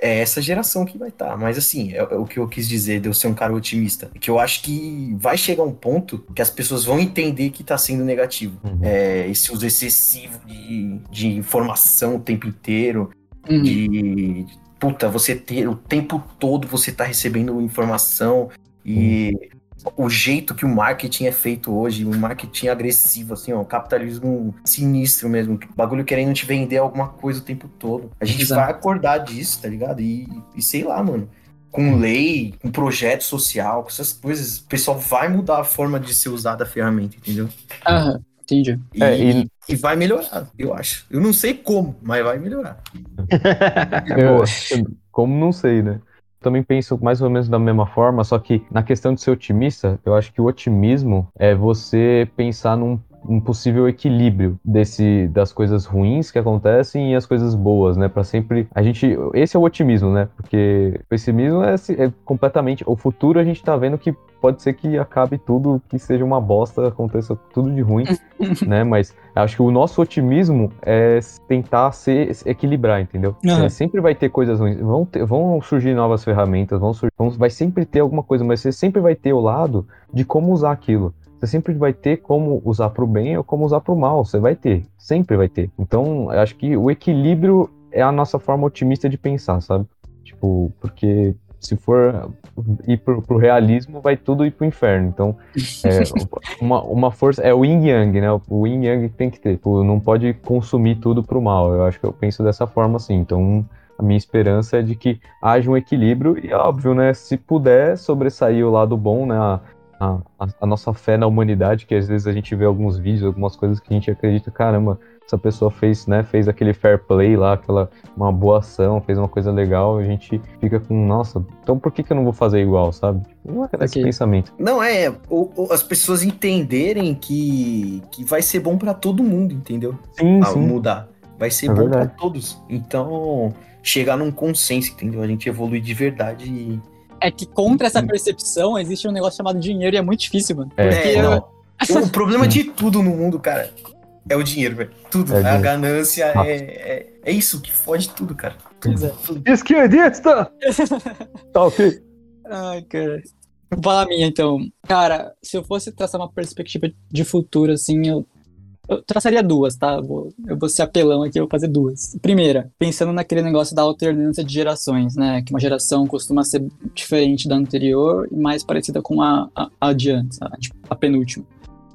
é essa geração que vai estar. Mas assim, é, é o que eu quis dizer de eu ser um cara otimista. Que eu acho que vai chegar um ponto que as pessoas vão entender que tá sendo negativo. Uhum. É, esse uso excessivo de, de informação o tempo inteiro, Uhum. de puta, você ter o tempo todo você tá recebendo informação e o jeito que o marketing é feito hoje, o marketing agressivo, assim, ó, o capitalismo sinistro mesmo, o bagulho querendo te vender alguma coisa o tempo todo. A gente Exato. vai acordar disso, tá ligado? E, e sei lá, mano. Com lei, com projeto social, com essas coisas, o pessoal vai mudar a forma de ser usada a ferramenta, entendeu? Aham, entendi. E, É, e- e vai melhorar, eu acho. Eu não sei como, mas vai melhorar. Eu- como não sei, né? Também penso mais ou menos da mesma forma, só que na questão de ser otimista, eu acho que o otimismo é você pensar num um possível equilíbrio desse das coisas ruins que acontecem e as coisas boas, né? Para sempre a gente esse é o otimismo, né? Porque o pessimismo é, é completamente o futuro a gente tá vendo que pode ser que acabe tudo, que seja uma bosta, aconteça tudo de ruim, né? Mas acho que o nosso otimismo é tentar se equilibrar, entendeu? Aham. É, sempre vai ter coisas ruins, vão, ter- vão surgir novas ferramentas, vão surgir, vão- vai sempre ter alguma coisa, mas você sempre vai ter o lado de como usar aquilo. Você sempre vai ter como usar para o bem ou como usar para o mal. Você vai ter, sempre vai ter. Então, eu acho que o equilíbrio é a nossa forma otimista de pensar, sabe? Tipo, porque se for ir pro, pro realismo, vai tudo ir pro inferno. Então, é, uma, uma força. É o yin yang, né? O yin yang tem que ter. Tipo, não pode consumir tudo pro mal. Eu acho que eu penso dessa forma assim. Então, a minha esperança é de que haja um equilíbrio e, óbvio, né? Se puder sobressair o lado bom, né? A, a, a nossa fé na humanidade, que às vezes a gente vê alguns vídeos, algumas coisas que a gente acredita, caramba, essa pessoa fez, né, fez aquele fair play lá, aquela uma boa ação, fez uma coisa legal, a gente fica com, nossa, então por que, que eu não vou fazer igual, sabe? Não é esse Ok. pensamento. Não, é as pessoas entenderem que, que vai ser bom pra todo mundo, entendeu? Sim, sim. mudar. Vai ser É bom pra todos. Então, chegar num consenso, entendeu? A gente evoluir de verdade e. É que contra essa percepção existe um negócio chamado dinheiro e é muito difícil, mano. É. Porque É. O problema de tudo no mundo, cara, é o dinheiro, velho. Tudo. É a dinheiro. ganância Ah. é, é, é isso que fode tudo, cara. É. Esquerdista! Tá ok. Ai, cara. Vou falar a minha, então. Cara, se eu fosse traçar uma perspectiva de futuro, assim, eu, eu traçaria duas, tá? Eu vou, eu vou ser apelão aqui, eu vou fazer duas. Primeira, pensando naquele negócio da alternância de gerações, né? Que uma geração costuma ser diferente da anterior e mais parecida com a, a, a adiante, a, tipo, a penúltima.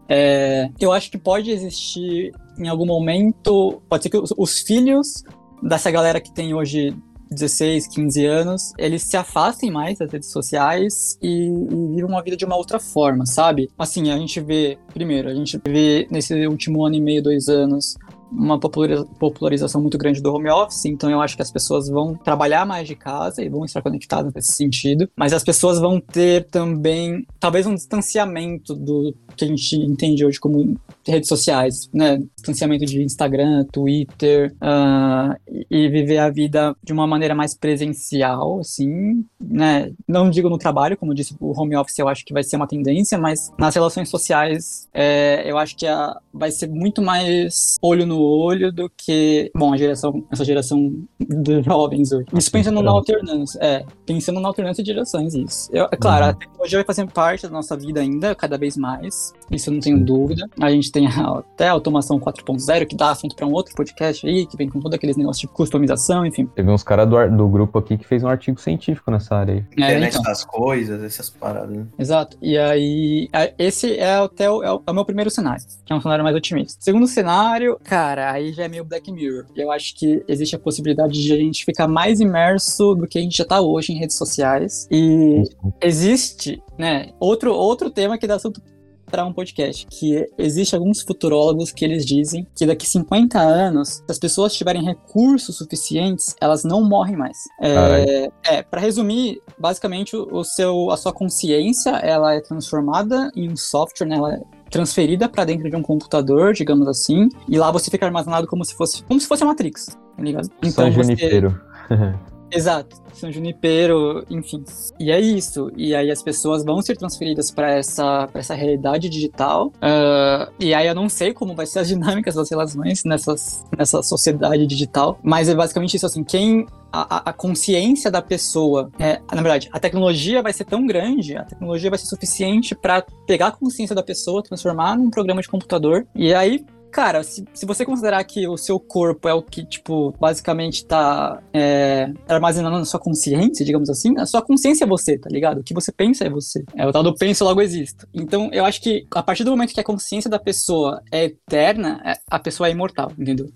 É, eu acho que pode existir em algum momento, pode ser que os, os filhos dessa galera que tem hoje 16, 15 anos, eles se afastem mais das redes sociais e, e vivam uma vida de uma outra forma, sabe? Assim, a gente vê, primeiro, a gente vê nesse último ano e meio, dois anos, uma populariza- popularização muito grande do home office, então eu acho que as pessoas vão trabalhar mais de casa e vão estar conectadas nesse sentido, mas as pessoas vão ter também, talvez, um distanciamento do que a gente entende hoje como redes sociais, né? Distanciamento de Instagram, Twitter, ah, e- viver a vida de uma maneira mais presencial, assim, né? Não digo no trabalho, como disse, o home office eu acho que vai ser uma tendência, mas nas relações sociais é, eu acho que a- vai ser muito mais olho no olho do que, bom, a geração, essa geração dos jovens hoje. Isso pensando na alternância, é, pensando na alternância de gerações, isso. Eu- é claro, a tecnologia vai fazer parte da nossa vida ainda, cada vez mais, isso eu não tenho dúvida. A gente tem a- até a automação 4.0, que dá assunto para um outro podcast aí, que vem com todos aqueles negócios de customização, enfim. Teve uns caras do, do grupo aqui que fez um artigo científico nessa área aí. É, Internet então. das coisas, essas paradas, né? Exato. E aí, esse é até o, é o, é o meu primeiro cenário, que é um cenário mais otimista. Segundo cenário, cara, aí já é meio Black Mirror. Eu acho que existe a possibilidade de a gente ficar mais imerso do que a gente já tá hoje em redes sociais. E existe, né, outro, outro tema que dá assunto para um podcast, que existe alguns futurólogos que eles dizem que daqui 50 anos, se as pessoas tiverem recursos suficientes, elas não morrem mais. É, é para resumir, basicamente o o seu, a sua consciência, ela é transformada em um software, né? Ela é transferida para dentro de um computador, digamos assim, e lá você fica armazenado como se fosse, como se fosse a Matrix, tá ligado? São Junipero. Exato, São Junipero, enfim. E é isso. E aí as pessoas vão ser transferidas para essa, essa realidade digital. Ah, e aí eu não sei como vai ser as dinâmicas das relações nessas, nessa sociedade digital. Mas é basicamente isso, assim, quem. A, a- a consciência da pessoa, é, na verdade, a tecnologia vai ser tão grande, a tecnologia vai ser suficiente para pegar a consciência da pessoa, transformar num programa de computador, e aí Cara, se, se você considerar que o seu corpo é o que, tipo, basicamente tá é, armazenando na sua consciência, digamos assim, a sua consciência é você, tá ligado? O que você pensa é você. É o tal do penso, logo existo. Então, eu acho que a partir do momento que a consciência da pessoa é eterna, é- a pessoa é imortal, entendeu?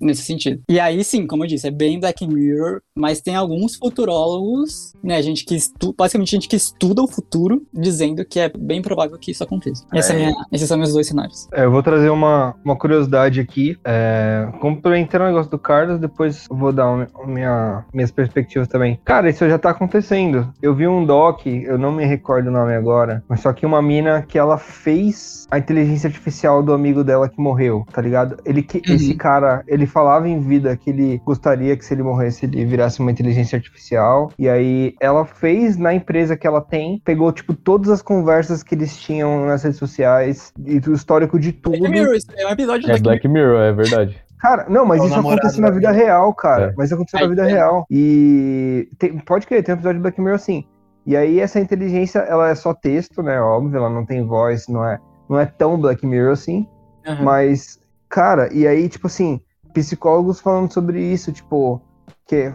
Nesse sentido. E aí, sim, como eu disse, é bem Black Mirror, mas tem alguns futurólogos, né, gente que estu... basicamente gente que estuda o futuro, dizendo que é bem provável que isso aconteça. Essa é É. minha- esses são meus dois cenários. É, eu vou trazer uma, uma curiosidade aqui. É, complementando o negócio do Carlos, depois eu vou dar um- minha, minhas perspectivas também. Cara, isso já tá acontecendo. Eu vi um doc, eu não me recordo o nome agora, mas só que uma mina que ela fez a inteligência artificial do amigo dela que morreu, tá ligado? Ele que, Uhum. Esse cara, ele falava em vida que ele gostaria que se ele morresse, ele virasse uma inteligência artificial. E aí ela fez na empresa que ela tem, pegou, tipo, todas as conversas que eles tinham nas redes sociais e o histórico de tudo. Black Mirror, é um episódio É Black Black Mirror, é verdade. Cara, não, mas É isso acontece na da vida real, cara. É. Mas aconteceu na vida é. real. E tem- pode crer, tem um episódio do Black Mirror assim. E aí essa inteligência, ela é só texto, né? Óbvio, ela não tem voz, não é, não é tão Black Mirror assim. Aham. Mas, cara, e aí, tipo assim, psicólogos falando sobre isso, tipo, que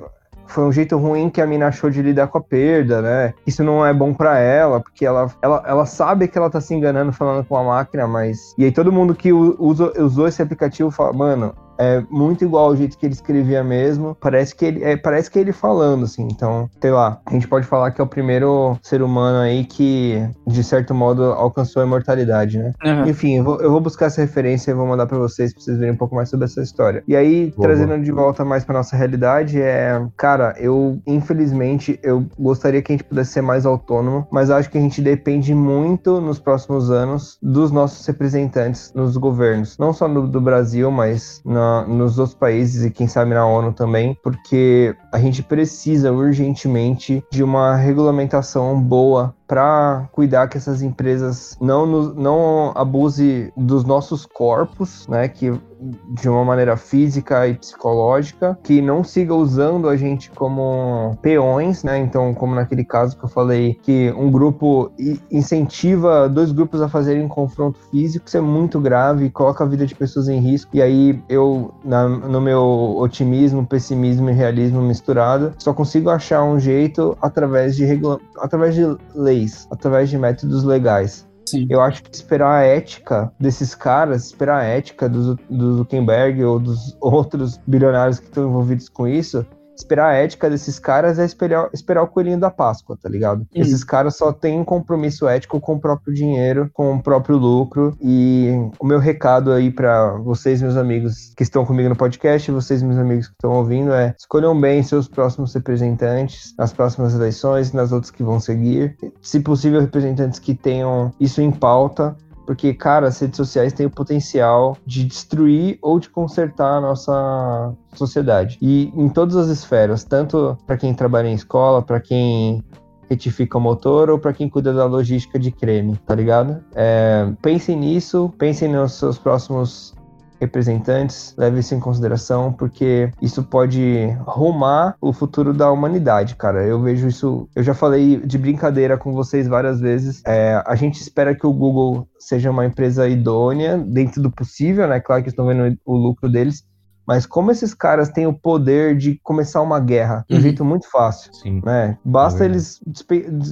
foi um jeito ruim que a mina achou de lidar com a perda, né? Isso não é bom pra ela, porque ela, ela, ela sabe que ela tá se enganando falando com a máquina, mas. E aí todo mundo que u- usa, usou esse aplicativo fala, mano. É muito igual ao jeito que ele escrevia mesmo. Parece que ele, é, parece que ele falando, assim. Então, sei lá, a gente pode falar que é o primeiro ser humano aí que, de certo modo, alcançou a imortalidade, né? Aham. Enfim, eu vou, eu vou buscar essa referência e vou mandar pra vocês, pra vocês verem um pouco mais sobre essa história. E aí, Boa, trazendo de volta mais pra nossa realidade, é. Cara, eu, infelizmente, eu gostaria que a gente pudesse ser mais autônomo, mas acho que a gente depende muito nos próximos anos dos nossos representantes nos governos. Não só no, do Brasil, mas na- nos outros países e quem sabe na ONU também, porque a gente precisa urgentemente de uma regulamentação boa para cuidar que essas empresas não, não abuse dos nossos corpos, né, que de uma maneira física e psicológica, que não siga usando a gente como peões, né? Então, como naquele caso que eu falei, que um grupo incentiva dois grupos a fazerem confronto físico, isso é muito grave, coloca a vida de pessoas em risco. E aí eu, na- no meu otimismo, pessimismo e realismo misturado, só consigo achar um jeito através de regula através de leis, através de métodos legais. Sim. Eu acho que esperar a ética desses caras, esperar a ética do, do Zuckerberg ou dos outros bilionários que estão envolvidos com isso, esperar a ética desses caras é esperar, esperar o coelhinho da Páscoa, tá ligado? Esses caras só têm um compromisso ético com o próprio dinheiro, com o próprio lucro. E o meu recado aí pra vocês, meus amigos que estão comigo no podcast, vocês, meus amigos que estão ouvindo, é escolham bem seus próximos representantes nas próximas eleições, nas outras que vão seguir. Se possível, representantes que tenham isso em pauta. Porque, cara, as redes sociais têm o potencial de destruir ou de consertar a nossa sociedade. E em todas as esferas, tanto para quem trabalha em escola, para quem retifica o motor ou para quem cuida da logística de creme, tá ligado? É, pensem nisso, pensem nos seus próximos representantes, leve isso em consideração, porque isso pode rumar o futuro da humanidade, cara. Eu vejo isso, eu já falei de brincadeira com vocês várias vezes. É, a gente espera que o Google seja uma empresa idônea, dentro do possível, né? Claro que estão vendo o lucro deles. Mas como esses caras têm o poder de começar uma guerra de um Uhum. jeito muito fácil, Sim. né? Basta É eles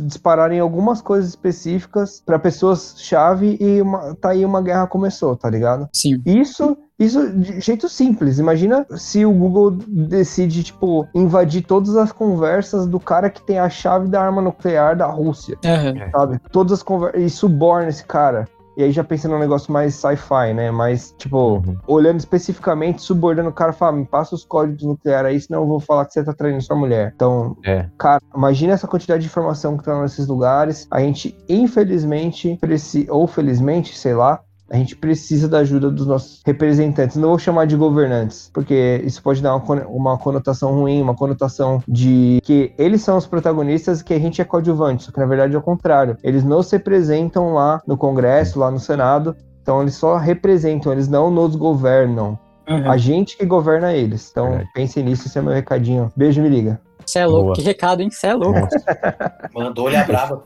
dispararem algumas coisas específicas para pessoas chave e uma, tá aí uma guerra começou, tá ligado? Sim. Isso, isso de jeito simples. Imagina se o Google decide, tipo, invadir todas as conversas do cara que tem a chave da arma nuclear da Rússia, Aham. sabe? Todas as conversas. E suborna esse cara. E aí já pensa num negócio mais sci-fi, né? Mais, tipo, Uhum. olhando especificamente, subordando o cara, fala, me passa os códigos nucleares aí, senão eu vou falar que você tá traindo sua mulher. Então, É. Cara, imagina essa quantidade de informação que tá nesses lugares. A gente, infelizmente, preci... ou felizmente, sei lá, a gente precisa da ajuda dos nossos representantes. Não vou chamar de governantes, porque isso pode dar uma, uma conotação ruim, uma conotação de que eles são os protagonistas e que a gente é coadjuvante. Só que na verdade é o contrário. Eles não se representam lá no Congresso, lá no Senado. Então eles só representam, eles não nos governam. Aham. A gente que governa eles. Então Verdade. pensem nisso, esse é meu recadinho. Beijo, me liga. Você é louco, Boa. que recado, hein? Você é louco. Mandou-lhe a brava.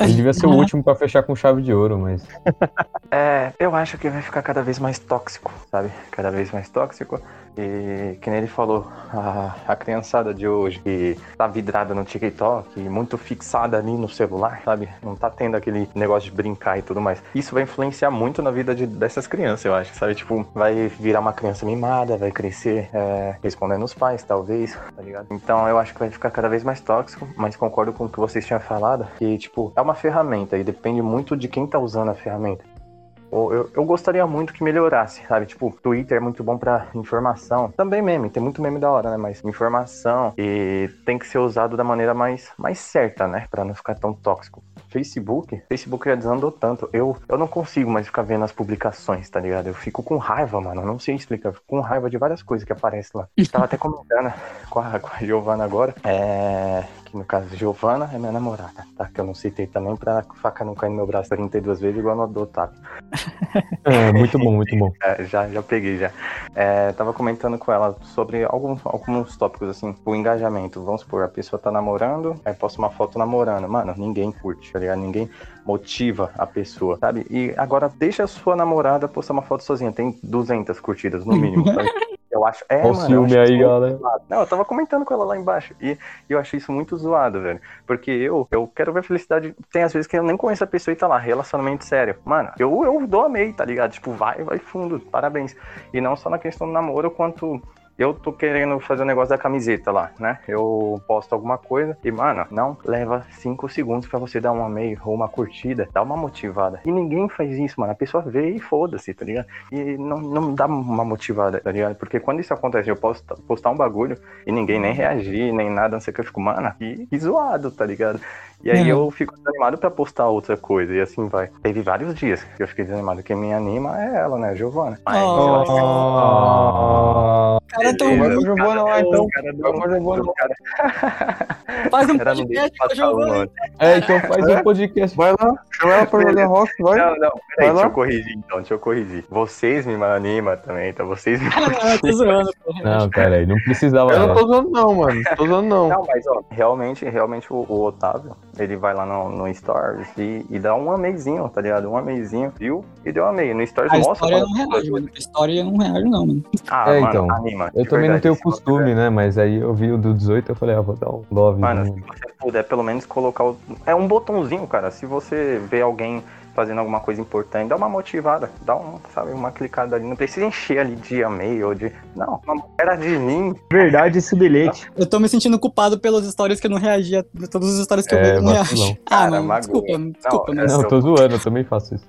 Ele devia ser o último pra fechar com chave de ouro, mas. É, eu acho que vai ficar cada vez mais tóxico, sabe? Cada vez mais tóxico. E que nem ele falou, a, a criançada de hoje que tá vidrada no TikTok, muito fixada ali no celular, sabe? Não tá tendo aquele negócio de brincar e tudo mais. Isso vai influenciar muito na vida de- dessas crianças, eu acho, sabe? Tipo, vai virar uma criança mimada, vai crescer é, respondendo os pais, talvez, tá ligado? Então eu acho que vai ficar cada vez mais tóxico, mas concordo com o que vocês tinham falado, que, tipo, é uma ferramenta e depende muito de quem tá usando a ferramenta. Eu, eu gostaria muito que melhorasse, sabe? Tipo, Twitter é muito bom pra informação. Também meme, tem muito meme da hora, né? Mas informação e tem que ser usado da maneira mais, mais certa, né? Pra não ficar tão tóxico. Facebook, Facebook já desandou tanto. Eu, eu não consigo mais ficar vendo as publicações, tá ligado? Eu fico com raiva, mano. Eu não sei explicar. Eu fico com raiva de várias coisas que aparecem lá. Tava até comentando com a, com a Giovana agora. É. No caso, Giovana é minha namorada, tá? Que eu não citei também pra faca não cair no meu braço 32 vezes igual no do Otávio. É, muito bom, muito bom. É, já, já peguei já. É, tava comentando com ela sobre alguns, alguns tópicos, assim, o engajamento. Vamos supor, a pessoa tá namorando, aí posta uma foto namorando. Mano, ninguém curte, tá ligado? Ninguém motiva a pessoa, sabe? E agora deixa a sua namorada postar uma foto sozinha. Tem 200 curtidas, no mínimo, sabe? Eu acho. É, Olha o mano. ciúme aí, galera. zoado. Não, eu tava comentando com ela lá embaixo. E, e eu acho isso muito zoado, velho. Porque eu, eu quero ver felicidade. Tem às vezes que eu nem conheço a pessoa e tá lá, relacionamento sério. Mano, eu, eu dou amei, tá ligado? Tipo, vai, vai fundo, parabéns. E não só na questão do namoro, quanto. Eu tô querendo fazer o negócio da camiseta lá, né? Eu posto alguma coisa e, mano, não leva cinco segundos pra você dar um amei ou uma curtida, dá uma motivada. E ninguém faz isso, mano. A pessoa vê e foda-se, tá ligado? E não, não dá uma motivada, tá ligado? Porque quando isso acontece, eu posso postar um bagulho e ninguém nem reagir, nem nada, não sei o que, eu fico, mano, que zoado, tá ligado? E aí Uhum. eu fico desanimado pra postar outra coisa, e assim vai. Teve vários dias que eu fiquei desanimado, quem me anima é ela, né, Giovana. Mas eu Oh. acho que Ah, Cara, tão Vai pro Giovana lá, então. Vai não- Giovana. Faz um não podcast com a Giovana. ano. é, então faz um podcast. Vai lá, chama ela pra jogar rock, vai. Não, não, Vai peraí, lá. deixa eu corrigir então, deixa eu corrigir. Vocês me animam também, então vocês me Ah, tô zoando, pô. Não, pera aí, não precisava. Eu não tô zoando não, mano. Tô zoando não. Não, mas ó, realmente, realmente o, o Otávio, ele vai lá no, no Stories e, e dá um ameizinho, tá ligado? Um ameizinho, viu? E deu um amei. No Stories A mostra. história não reage, mano. A história não reage, não, mano. Ah, É, mano, então, anima. Eu também não verdade, tenho se você costume, né? Mas aí eu vi o do 18 eu falei, ah, vou dar um love. Mano, se você puder pelo menos colocar o... É um botãozinho, cara. Se você vê alguém fazendo alguma coisa importante, dá uma motivada, dá um, sabe, uma clicada ali. Não precisa encher ali de ou de. Não, era de mim. Verdade esse bilhete. Eu tô me sentindo culpado pelas histórias que eu não reagi a todas as histórias que eu É, vi, eu não reajo. Ah, Cara, magoa. desculpa, desculpa, Não, mas... Não, eu tô zoando, eu também faço isso.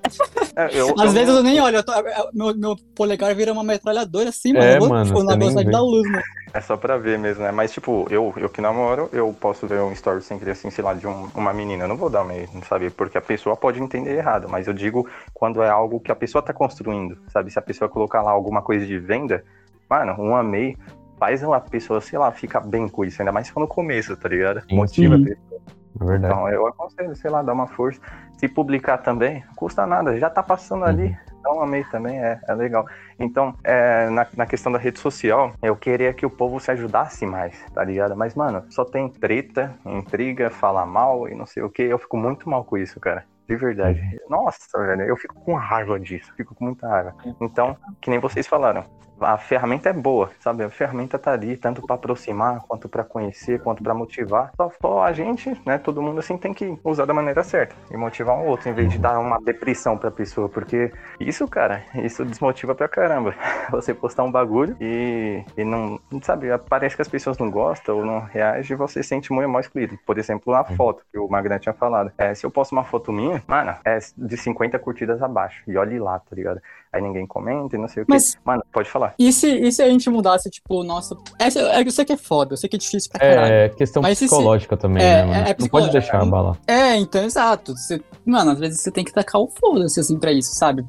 É, eu- Às eu vezes não- eu nem olho, eu tô- eu- meu, meu polegar vira uma metralhadora assim, mano. É, eu vou, mano, tipo, na velocidade da luz, mano. É só pra ver mesmo, né? Mas, tipo, eu, eu que namoro, eu posso ver um story sem querer, assim, sei lá, de um- uma menina. Eu não vou dar meio, sabe? Porque a pessoa pode entender errado. Mas eu digo quando é algo que a pessoa tá construindo, sabe? Se a pessoa colocar lá alguma coisa de venda, mano, um amei faz a pessoa, sei lá, ficar bem com isso. Ainda mais no começo, tá ligado? Sim, Motiva sim. a pessoa. É verdade. Então, eu aconselho, sei lá, dar uma força. Se publicar também, custa nada, já tá passando ali. Dá um amei também, é, é legal. Então, é, na, na questão da rede social, eu queria que o povo se ajudasse mais, tá ligado? Mas, mano, só tem treta, intriga, falar mal e não sei o que. Eu fico muito mal com isso, cara. De verdade. Nossa, velho, eu fico com raiva disso, fico com muita raiva. Então, que nem vocês falaram, a ferramenta é boa, sabe? A ferramenta tá ali, tanto para aproximar, quanto para conhecer, quanto para motivar. Só, só a gente, né, todo mundo assim tem que usar da maneira certa e motivar um outro, em vez de dar uma depressão pra pessoa, porque isso, cara, isso desmotiva pra caramba. Você postar um bagulho e, e não, sabe, parece que as pessoas não gostam ou não reagem e você se sente muito mal excluído. Por exemplo, a foto que o Magran tinha falado. É, se eu posto uma foto minha, mano, é de 50 curtidas abaixo. E olhe lá, tá ligado? Aí ninguém comenta e não sei o que. Mas- Mano, pode falar. E se, e se a gente mudasse, tipo, nossa. Essa, é, eu sei que é foda, eu sei que é difícil pra caralho. É questão Mas se- psicológica também, é, né, mano? é não pode deixar abalar. É, então, exato. Você, mano, às vezes você tem que tacar o foda-se, assim, pra isso, sabe?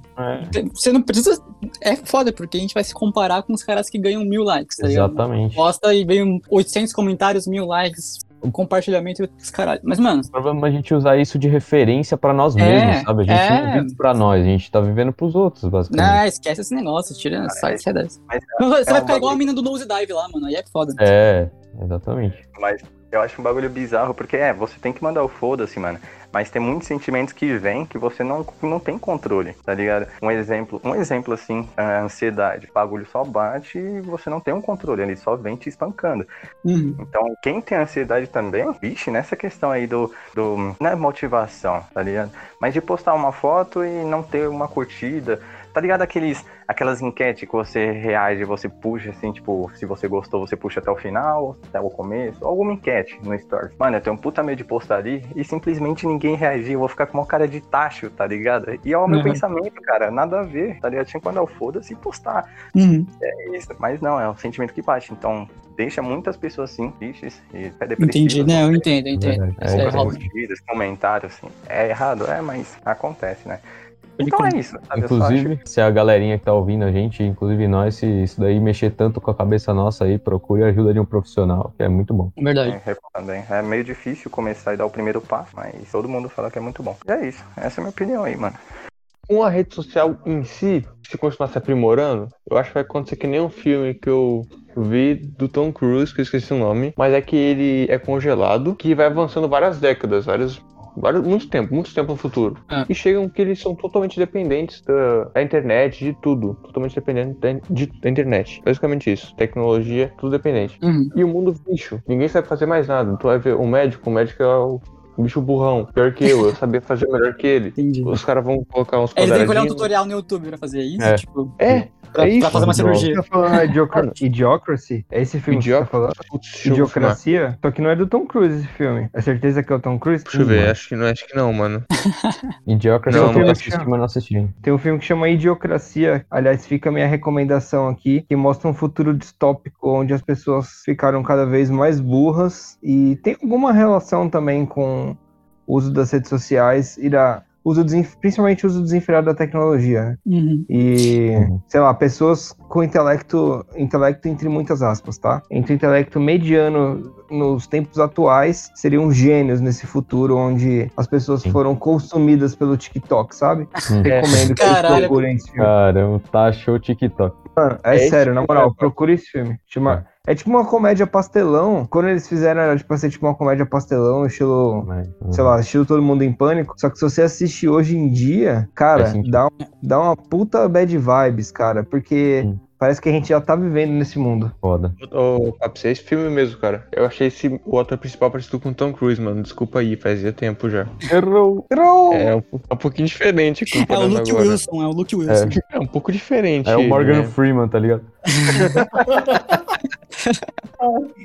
Você não precisa. É foda, porque a gente vai se comparar com os caras que ganham mil likes, tá ligado? Exatamente. Posta e vem 800 comentários, mil likes, um compartilhamento e os caralho. Mas, mano, O problema é a gente usar isso de referência pra nós É, mesmos, sabe? A gente é. não vive pra nós, a gente tá vivendo pros outros, basicamente. não, esquece esse negócio, tira, sai, sai dessa. Mas Não, Você é vai um ficar igual a mina do Nose Dive lá, mano, aí é foda. É, exatamente. Mas eu acho um bagulho bizarro, porque é, você tem que mandar o foda-se, mano. Mas tem muitos sentimentos que vêm que você não, não tem controle, tá ligado? Um exemplo, um exemplo assim, a ansiedade. O bagulho só bate e você não tem um controle, ele só vem te espancando. Uhum. Então, quem tem ansiedade também, vixe, nessa questão aí do, do. Não é motivação, tá ligado? Mas de postar uma foto e não ter uma curtida. Tá ligado aqueles, aquelas enquetes que você reage, você puxa assim, tipo, se você gostou, você puxa até o final, até o começo, alguma enquete no Stories. Mano, eu tenho um puta medo de postar ali e simplesmente ninguém reagir, eu vou ficar com uma cara de tacho, tá ligado? E é o meu Uhum. pensamento, cara, nada a ver, tá ligado? Tinha que mandar o foda-se e postar. Uhum. É isso. Mas não, é um sentimento que bate. Então, deixa muitas pessoas assim, tristes e até depressivas. Entendi, né? Eu entendo, eu entendo. É, é Poucas errado. curtidas, comentários, assim. É errado, é, mas acontece, né? Então é isso, sabe? Inclusive, se a galerinha que tá ouvindo a gente, inclusive nós, se isso daí mexer tanto com a cabeça nossa aí, procure a ajuda de um profissional, que é muito bom. Verdade. É, também. É meio difícil começar e dar o primeiro passo, mas todo mundo fala que é muito bom. E é isso. Essa é a minha opinião aí, mano. Com a rede social em si, se continuar se aprimorando, eu acho que vai acontecer que nem um filme que eu vi do Tom Cruise, que eu esqueci o nome, mas é que ele é congelado, que vai avançando várias décadas, vários, vários muito tempo, muito tempo no futuro. Ah. E chegam que eles são totalmente dependentes da, da internet, de tudo, totalmente dependentes da, de- da internet. Basicamente isso, tecnologia, tudo dependente. Uhum. E o mundo bicho, ninguém sabe fazer mais nada. Tu vai ver o médico, o médico é o bicho burrão, pior que eu, eu sabia fazer melhor que ele. Entendi. Os caras vão colocar uns Eles têm que olhar um tutorial no YouTube pra fazer isso, É. tipo, É, pra, é isso, pra fazer uma cirurgia. Você tá falando Idiocra- Idiocracy? É esse filme que você tá falando? Putz. Idiocracia? Só que não é do Tom Cruise esse filme. É certeza que é o Tom Cruise? Deixa eu ver, acho que não, acho que não, mano. Idiocracy Não, eu tô mas- não assistindo. Tem um filme que chama Idiocracia. Aliás, fica a minha recomendação aqui, que mostra um futuro distópico onde as pessoas ficaram cada vez mais burras e tem alguma relação também com uso das redes sociais e da uso principalmente o uso desenfreado da tecnologia. né? Uhum. E, Uhum. sei lá, pessoas com intelecto, intelecto entre muitas aspas, tá? Entre intelecto mediano nos tempos atuais seriam gênios nesse futuro onde as pessoas Sim. foram consumidas pelo TikTok, sabe? Hum. Recomendo que vocês Caralho. procurem esse filme. Caramba, tá show TikTok. Mano, é, É sério, na moral, procure esse filme. Chama... É tipo uma comédia pastelão. Quando eles fizeram, era tipo ser tipo uma comédia pastelão, estilo. Mas, Sei lá, estilo Todo Mundo em Pânico. Só que se você assistir hoje em dia, cara, dá, um- dá uma puta bad vibes, cara. Porque Sim. Parece que a gente já tá vivendo nesse mundo. Foda. Ô, Papo, esse filme mesmo, cara. Eu achei esse, o ator principal parecido com o Tom Cruise, mano. Desculpa aí, fazia tempo já. Errou. É um, um pouquinho diferente É o Luke agora. Wilson, é o Luke Wilson. É um pouco diferente. É o Morgan né? Freeman, tá ligado?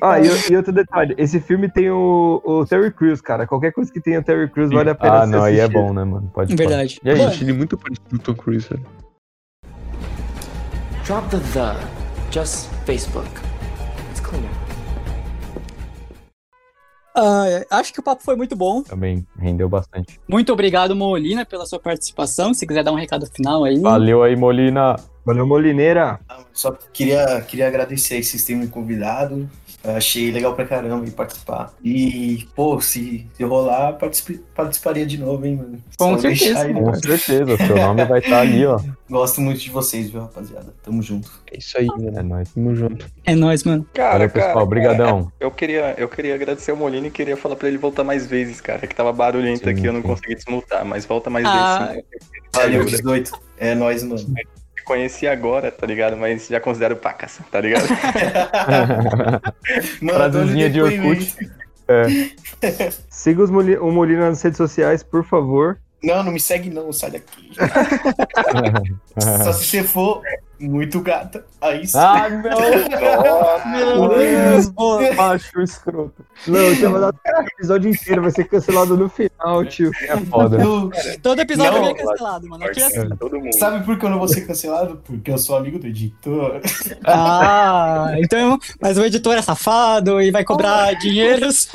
Ah, e, e outro detalhe, esse filme tem o, o Terry Crews, cara. Qualquer coisa que tenha o Terry Crews vale a pena Ah, não, aí é bom, né, mano? Pode Verdade. E aí, Eu achei ele muito parecido com o Tom Cruise, velho. Drop the the. Just Facebook. It's cleaner. Ah, acho que o papo foi muito bom. Também rendeu bastante. Muito obrigado, Molina, pela sua participação. Se quiser dar um recado final aí. Valeu aí, Molina. Valeu, Molineira. Só queria, queria agradecer aí que vocês terem me convidado. Eu achei legal pra caramba ir participar. E, pô, se, se rolar, participe- participaria de novo, hein, mano. Com Só certeza. aí, Com né? certeza, seu nome vai estar ali, ó. Gosto muito de vocês, viu, rapaziada? Tamo junto. É isso aí, mano. É nóis. Tamo junto. É nóis, mano. Cara, Valeu, pessoal. cara, Obrigadão. Eu queria, eu queria agradecer o Molina e queria falar pra ele voltar mais vezes, cara. Que tava barulhento Sim, aqui, eu não sim. consegui desmutar, mas volta mais Ah, vezes sim. Valeu, Ajuda. 18. É nóis, mano. Conheci agora, tá ligado? Mas já considero pacas, tá ligado? Mano, Frasezinha de depoimento. Siga os Molina nas redes sociais, por favor. Não, não me segue não, sai daqui. Só se você for muito gata. Aí sim. ah, não! Meu Deus. Macho escroto. Não, eu tinha mandado o episódio inteiro, vai ser cancelado no final, tio. É foda. Eu- Todo episódio Não, é cancelado, mano. Aqui é assim. Todo mundo. Sabe por que eu não vou ser cancelado? Porque eu sou amigo do editor. Ah, então. Mas o editor é safado e vai cobrar dinheiros.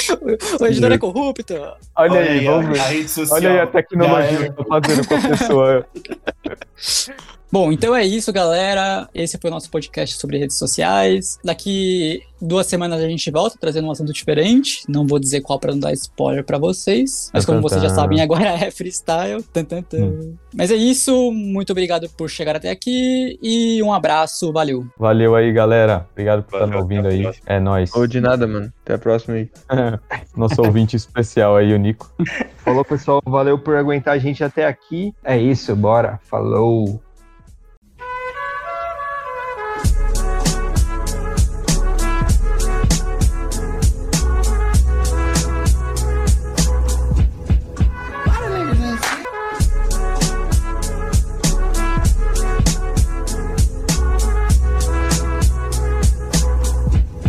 o editor é corrupto. Olha aí, vamos ver. a rede social. Olha aí a tecnologia Já que eu tô fazendo com a pessoa. Bom, então é isso, galera. Esse foi o nosso podcast sobre redes sociais. Daqui duas semanas a gente volta trazendo um assunto diferente. Não vou dizer qual pra não dar spoiler pra vocês. Mas como vocês já sabem, agora é freestyle. Tan, tan, tan. Mas é isso. Muito obrigado por chegar até aqui. E um abraço. Valeu. Valeu aí, galera. Obrigado por estar me ouvindo aí. É nóis. Ou de nada, mano. Até a próxima aí. Nosso ouvinte especial aí, o Nico. Falou, pessoal. Valeu por aguentar a gente até aqui. É isso, bora. Falou.